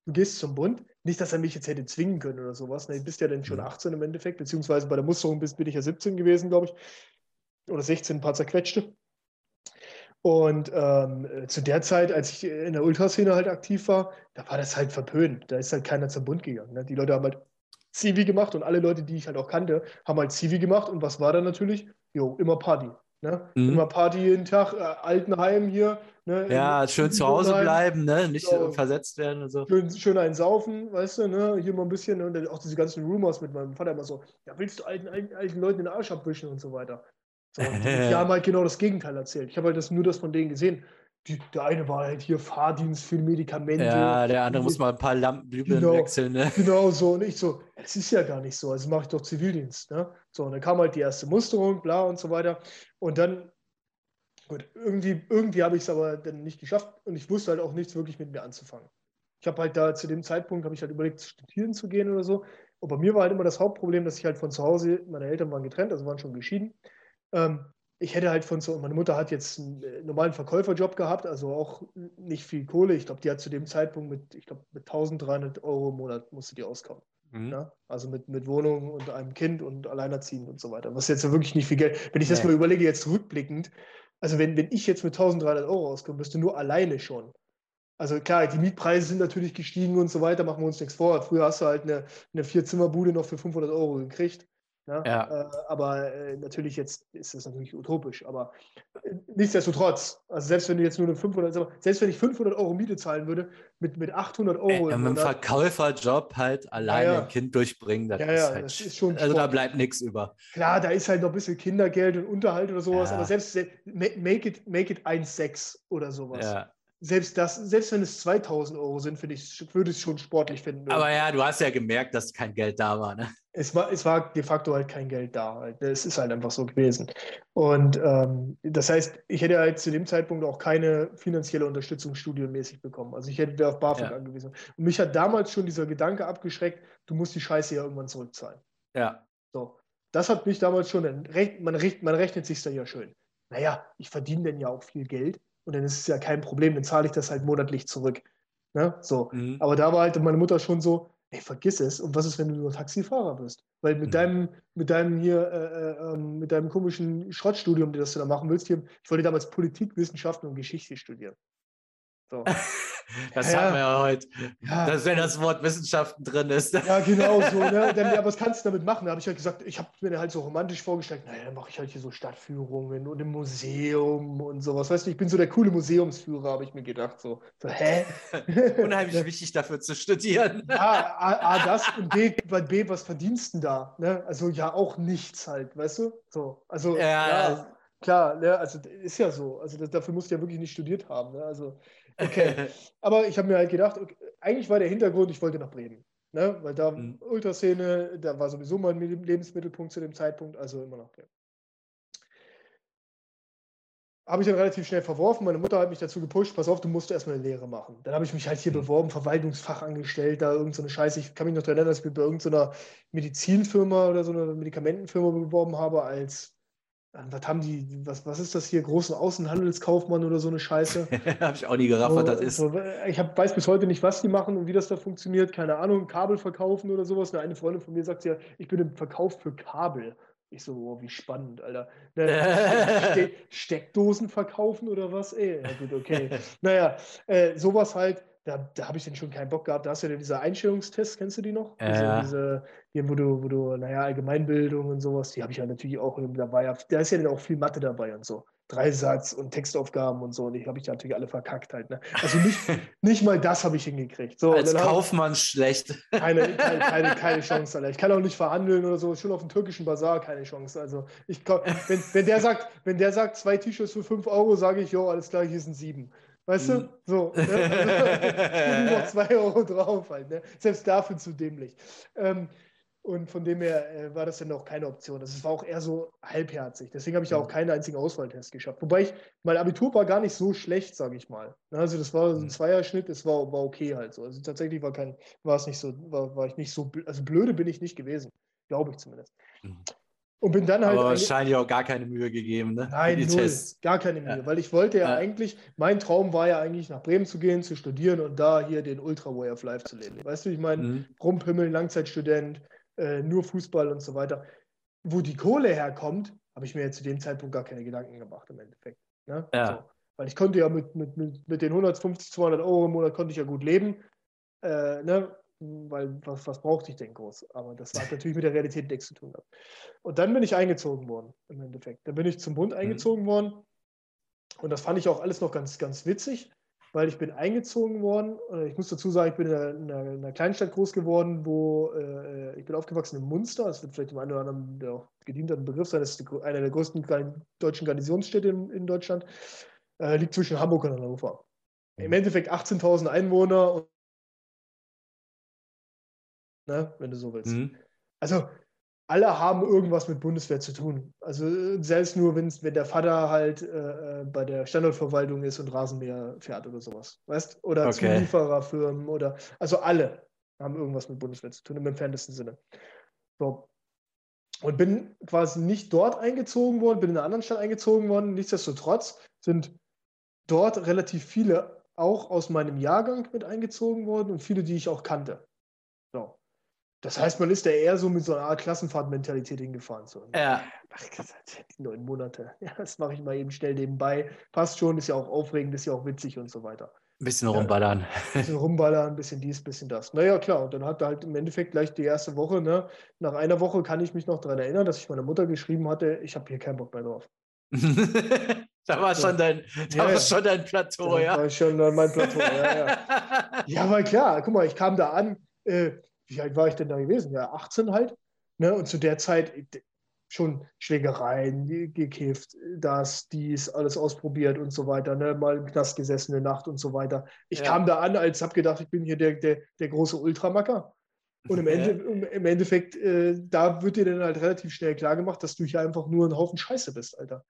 du gehst zum Bund. Nicht, dass er mich jetzt hätte zwingen können oder sowas. Ne? Du bist ja dann schon 18 mhm. im Endeffekt, beziehungsweise bei der Musterung bist, bin ich ja 17 gewesen, glaube ich. Oder 16, ein paar zerquetschte. Und ähm, zu der Zeit, als ich in der Ultraszene halt aktiv war, da war das halt verpönt. Da ist halt keiner zum Bund gegangen. Ne? Die Leute haben halt Zivi gemacht und alle Leute, die ich halt auch kannte, haben halt Zivi gemacht. Und was war da natürlich? Jo, immer Party. Ne? Mhm. Immer Party jeden Tag, äh, Altenheim hier. Ne? Ja, schön zu Hause bleiben, ne? nicht genau. versetzt werden und so. Schön, schön einen saufen, weißt du, ne? hier mal ein bisschen. Ne? Und auch diese ganzen Rumors mit meinem Vater immer so, ja, willst du alten, alten, alten Leuten den Arsch abwischen und so weiter. So, die (laughs) haben halt genau das Gegenteil erzählt. Ich habe halt das, nur das von denen gesehen. Die, der eine war halt hier Fahrdienst für Medikamente. Ja, der andere muss mal ein paar Lampenbügeln genau, wechseln. Ne? Genau so. Und ich so, es ist ja gar nicht so. Also mache ich doch Zivildienst. Ne? So, und dann kam halt die erste Musterung, bla und so weiter. Und dann, gut, irgendwie, irgendwie habe ich es aber dann nicht geschafft und ich wusste halt auch nichts wirklich mit mir anzufangen. Ich habe halt da zu dem Zeitpunkt, habe ich halt überlegt, studieren zu gehen oder so. Und bei mir war halt immer das Hauptproblem, dass ich halt von zu Hause, meine Eltern waren getrennt, also waren schon geschieden. Ähm, ich hätte halt von so, meine Mutter hat jetzt einen äh, normalen Verkäuferjob gehabt, also auch nicht viel Kohle. Ich glaube, die hat zu dem Zeitpunkt mit, ich glaube, mit 1300 Euro im Monat musste die auskommen. Mhm. Ja? Also mit, mit Wohnung und einem Kind und alleinerziehend und so weiter. Was jetzt wirklich nicht viel Geld. Wenn ich das mal überlege, jetzt rückblickend, also wenn, wenn ich jetzt mit 1300 Euro auskommen müsste, nur alleine schon. Also klar, die Mietpreise sind natürlich gestiegen und so weiter, machen wir uns nichts vor. Früher hast du halt eine, eine Vier-Zimmer-Bude noch für 500 Euro gekriegt. Ne? Ja. Äh, aber äh, natürlich jetzt ist das natürlich utopisch. Aber äh, nichtsdestotrotz, also selbst wenn du jetzt nur eine 500, selbst wenn ich 500 Euro Miete zahlen würde, mit, mit 800 Euro. Äh, mit einem Verkäuferjob halt alleine ja, ein Kind durchbringen, das, ja, ist, halt, das ist schon. Also da bleibt nichts über. Klar, da ist halt noch ein bisschen Kindergeld und Unterhalt oder sowas, aber selbst make it, make it 1,6 oder sowas. Ja selbst das, selbst wenn es 2000 Euro sind, finde ich, würde ich es schon sportlich finden. Aber ja, du hast ja gemerkt, dass kein Geld da war, ne? Es war, es war de facto halt kein Geld da. Es ist halt einfach so gewesen. Und ähm, das heißt, ich hätte halt zu dem Zeitpunkt auch keine finanzielle Unterstützung studienmäßig bekommen. Also ich hätte auf BAföG ja. angewiesen. Und mich hat damals schon dieser Gedanke abgeschreckt, du musst die Scheiße ja irgendwann zurückzahlen. Ja. So. Das hat mich damals schon, man, man rechnet sich da ja schön. Naja, ich verdiene denn ja auch viel Geld und dann ist es ja kein Problem, dann zahle ich das halt monatlich zurück. Ne? So. Mhm. Aber da war halt meine Mutter schon so, ey, vergiss es. Und was ist, wenn du nur Taxifahrer bist? Weil mit mhm. deinem, mit deinem hier, äh, äh, ähm, mit deinem komischen Schrottstudium, das du da machen willst, hier, ich wollte damals Politik, Wissenschaften und Geschichte studieren. So. (laughs) Das ja, haben wir ja heute. Ja. Dass, wenn das Wort Wissenschaften drin ist. Ja, genau so. Ne? (laughs) Dann, ja, was kannst du damit machen? Da habe ich halt gesagt, ich habe mir halt so romantisch vorgestellt, naja, dann mache ich halt hier so Stadtführungen und im Museum und sowas. Weißt du, ich bin so der coole Museumsführer, habe ich mir gedacht. So, so hä? (laughs) Unheimlich wichtig dafür zu studieren. Ja, A, A das und B, B, was verdienst du da? Ne? Also ja, auch nichts halt, weißt du? So, also ja. ja klar, ne? also ist ja so. Also das, dafür musst du ja wirklich nicht studiert haben. Ne? Also Okay. (laughs) Aber ich habe mir halt gedacht, okay, eigentlich war der Hintergrund, ich wollte nach Bremen. Ne? Weil da mhm. Ultraszene, da war sowieso mein Lebensmittelpunkt zu dem Zeitpunkt, also immer nach Bremen. Habe ich dann relativ schnell verworfen. Meine Mutter hat mich dazu gepusht, pass auf, du musst erstmal eine Lehre machen. Dann habe ich mich halt hier mhm. beworben, Verwaltungsfachangestellter, irgendeine so Scheiße. Ich kann mich noch daran erinnern, dass ich mich bei irgendeiner Medizinfirma oder so einer Medikamentenfirma beworben habe als was haben die, was, was ist das hier, großen Außenhandelskaufmann oder so eine Scheiße? (laughs) habe ich auch nie gerafft, was das ist. So, ich hab, weiß bis heute nicht, was die machen und wie das da funktioniert. Keine Ahnung, Kabel verkaufen oder sowas. Eine Freundin von mir sagt ja, ich bin im Verkauf für Kabel. Ich so, oh, wie spannend, Alter. (laughs) Ste Steckdosen verkaufen oder was? Ey, ja gut, okay. (laughs) naja, äh, sowas halt da, da habe ich dann schon keinen Bock gehabt. Da hast du ja diese Einstellungstests, kennst du die noch? Ja. Diese, diese, wo du, wo du, naja, Allgemeinbildung und sowas, die habe ich ja natürlich auch dabei. Da ist ja dann auch viel Mathe dabei und so. Dreisatz und Textaufgaben und so. Und die habe ich natürlich alle verkackt halt. Ne? Also nicht, (laughs) nicht mal das habe ich hingekriegt. So, Als Kaufmann schlecht. Keine, (laughs) keine, keine, keine, Chance, Alter. Ich kann auch nicht verhandeln oder so. Schon auf dem türkischen Bazar keine Chance. Also ich wenn, wenn der sagt, wenn der sagt, zwei T-Shirts für 5 Euro, sage ich, jo, alles klar, hier sind sieben. Weißt du? Mhm. So. Ne? (laughs) noch zwei Euro drauf halt. Ne? Selbst dafür zu dämlich. Ähm, und von dem her äh, war das dann auch keine Option. Das war auch eher so halbherzig. Deswegen habe ich ja auch keinen einzigen Auswahltest geschafft. Wobei ich, mein Abitur war gar nicht so schlecht, sage ich mal. Also das war ein mhm. Zweierschnitt, es war, war okay halt so. Also tatsächlich war kein, war es nicht so, war, war ich nicht so, also blöde bin ich nicht gewesen. Glaube ich zumindest. Mhm. Und bin dann halt. Aber wahrscheinlich auch gar keine Mühe gegeben, ne? Nein, null, Tests. gar keine Mühe. Ja. Weil ich wollte ja, ja, eigentlich, mein Traum war ja eigentlich nach Bremen zu gehen, zu studieren und da hier den Ultra Way of Life zu leben. Weißt du, ich meine, mhm. rumpimmeln, Langzeitstudent, äh, nur Fußball und so weiter. Wo die Kohle herkommt, habe ich mir jetzt zu dem Zeitpunkt gar keine Gedanken gemacht im Endeffekt. Ne? Ja. So. Weil ich konnte ja mit, mit, mit, mit den 150, 200 Euro im Monat konnte ich ja gut leben. Äh, ne? Weil was, was brauchte ich denn groß? Aber das hat natürlich mit der Realität nichts zu tun. Und dann bin ich eingezogen worden, im Endeffekt. Dann bin ich zum Bund mhm. eingezogen mhm. worden. Und das fand ich auch alles noch ganz, ganz witzig, weil ich bin eingezogen worden. Ich muss dazu sagen, ich bin in einer, in einer Kleinstadt groß geworden, wo äh, ich bin aufgewachsen in Munster. Das wird vielleicht dem einen oder anderen, der auch gedient hat, ein Begriff sein. Das ist einer der größten deutschen Garnisonsstädte in, in Deutschland. Äh, liegt zwischen Hamburg und Hannover. Im mhm. Endeffekt 18.000 Einwohner ne, wenn du so willst. Mhm. Also alle haben irgendwas mit Bundeswehr zu tun. Also selbst nur, wenn der Vater halt äh, äh, bei der Standortverwaltung ist und Rasenmäher fährt oder sowas. Weißt? Oder okay. Zuliefererfirmen oder also alle haben irgendwas mit Bundeswehr zu tun, im entferntesten Sinne. So. Und bin quasi nicht dort eingezogen worden, bin in einer anderen Stadt eingezogen worden. Nichtsdestotrotz sind dort relativ viele auch aus meinem Jahrgang mit eingezogen worden und viele, die ich auch kannte. Das heißt, man ist da eher so mit so einer Art Klassenfahrtmentalität hingefahren. So. Ja. Ach, neun Monate. (laughs) Ja, das mache ich mal eben schnell nebenbei. Passt schon, ist ja auch aufregend, ist ja auch witzig und so weiter. Ein bisschen rumballern. Ja, ein bisschen rumballern, ein bisschen dies, ein bisschen das. Naja, klar. Und dann hat er halt im Endeffekt gleich die erste Woche, ne? nach einer Woche kann ich mich noch daran erinnern, dass ich meiner Mutter geschrieben hatte, ich habe hier keinen Bock mehr drauf. (laughs) da war, schon, dein, da ja, war schon dein Plateau, ja. Da war schon mein Plateau, ja, ja. (laughs) ja, aber klar, guck mal, ich kam da an, äh, wie alt war ich denn da gewesen? Ja, 18 halt. Ne? Und zu der Zeit schon Schlägereien, gekifft, das, dies, alles ausprobiert und so weiter, ne? mal im Knast gesessen eine Nacht und so weiter. Ich ja. kam da an, als habe gedacht, ich bin hier der, der, der große Ultramacker. Und im, (laughs) Ende, im Endeffekt, äh, da wird dir dann halt relativ schnell klar gemacht, dass du hier einfach nur ein Haufen Scheiße bist, Alter.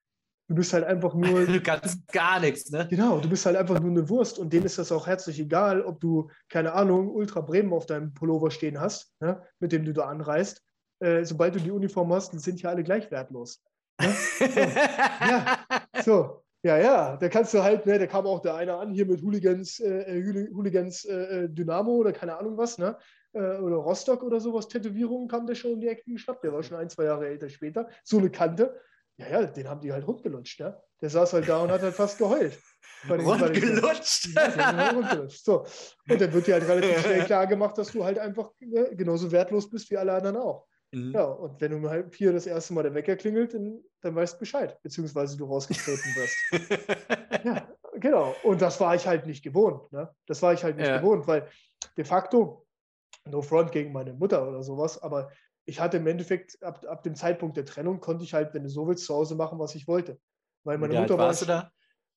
Du bist halt einfach nur. (laughs) Du kannst gar nichts, ne? Genau, du bist halt einfach nur eine Wurst und denen ist das auch herzlich egal, ob du, keine Ahnung, Ultra Bremen auf deinem Pullover stehen hast, ne? mit dem du da anreist. Äh, sobald du die Uniform hast, sind ja alle gleich wertlos. Ne? So. ja, (laughs) so. Ja, ja, da kannst du halt, ne, da kam auch der eine an hier mit Hooligans, äh, Hooligans äh, Dynamo oder keine Ahnung was, ne? Äh, oder Rostock oder sowas, Tätowierungen kam der schon um die Ecke geschnappt, der war schon ein, zwei Jahre älter später. So eine Kante. Ja, ja, den haben die halt rundgelutscht, ja. Der saß halt da und hat halt fast geheult. Rundgelutscht? Ja, so. Und dann wird dir halt relativ schnell (laughs) klar gemacht, dass du halt einfach ne, genauso wertlos bist wie alle anderen auch. Mhm. Ja, und wenn um halb vier das erste Mal der Wecker klingelt, dann, dann weißt du Bescheid, beziehungsweise du rausgetreten wirst. (laughs) ja, genau. Und das war ich halt nicht gewohnt. Ne? Das war ich halt nicht ja. gewohnt, weil de facto, no front gegen meine Mutter oder sowas, aber ich hatte im Endeffekt ab, ab dem Zeitpunkt der Trennung, konnte ich halt, wenn du so willst, zu Hause machen, was ich wollte. Weil meine Mutter war. Warst du da?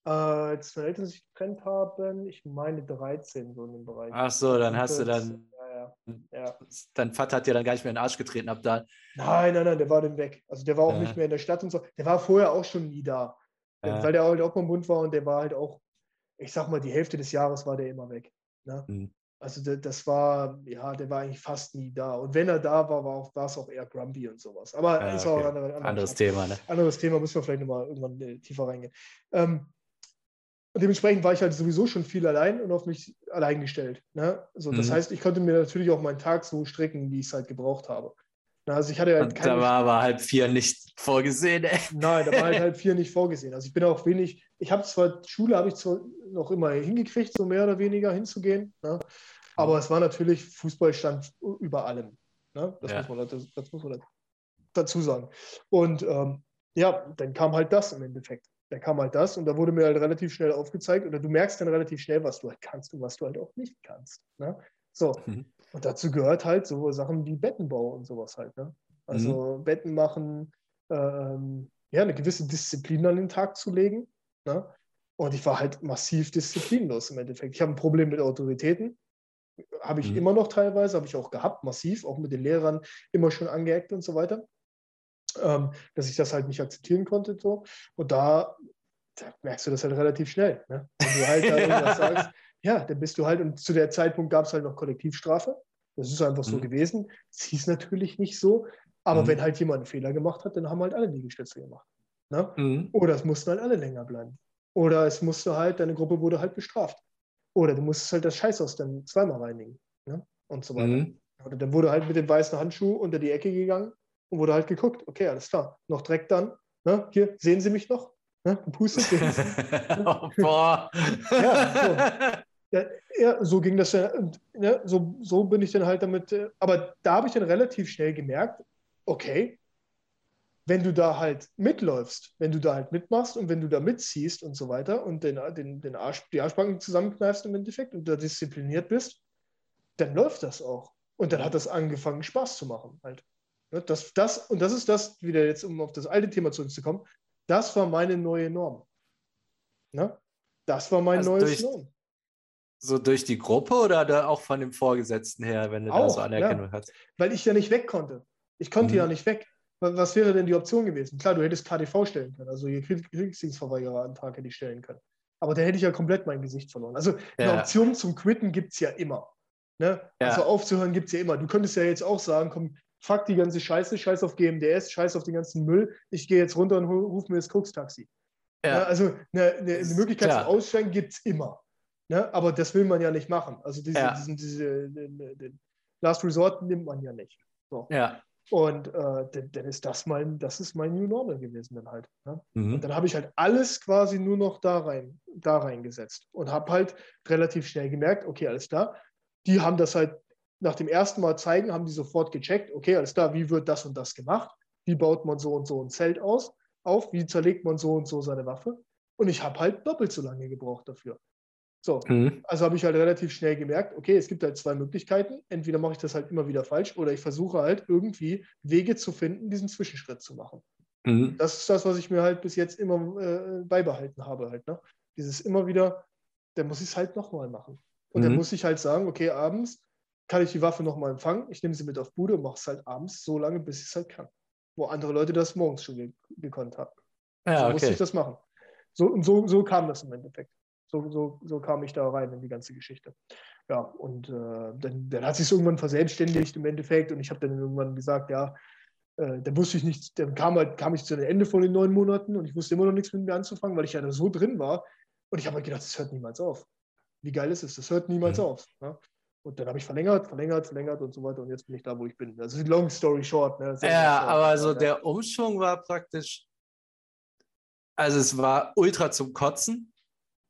Äh, als meine Eltern sich getrennt haben, ich meine 13, so in dem Bereich. Ach so, dann hast du dann. Ja, ja. Dein Vater hat dir dann gar nicht mehr in den Arsch getreten ab da. Nein, nein, nein, der war dann weg. Also der war auch ja. nicht mehr in der Stadt und so. Der war vorher auch schon nie da. Ja. Weil der halt auch beim Bund war und der war halt auch, ich sag mal, die Hälfte des Jahres war der immer weg. Ne? Mhm. Also das war, ja, der war eigentlich fast nie da. Und wenn er da war, war, auch, war es auch eher grumpy und sowas. Aber ja, ist okay. auch ein andere, anderes Art. Thema. Ne? Anderes Thema, müssen wir vielleicht nochmal irgendwann äh, tiefer reingehen. Ähm, und dementsprechend war ich halt sowieso schon viel allein und auf mich allein gestellt. Ne? So, das mhm. heißt, ich konnte mir natürlich auch meinen Tag so strecken, wie ich es halt gebraucht habe. Also ich hatte halt da war aber halb vier nicht vorgesehen. Ey. Nein, da war halt halb vier nicht (laughs) vorgesehen. Also ich bin auch wenig, ich habe zwar, Schule habe ich zwar noch immer hingekriegt, so mehr oder weniger hinzugehen. Ne? Aber es war natürlich, Fußball stand über allem. Ne? Das, ja. muss man, das, das, muss man, dazu sagen. Und ähm, ja, dann kam halt das im Endeffekt. Dann kam halt das und da wurde mir halt relativ schnell aufgezeigt oder du merkst dann relativ schnell, was du halt kannst und was du halt auch nicht kannst. Ne? So. Mhm. Und dazu gehört halt so Sachen wie Bettenbau und sowas halt. Ne? Also mhm. Betten machen, ähm, ja, eine gewisse Disziplin an den Tag zu legen. Ne? Und ich war halt massiv disziplinlos im Endeffekt. Ich habe ein Problem mit Autoritäten. Habe ich mhm. immer noch teilweise, habe ich auch gehabt, massiv, auch mit den Lehrern immer schon angeeckt und so weiter. Ähm, dass ich das halt nicht akzeptieren konnte. So. Und da, da merkst du das halt relativ schnell. Ne? Wenn du halt da (laughs) irgendwas sagst, ja, dann bist du halt, und zu der Zeitpunkt gab es halt noch Kollektivstrafe. Das ist einfach so mhm. gewesen. Es hieß natürlich nicht so, aber mhm. wenn halt jemand einen Fehler gemacht hat, dann haben halt alle Liegestütze gemacht. Ne? Mhm. Oder es mussten halt alle länger bleiben. Oder es musste halt, deine Gruppe wurde halt bestraft. Oder du musstest halt das Scheißhaus dann zweimal reinigen. Ne? Und so weiter. Mhm. Oder dann wurde halt mit dem weißen Handschuh unter die Ecke gegangen und wurde halt geguckt. Okay, alles klar. Noch Dreck dann. Ne? Hier, sehen Sie mich noch? Ne? Pustet (laughs) oh, boah. ja, so. (laughs) Ja, so ging das ja. ja so, so bin ich dann halt damit. Äh, aber da habe ich dann relativ schnell gemerkt, okay, wenn du da halt mitläufst, wenn du da halt mitmachst und wenn du da mitziehst und so weiter und den, den, den Arsch, die Arschbacken zusammenkneifst im Endeffekt und da diszipliniert bist, dann läuft das auch. Und dann hat das angefangen, Spaß zu machen halt. Ne, das, das, und das ist das, wieder jetzt, um auf das alte Thema zurückzukommen, das war meine neue Norm. Ne? Das war mein also neues durch, Norm. So durch die Gruppe oder auch von dem Vorgesetzten her, wenn du auch, da so Anerkennung ja. hast? Weil ich ja nicht weg konnte. Ich konnte mhm. ja nicht weg. Was wäre denn die Option gewesen? Klar, du hättest KTV stellen können, also hier Kriegsdienstverweigerer-Antrag hätte ich stellen können. Aber da hätte ich ja komplett mein Gesicht verloren. Also eine ja. Option zum Quitten gibt es ja immer. Ne? Ja. Also aufzuhören gibt es ja immer. Du könntest ja jetzt auch sagen, komm, fuck die ganze Scheiße, scheiß auf GMDS, scheiß auf den ganzen Müll, ich gehe jetzt runter und rufe mir das Koks-Taxi. Ja. Ja, also eine, eine, eine Möglichkeit zum Aussteigen gibt es immer. Ne? Aber das will man ja nicht machen. Also diese, diesen, diese, den, den Last Resort nimmt man ja nicht. So. Ja. Und äh, dann, dann, ist das mein, das ist mein New Normal gewesen dann halt. Ne? Mhm. Und dann habe ich halt alles quasi nur noch da rein, da reingesetzt und habe halt relativ schnell gemerkt, okay, alles klar. Die haben das halt nach dem ersten Mal zeigen, haben die sofort gecheckt, okay, alles klar, wie wird das und das gemacht? Wie baut man so und so ein Zelt aus, auf? Wie zerlegt man so und so seine Waffe? Und ich habe halt doppelt so lange gebraucht dafür. So, mhm. also habe ich halt relativ schnell gemerkt, okay, es gibt halt zwei Möglichkeiten. Entweder mache ich das halt immer wieder falsch oder ich versuche halt irgendwie Wege zu finden, diesen Zwischenschritt zu machen. Mhm. Das ist das, was ich mir halt bis jetzt immer äh, beibehalten habe halt. Ne? Dieses immer wieder, dann muss ich es halt nochmal machen. Und mhm. dann muss ich halt sagen, okay, abends kann ich die Waffe nochmal empfangen, ich nehme sie mit auf Bude und mache es halt abends so lange, bis ich es halt kann. Wo andere Leute das morgens schon ge gekonnt haben. Ja, so okay. musste ich das machen. So, und so, so kam das im Endeffekt. So, so, so kam ich da rein in die ganze Geschichte. Ja, und äh, dann, dann hat sich irgendwann verselbstständigt im Endeffekt und ich habe dann irgendwann gesagt, ja, äh, dann wusste ich nicht, dann kam, halt, kam ich zu dem Ende von den neun Monaten und ich wusste immer noch nichts mit mir anzufangen, weil ich ja da so drin war. Und ich habe halt gedacht, das hört niemals auf. Wie geil ist es? Das hört niemals mhm. auf. Ja? Und dann habe ich verlängert, verlängert, verlängert und so weiter. Und jetzt bin ich da, wo ich bin. Also long story short. Ne? Ja, short, aber so ja. der Umschwung war praktisch, also es war ultra zum Kotzen.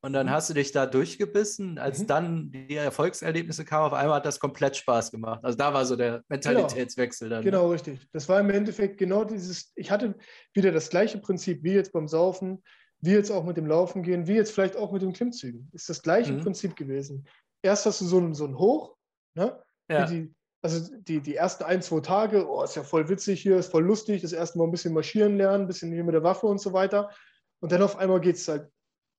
Und dann mhm. hast du dich da durchgebissen. Als mhm. dann die Erfolgserlebnisse kamen, auf einmal hat das komplett Spaß gemacht. Also da war so der genau. Mentalitätswechsel genau. dann. Genau, ne? richtig. Das war im Endeffekt genau dieses, ich hatte wieder das gleiche Prinzip wie jetzt beim Saufen, wie jetzt auch mit dem Laufen gehen, wie jetzt vielleicht auch mit den Klimmzügen. Ist das gleiche mhm. Prinzip gewesen. Erst hast du so ein, so ein Hoch, ne? Ja. Die, also die, die ersten ein, zwei Tage, oh, ist ja voll witzig hier, ist voll lustig, das erste Mal ein bisschen marschieren lernen, ein bisschen hier mit der Waffe und so weiter. Und dann auf einmal geht es halt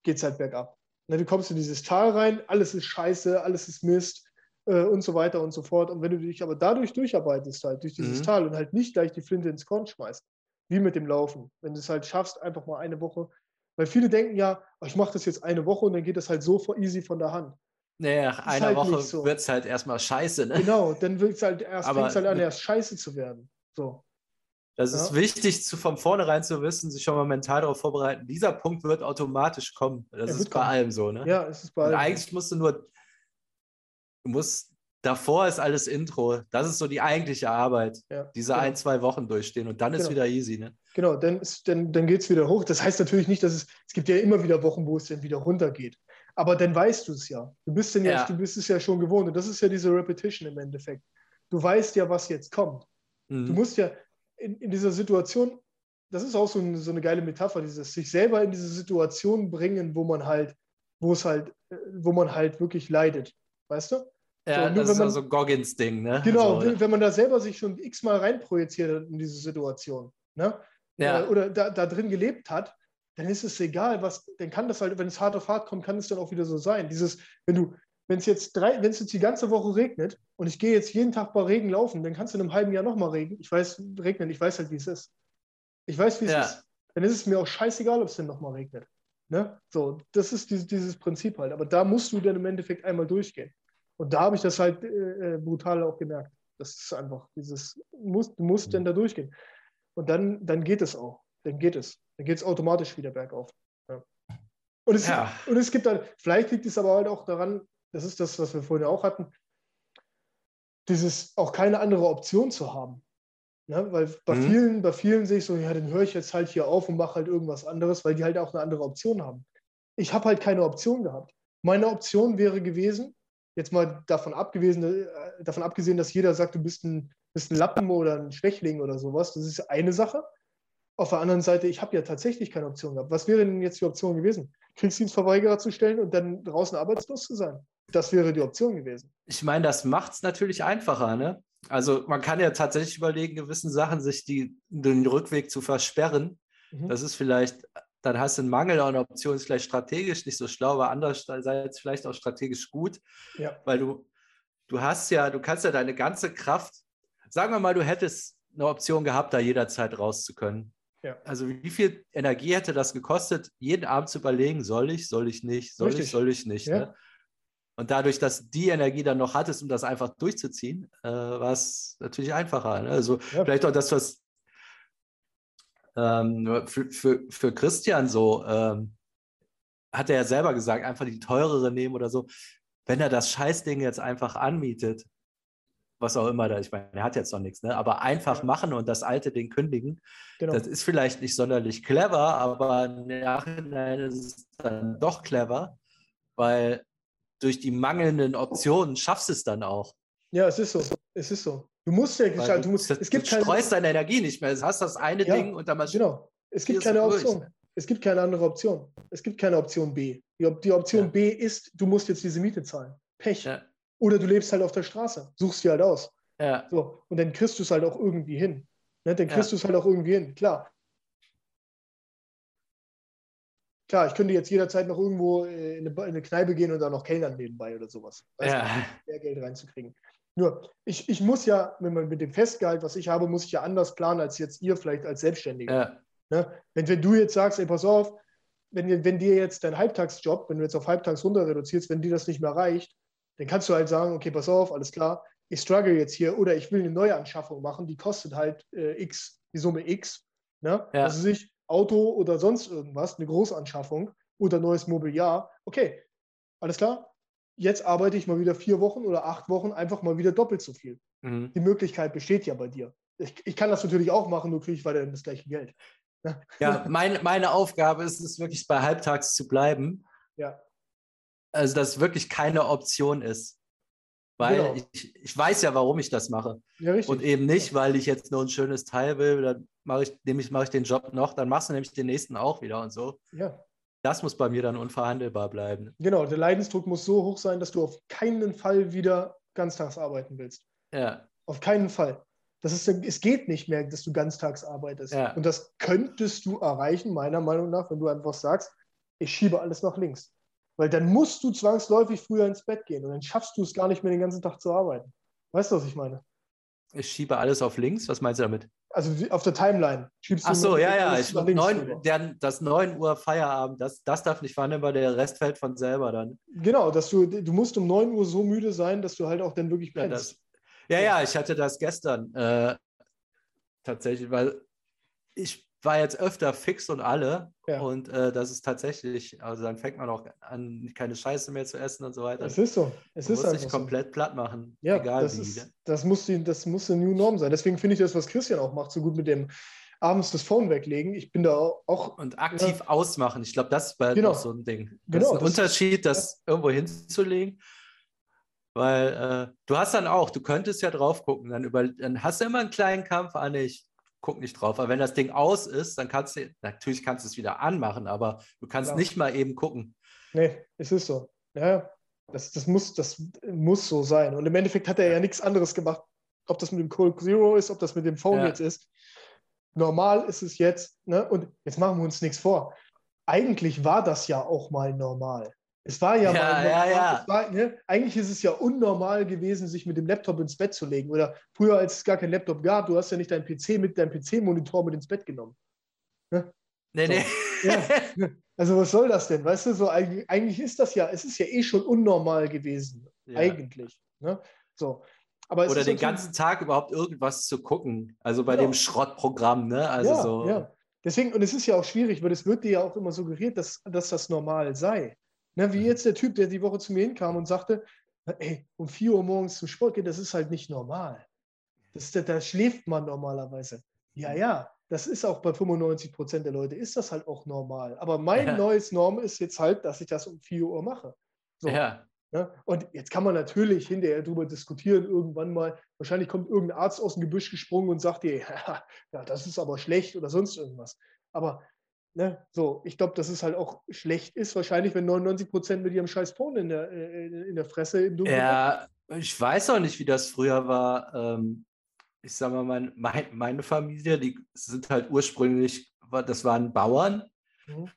geht es halt bergab. Na, du kommst in dieses Tal rein, alles ist scheiße, alles ist Mist äh, und so weiter und so fort. Und wenn du dich aber dadurch durcharbeitest, halt durch dieses mhm. Tal und halt nicht gleich die Flinte ins Korn schmeißt, wie mit dem Laufen, wenn du es halt schaffst, einfach mal eine Woche, weil viele denken ja, oh, ich mache das jetzt eine Woche und dann geht das halt so easy von der Hand. Naja, nach einer halt Woche so. wird es halt erstmal scheiße. Ne? Genau, dann wird es halt erst, halt an, erst scheiße zu werden. So. Das ja. ist wichtig, zu, von vornherein zu wissen, sich schon mal mental darauf vorbereiten. Dieser Punkt wird automatisch kommen. Das er ist bei kommen. allem so. Ne? Ja, es ist bei allem. Und eigentlich musst du nur, du musst, davor ist alles Intro. Das ist so die eigentliche Arbeit. Ja, Diese genau. ein, zwei Wochen durchstehen und dann genau. ist wieder easy. Ne? Genau, dann, dann, dann geht es wieder hoch. Das heißt natürlich nicht, dass es, es gibt ja immer wieder Wochen, wo es dann wieder runtergeht. Aber dann weißt du es ja. Du bist, denn ja. ja. du bist es ja schon gewohnt. Und das ist ja diese Repetition im Endeffekt. Du weißt ja, was jetzt kommt. Mhm. Du musst ja, in, in dieser Situation, das ist auch so, ein, so eine geile Metapher, dieses sich selber in diese Situation bringen, wo man halt, wo es halt, wo man halt wirklich leidet. Weißt du? Ja, so, das ist man, so Goggins-Ding, ne? Genau, so, wenn man da selber sich schon x-mal reinprojiziert hat in diese Situation, ne? Ja. Oder, oder da, da drin gelebt hat, dann ist es egal, was, dann kann das halt, wenn es hart auf hart kommt, kann es dann auch wieder so sein. Dieses, wenn du, wenn es jetzt drei, wenn es jetzt die ganze Woche regnet und ich gehe jetzt jeden Tag bei Regen laufen, dann kannst du in einem halben Jahr nochmal regnen. Ich weiß, regnen, ich weiß halt, wie es ist. Ich weiß, wie es ja. ist. Dann ist es mir auch scheißegal, ob es denn nochmal regnet. Ne? So, das ist dieses, dieses Prinzip halt. Aber da musst du dann im Endeffekt einmal durchgehen. Und da habe ich das halt äh, äh brutal auch gemerkt. Das ist einfach dieses, musst, du musst mhm. denn da durchgehen. Und dann, dann geht es auch. Dann geht es. Dann geht es automatisch wieder bergauf. Ja. Und, es, ja. und es gibt halt, vielleicht liegt es aber halt auch daran, das ist das, was wir vorhin auch hatten, dieses auch keine andere Option zu haben. Ja, weil bei, mhm. vielen, bei vielen sehe ich so, ja, dann höre ich jetzt halt hier auf und mache halt irgendwas anderes, weil die halt auch eine andere Option haben. Ich habe halt keine Option gehabt. Meine Option wäre gewesen, jetzt mal davon abgesehen, äh, davon abgesehen, dass jeder sagt, du bist ein, bist ein Lappen oder ein Schwächling oder sowas. Das ist eine Sache. Auf der anderen Seite, ich habe ja tatsächlich keine Option gehabt. Was wäre denn jetzt die Option gewesen? Kriegsdienstverweigerer zu stellen und dann draußen arbeitslos zu sein? Das wäre die Option gewesen. Ich meine, das macht es natürlich einfacher, ne? Also man kann ja tatsächlich überlegen, gewissen Sachen sich die, den Rückweg zu versperren. Mhm. Das ist vielleicht, dann hast du einen Mangel an Optionen, ist vielleicht strategisch nicht so schlau, aber andererseits vielleicht auch strategisch gut, ja. weil du, du hast ja, du kannst ja deine ganze Kraft, sagen wir mal, du hättest eine Option gehabt, da jederzeit raus zu können. Ja. Also wie viel Energie hätte das gekostet, jeden Abend zu überlegen, soll ich, soll ich nicht, soll Richtig. ich, soll ich nicht. Ja. Ne? Und dadurch, dass die Energie dann noch hattest, um das einfach durchzuziehen, äh, war es natürlich einfacher. Ne? Also ja. vielleicht auch das, was ähm, für, für, für Christian so, ähm, hat er ja selber gesagt, einfach die teurere nehmen oder so. Wenn er das Scheißding jetzt einfach anmietet, was auch immer da, ich meine, er hat jetzt noch nichts, ne? aber einfach machen und das alte Ding kündigen, genau. das ist vielleicht nicht sonderlich clever, aber im Nachhinein ist es dann doch clever, weil durch die mangelnden Optionen schaffst du es dann auch. Ja, es ist so. Es ist so. Du musst ja gestalten. Du, musst, es gibt du streust deine Energie nicht mehr. Du hast das eine ja, Ding und dann Genau. Es gibt keine Option. Durch. Es gibt keine andere Option. Es gibt keine Option B. Die, die Option ja. B ist, du musst jetzt diese Miete zahlen. Pech. Ja. Oder du lebst halt auf der Straße, suchst dir halt aus. Ja. So, und dann kriegst du es halt auch irgendwie hin. Ne? Dann kriegst ja. du es halt auch irgendwie hin. Klar. Klar, ich könnte jetzt jederzeit noch irgendwo äh, in eine, in eine Kneipe gehen und da noch Kellnern nebenbei oder sowas. Weißt ja. du, mehr Geld reinzukriegen. Nur, ich, ich muss ja, wenn man mit dem Festgehalt, was ich habe, muss ich ja anders planen als jetzt ihr vielleicht als Selbstständiger. Ja. Ne? Wenn, wenn du jetzt sagst, ey, pass auf, wenn, wenn dir jetzt dein Halbtagsjob, wenn du jetzt auf halbtags runter reduzierst, wenn dir das nicht mehr reicht, dann kannst du halt sagen, okay, pass auf, alles klar, ich struggle jetzt hier oder ich will eine neue Anschaffung machen, die kostet halt äh, X, die Summe X. Ne? Ja. Also sich Auto oder sonst irgendwas, eine Großanschaffung oder neues Mobiliar. Okay, alles klar, jetzt arbeite ich mal wieder vier Wochen oder acht Wochen einfach mal wieder doppelt so viel. Mhm. Die Möglichkeit besteht ja bei dir. Ich, ich, kann das natürlich auch machen, nur kriege ich weiterhin das gleiche Geld. Ja, mein, meine Aufgabe ist es wirklich bei halbtags zu bleiben. Ja. Also, dass es wirklich keine Option ist. Weil genau. ich, ich weiß ja, warum ich das mache. Ja, und eben nicht, weil ich jetzt nur ein schönes Teil will, dann mache ich, nämlich mache ich den Job noch, dann machst du nämlich den nächsten auch wieder und so. Ja. Das muss bei mir dann unverhandelbar bleiben. Genau, der Leidensdruck muss so hoch sein, dass du auf keinen Fall wieder ganztags arbeiten willst. Ja. Auf keinen Fall. Das ist, es geht nicht mehr, dass du ganztags arbeitest. Ja. Und das könntest du erreichen, meiner Meinung nach, wenn du einfach sagst, ich schiebe alles nach links. Weil dann musst du zwangsläufig früher ins Bett gehen und dann schaffst du es gar nicht mehr den ganzen Tag zu arbeiten. Weißt du, was ich meine? Ich schiebe alles auf links. Was meinst du damit? Also auf der Timeline schiebst du. Ach so, ja, ja. Ich, neun, der, das 9 Uhr Feierabend, das, das darf nicht verhandelbar, der Rest fällt von selber dann. Genau, dass du, du musst um 9 Uhr so müde sein, dass du halt auch dann wirklich pennst. Ja, ja, ja, ich hatte das gestern äh, tatsächlich, weil ich war jetzt öfter fix und alle. Ja. Und äh, das ist tatsächlich, also dann fängt man auch an, keine Scheiße mehr zu essen und so weiter. Es ist so. Es man ist muss sich komplett so. platt machen. Ja, egal das wie. Ist, das, muss die, das muss eine New Norm sein. Deswegen finde ich das, was Christian auch macht, so gut mit dem abends das Phone weglegen. Ich bin da auch. Und aktiv ja. ausmachen. Ich glaube, das ist bald genau. so ein Ding. Das genau, ist ein das Unterschied, das ja. irgendwo hinzulegen. Weil äh, du hast dann auch, du könntest ja drauf gucken, dann, über, dann hast du immer einen kleinen Kampf, ah nee, ich guck nicht drauf. Aber wenn das Ding aus ist, dann kannst du, natürlich kannst du es wieder anmachen, aber du kannst ja. nicht mal eben gucken. Nee, es ist so. Ja, das, das, muss, das muss so sein. Und im Endeffekt hat er ja nichts anderes gemacht. Ob das mit dem Cold Zero ist, ob das mit dem Phone ja. jetzt ist. Normal ist es jetzt, ne? und jetzt machen wir uns nichts vor. Eigentlich war das ja auch mal normal. Es war ja, ja mal, ja, ja. War, ne? eigentlich ist es ja unnormal gewesen, sich mit dem Laptop ins Bett zu legen. Oder früher, als es gar kein Laptop gab, du hast ja nicht deinen PC mit deinem PC-Monitor mit ins Bett genommen. Ne? Nee, so. nee. (laughs) Also was soll das denn? Weißt du, so eigentlich, eigentlich, ist das ja, es ist ja eh schon unnormal gewesen. Eigentlich. Ne? So. Aber Oder den ganzen Tag überhaupt irgendwas zu gucken. Also bei genau. dem Schrottprogramm, ne? Also ja, so. Ja. Deswegen, und es ist ja auch schwierig, weil es wird dir ja auch immer suggeriert, dass, dass das normal sei. Ne, wie jetzt der Typ, der die Woche zu mir hinkam und sagte, ey, um 4 Uhr morgens zum Sport geht, das ist halt nicht normal. Das, da, da schläft man normalerweise. Ja, ja, das ist auch bei 95 Prozent der Leute, ist das halt auch normal. Aber mein ja. neues Norm ist jetzt halt, dass ich das um 4 Uhr mache. So. Ja. Ja, und jetzt kann man natürlich hinterher darüber diskutieren, irgendwann mal, wahrscheinlich kommt irgendein Arzt aus dem Gebüsch gesprungen und sagt dir, (laughs) ja, das ist aber schlecht oder sonst irgendwas. Aber ne, so, ich glaube, dass es halt auch schlecht ist, wahrscheinlich, wenn 99 Prozent mit ihrem scheiß Porn in der, äh, in der Fresse im Dunkeln. Ja, ich weiß auch nicht, wie das früher war. Ähm, ich sag mal, mein, mein, meine Familie, die sind halt ursprünglich, das waren Bauern. Mhm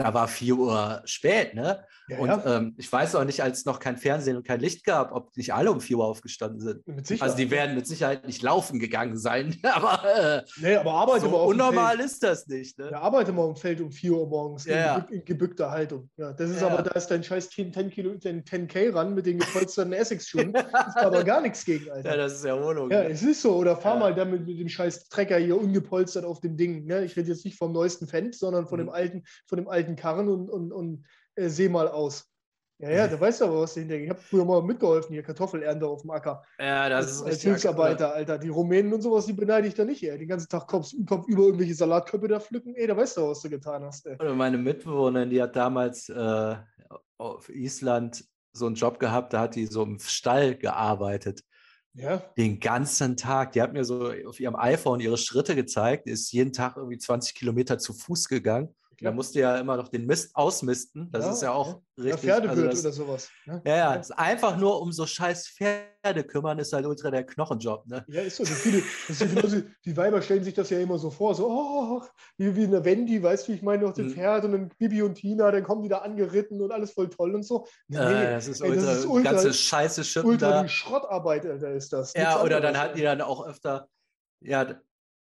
da war 4 Uhr spät, ne? Ja, und ja. Ähm, ich weiß auch nicht, als es noch kein Fernsehen und kein Licht gab, ob nicht alle um 4 Uhr aufgestanden sind. Mit Sicherheit. Also die werden mit Sicherheit nicht laufen gegangen sein. (laughs) aber, äh, nee, aber arbeite so mal unnormal Feld. ist das nicht. Ne? Ja, arbeite mal im Feld um 4 Uhr morgens ja, in, in, gebückter Haltung. Ja, das ist aber, da ist dein scheiß 10, 10 Kilo, 10, 10K ran mit den gepolsterten (laughs) Essex-Schuhen. ist aber gar nichts gegen, Alter. Ja, das ist Erholung. Ja, ne? es ist so. Oder fahr mal damit mit dem scheiß Trecker hier ungepolstert auf dem Ding. Ne? Ich rede jetzt nicht vom neuesten Fendt, sondern von mhm. dem alten, von dem alten Karren und, und und, äh, seh mal aus. Ja, ja, du weißt aber, was dahinter Ich habe früher mal mitgeholfen, hier Kartoffelernte auf dem Acker. Ja, das als, ist richtig. Als Hilfsarbeiter, Alter. Die Rumänen und sowas, die beneide ich da nicht, ey. Den ganzen Tag Kopf, Kopf über irgendwelche Salatköpfe da pflücken. Ey, da weißt du, was du getan hast, ey. Oder meine Mitbewohnerin, die hat damals äh, auf Island so einen Job gehabt, da hat die so im Stall gearbeitet. Ja. Den ganzen Tag. Die hat mir so auf ihrem iPhone ihre Schritte gezeigt, ist jeden Tag irgendwie 20 Kilometer zu Fuß gegangen da musst du ja immer noch den Mist ausmisten. Das ja, ist ja auch ja. richtig. Ja, Pferdewirt also oder sowas. Ne? Ja, ja, ja. einfach nur um so scheiß Pferde kümmern, ist halt ultra der Knochenjob. Ne? Ja, ist so. Die, viele, genauso, die Weiber stellen sich das ja immer so vor, so, oh, wie, wie eine Wendy, weißt du, wie ich meine, noch den mhm. Pferd und dann Bibi und Tina, dann kommen die da angeritten und alles voll toll und so. Nee, äh, das ist ey, ultra, das ist ultra ganze Scheiße Schippen ultra da. die Schrottarbeit, Alter, ist das. Ja, oder dann hatten die dann auch öfter, ja,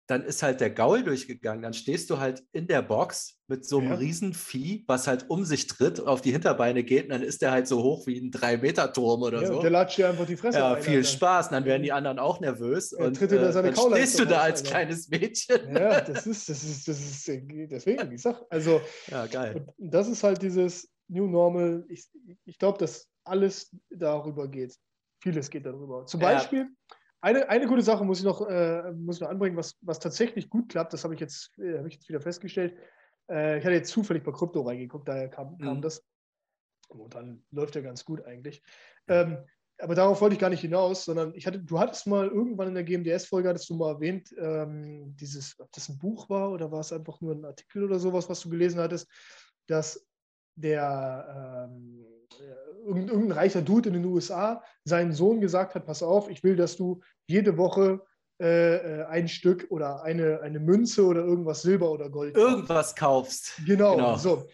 dann ist halt der Gaul durchgegangen. Dann stehst du halt in der Box mit so einem ja. Riesenvieh, was halt um sich tritt, auf die Hinterbeine geht und dann ist der halt so hoch wie ein 3-Meter-Turm oder ja, so. Der latscht dir einfach die Fresse Ja, viel Alter. Spaß. Und dann werden die anderen auch nervös. Ja, und äh, dann stehst du da als Alter. kleines Mädchen. Ja, das ist, das ist, das ist, deswegen, ich sag, also, (laughs) ja, geil. das ist halt dieses New Normal. Ich, ich glaube, dass alles darüber geht. Vieles geht darüber. Zum Beispiel, eine, eine gute Sache muss ich noch, äh, muss noch anbringen, was, was tatsächlich gut klappt, das habe ich, jetzt, äh, hab ich jetzt wieder festgestellt. Äh, ich hatte jetzt zufällig bei Krypto reingeguckt, daher kam, kam mhm. das. Und dann läuft ja ganz gut eigentlich. Ähm, aber darauf wollte ich gar nicht hinaus, sondern ich hatte, du hattest mal irgendwann in der GMDS-Folge, hattest du mal erwähnt, ähm, dieses, ob das ein Buch war oder war es einfach nur ein Artikel oder sowas, was du gelesen hattest, dass der ähm, irgendein reicher Dude in den USA seinen Sohn gesagt hat, pass auf, ich will, dass du jede Woche äh, äh, ein Stück oder eine, eine Münze oder irgendwas Silber oder Gold irgendwas kaufst. Genau, genau. so.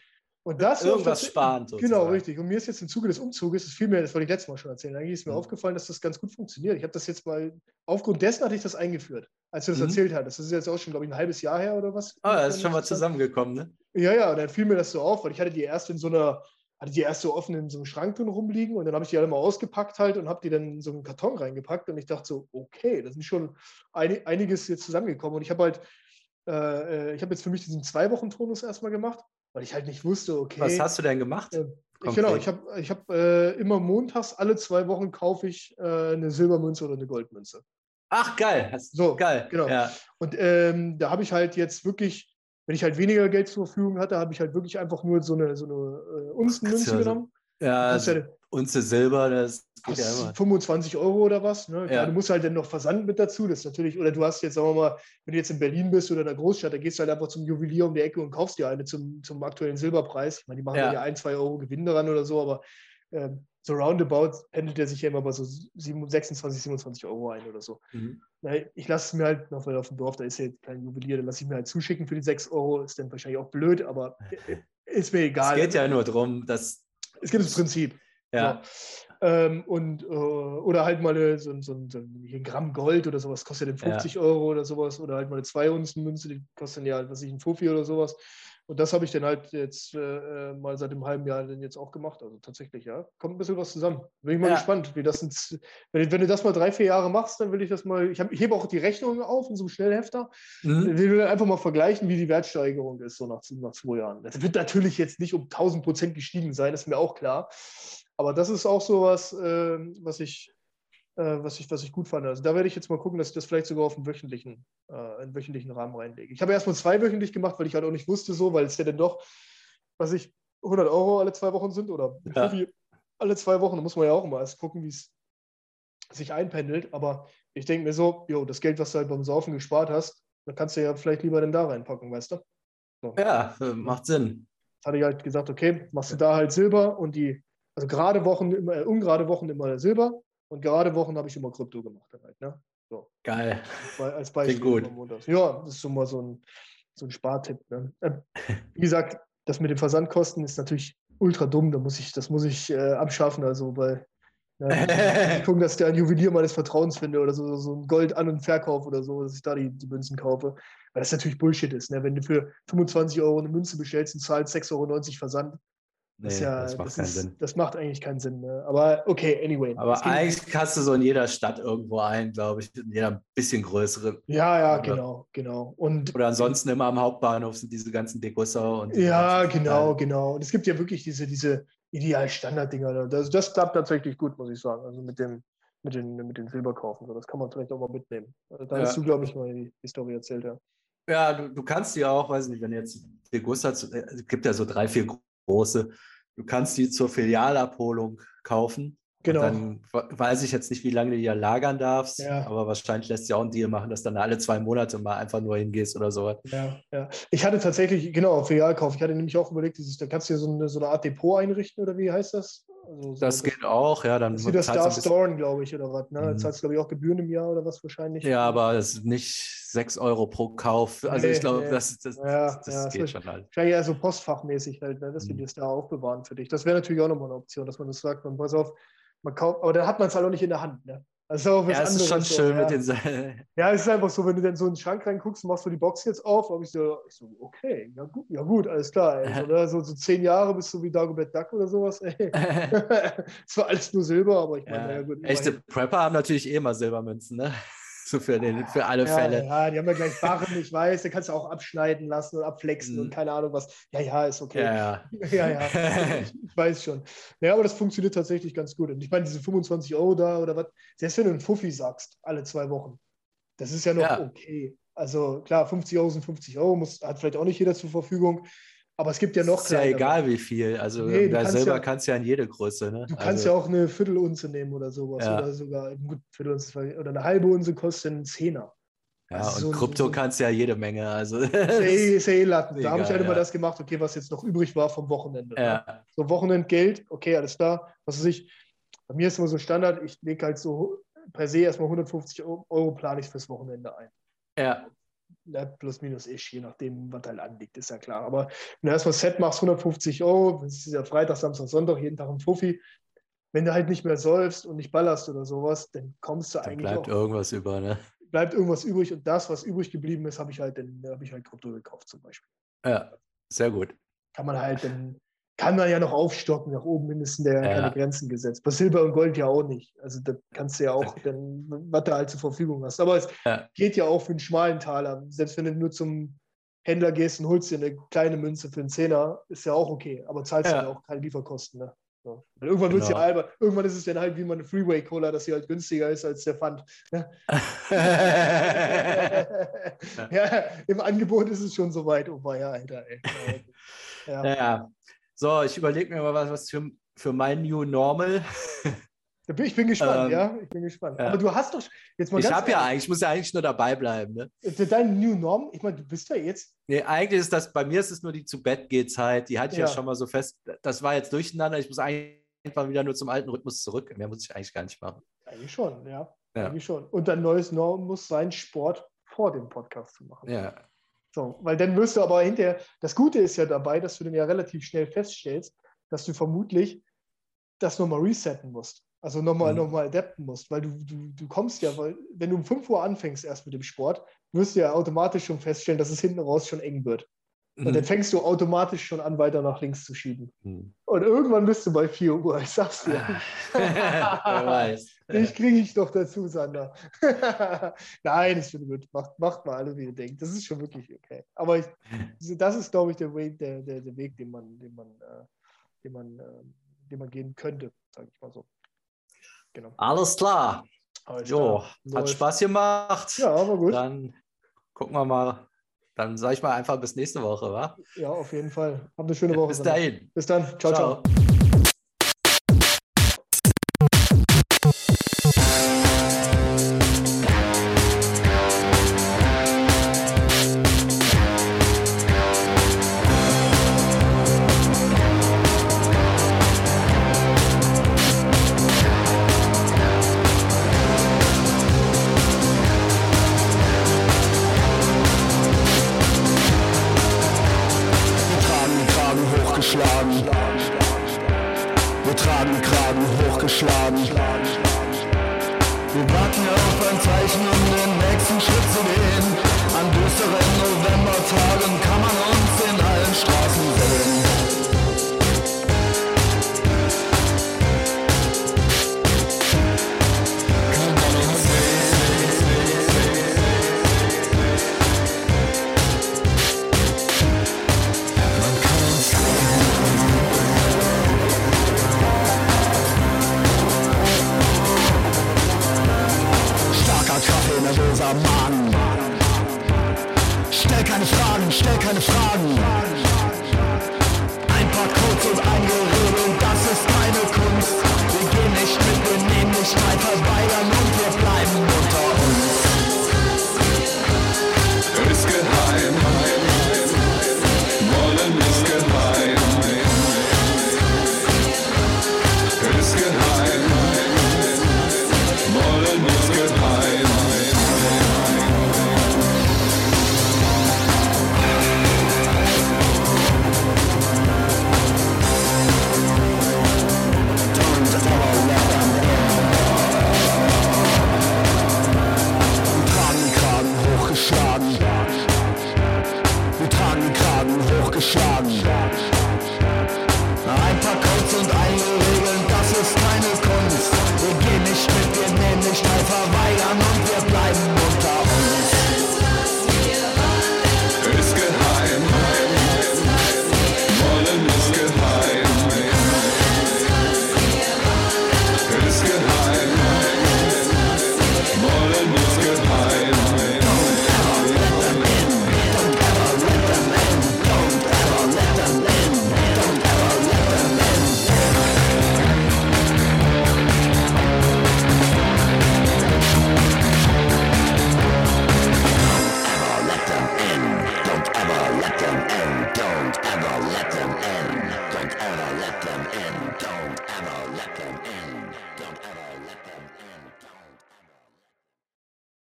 Und das irgendwas sparen. Genau, richtig. Und mir ist jetzt im Zuge des Umzuges, das mir, das wollte ich letztes Mal schon erzählen, eigentlich ist mir mhm. aufgefallen, dass das ganz gut funktioniert. Ich habe das jetzt mal, aufgrund dessen hatte ich das eingeführt, als du das mhm. erzählt hattest. Das ist jetzt auch schon, glaube ich, ein halbes Jahr her oder was. Ah, das ist schon mal zusammengekommen, ne? Ja, ja, und dann fiel mir das so auf, weil ich hatte die erst in so einer, hatte die erst so offen in so einem Schrank drin rumliegen und dann habe ich die alle mal ausgepackt halt und habe die dann in so einen Karton reingepackt und ich dachte so, okay, das ist schon ein, einiges jetzt zusammengekommen und ich habe halt, äh, äh ich habe jetzt für mich diesen Zwei-Wochen-Tonus erstmal gemacht, weil ich halt nicht wusste, okay. Was hast du denn gemacht? Äh, ich, genau, ich habe ich hab, äh, immer montags, alle zwei Wochen kaufe ich äh, eine Silbermünze oder eine Goldmünze. Ach, geil. So, geil. Genau. Ja. Und ähm, da habe ich halt jetzt wirklich wenn ich halt weniger Geld zur Verfügung hatte, habe ich halt wirklich einfach nur so eine, so eine äh, Unzenmünze also, genommen. Ja, also, ja Unze Silber, das geht ja immer. 25 Euro oder was. Ne? Ja. du musst halt dann noch Versand mit dazu. Das ist natürlich, oder du hast jetzt, sagen wir mal, wenn du jetzt in Berlin bist oder in der Großstadt, da gehst du halt einfach zum Juwelier um die Ecke und kaufst dir eine zum, zum aktuellen Silberpreis. Ich meine, die machen ja, ja ein, zwei Euro Gewinn daran oder so, aber ähm, so roundabout pendelt er sich ja immer bei so 26, 27 Euro ein oder so. Mhm. Ich lasse es mir halt, noch weil auf dem Dorf, da ist ja kein Juwelier, dann lasse ich mir halt zuschicken für die 6 Euro. Ist dann wahrscheinlich auch blöd, aber ist mir egal. Es geht ja nur darum, dass. Es gibt das Prinzip. Ja. So. Ähm, und, äh, oder halt mal so, so, so, ein Gramm Gold oder sowas kostet ja dann 50 ja. Euro oder sowas. Oder halt mal eine 2 Unzen Münze, die kostet ja, was ich, ein Fuffi oder sowas. Und das habe ich dann halt jetzt äh, mal seit einem halben Jahr dann jetzt auch gemacht. Also tatsächlich, ja. Kommt ein bisschen was zusammen. Bin ich mal ja. gespannt, wie das sind. Wenn, wenn, du das mal drei, vier Jahre machst, dann will ich das mal. Ich, hab, ich hebe auch die Rechnungen auf in so einem Schnellhefter. Mhm. Ich will einfach mal vergleichen, wie die Wertsteigerung ist, so nach, nach zwei Jahren. Das wird natürlich jetzt nicht um 1000 Prozent gestiegen sein, ist mir auch klar. Aber das ist auch so was, äh, was ich äh, was, ich, was ich gut fand. Also da werde ich jetzt mal gucken, dass ich das vielleicht sogar auf einen wöchentlichen, äh, einen wöchentlichen Rahmen reinlege. Ich habe erstmal zwei wöchentlich gemacht, weil ich halt auch nicht wusste so, weil es ja dann doch, was ich, 100 Euro alle zwei Wochen sind oder ja. alle zwei Wochen, da muss man ja auch immer erst gucken, wie es sich einpendelt. Aber ich denke mir so, jo, das Geld, was du halt beim Saufen gespart hast, dann kannst du ja vielleicht lieber dann da reinpacken, weißt du? So. Ja, macht Sinn. Jetzt hatte ich halt gesagt, okay, machst du da halt Silber und die, also gerade Wochen, immer, äh, ungerade Wochen immer Silber und gerade Wochen habe ich immer Krypto gemacht. Halt, ne? so. Geil. Als Beispiel. gut. Ja, das ist so mal so ein, so ein Spartipp. Ne? Äh, (laughs) wie gesagt, das mit den Versandkosten ist natürlich ultra dumm. Da muss ich, das muss ich äh, abschaffen. Also bei ja, (laughs) gucken, dass ich da einen Juwelier meines Vertrauens finde oder so, so ein Gold an- und Verkauf oder so, dass ich da die, die Münzen kaufe. Weil das natürlich Bullshit ist. Ne? Wenn du für 25 Euro eine Münze bestellst und zahlst 6,90 Euro Versand, das, nee, ja, das macht das keinen ist, Sinn. Das macht eigentlich keinen Sinn. Ne? Aber okay, anyway. Aber eigentlich kannst du so in jeder Stadt irgendwo ein, glaube ich, in jeder bisschen größeren. Ja, ja, oder, genau, genau. Und, oder ansonsten immer am Hauptbahnhof sind diese ganzen Degusser und. Ja, genau, genau. Und es gibt ja wirklich diese, diese ideal Standard-Dinger. Das, das klappt tatsächlich gut, muss ich sagen. Also mit dem, mit den, mit den Silberkaufen. So, das kann man vielleicht auch mal mitnehmen. Also da ja. hast du, glaube ich, mal die, die Story erzählt, ja. Ja, du, du kannst die auch, weiß nicht, wenn jetzt Degussa, es gibt ja so drei, vier große. Du kannst die zur Filialabholung kaufen. Genau. dann weiß ich jetzt nicht, wie lange du die ja lagern darfst, ja. aber wahrscheinlich lässt sich auch ein Deal machen, dass dann alle zwei Monate mal einfach nur hingehst oder so. Ja, ja. Ich hatte tatsächlich, genau, Filialkauf. Ich hatte nämlich auch überlegt, da kannst du dir so eine, so eine Art Depot einrichten oder wie heißt das? Also so das geht auch, ja. Dann das ist wie das Star Storn, glaube ich, oder was. Ne? Mhm. zahlst du, glaube ich, auch Gebühren im Jahr oder was wahrscheinlich. Ja, aber es ist nicht 6 Euro pro Kauf. Also nee, ich glaube, nee. das, das, ja, das, das geht schon halt. Wahrscheinlich eher so postfachmäßig halt, ne? dass mhm. die das da aufbewahren für dich. Das wäre natürlich auch nochmal eine Option, dass man das sagt, man pass auf, man kauft, aber dann hat man es halt auch nicht in der Hand. Ne? Also ja, es ist schon so, schön ja. mit den Seiten. Ja, es ist einfach so, wenn du dann so in den Schrank reinguckst, machst du die Box jetzt auf, habe ich so, ich so, okay, ja gut, ja gut alles klar. Ey. So, (laughs) ne? so, so, zehn Jahre bist du wie Dagobert Duck oder sowas. Es (laughs) (laughs) war alles nur Silber, aber ich meine, ja. ja gut. Echte Prepper haben natürlich eh immer Silbermünzen, ne? So für, den, für alle ja, Fälle. Ja, die haben ja gleich Barren, ich weiß, da kannst du auch abschneiden lassen und abflexen mhm. und keine Ahnung was. Ja, ja, ist okay. Ja, ja. (laughs) ja, ja. Ich, ich, weiß schon. Ja, aber das funktioniert tatsächlich ganz gut. Und ich meine, diese 25 Euro da oder was, selbst wenn du einen Fuffi sagst, alle zwei Wochen, das ist ja noch ja. okay. Also klar, 50 Euro sind 50 Euro, muss, hat vielleicht auch nicht jeder zur Verfügung. Aber es gibt ja noch. Ist ja egal, wie viel. Also nee, da selber ja, kannst ja in jede Größe. Ne? Du kannst also, ja auch eine Viertelunze nehmen oder sowas. Ja. Oder sogar gut, Viertelunze oder eine halbe Unze kostet einen Zehner. Ja, also und so Krypto so, kannst ja jede Menge. Also, (laughs) ist eh, ist eh Latten. Da habe ich halt immer das gemacht, okay, was jetzt noch übrig war vom Wochenende. Ne? Ja. So Wochenendgeld, okay, alles da. Was weiß ich, bei mir ist immer so Standard, ich lege halt so per se erstmal 150 Euro plane ich fürs Wochenende ein. Ja ne, plus minus ist, je nachdem, was halt anliegt, ist ja klar. Aber wenn du erstmal Set machst, 150 Euro, das ist ja Freitag, Samstag, Sonntag, jeden Tag ein Fuffi. Wenn du halt nicht mehr säufst und nicht ballerst oder sowas, dann kommst du dann eigentlich. Bleibt auch, irgendwas über, ne? Bleibt irgendwas übrig und das, was übrig geblieben ist, habe ich halt, dann habe ich halt Krypto gekauft zum Beispiel. Ja, sehr gut. Kann man halt dann kann man ja noch aufstocken, nach oben mindestens der ja. keine Grenzen gesetzt. Bei Silber und Gold ja auch nicht. Also da kannst du ja auch dann, was du halt zur Verfügung hast. Aber es ja. geht ja auch für einen schmalen Taler. Selbst wenn du nur zum Händler gehst und holst dir eine kleine Münze für einen Zehner, ist ja auch okay. Aber zahlst ja, ja auch keine Lieferkosten. Ne? So. Irgendwann genau. ja albern. Irgendwann ist es dann halt wie man eine Freeway Cola, dass sie halt günstiger ist als der Pfand. Ne? (laughs) (laughs) ja, im Angebot ist es schon so weit. Oh, ja, Alter, ey. (laughs) Ja. ja. So, ich überlege mir mal was, was für, für mein New Normal. Ich bin gespannt, ähm, ja. Ich bin gespannt. Ja. Aber du hast doch jetzt mal. Ich habe ja eigentlich, ich muss ja eigentlich nur dabei bleiben. Ne? Dein New Norm, ich meine, du bist ja jetzt. Nee, eigentlich ist das, bei mir ist es nur die zu Bett geht Zeit. Die hatte ich ja. ja schon mal so fest. Das war jetzt durcheinander. Ich muss einfach wieder nur zum alten Rhythmus zurück. Mehr muss ich eigentlich gar nicht machen. Eigentlich schon, ja. ja. Eigentlich schon. Und dein neues Norm muss sein, Sport vor dem Podcast zu machen. Ja, so, weil dann wirst du aber hinterher, das Gute ist ja dabei, dass du dann ja relativ schnell feststellst, dass du vermutlich das nochmal resetten musst. Also nochmal mhm. noch adapten musst, weil du, du, du kommst ja, weil wenn du um 5 Uhr anfängst erst mit dem Sport, wirst du ja automatisch schon feststellen, dass es hinten raus schon eng wird. Und dann mhm. fängst du automatisch schon an, weiter nach links zu schieben. Mhm. Und irgendwann bist du bei 4 Uhr, ich sag's dir. (laughs) Wer weiß. Ich kriege ich doch dazu, Sander. (laughs) Nein, ist schon gut. Macht, macht mal alle, wie ihr denkt. Das ist schon wirklich okay. Aber ich, das ist, glaube ich, der Weg, der, der, der Weg, den man, den man, äh, den man, äh, den man gehen könnte, sage ich mal so. Genau. Alles klar. Alles jo, klar. hat Spaß gemacht. Ja, aber gut. Dann gucken wir mal, dann sage ich mal einfach bis nächste Woche, wa? Ja, auf jeden Fall. Hab eine schöne Woche. Bis dahin. Bis dann. ciao. ciao. ciao.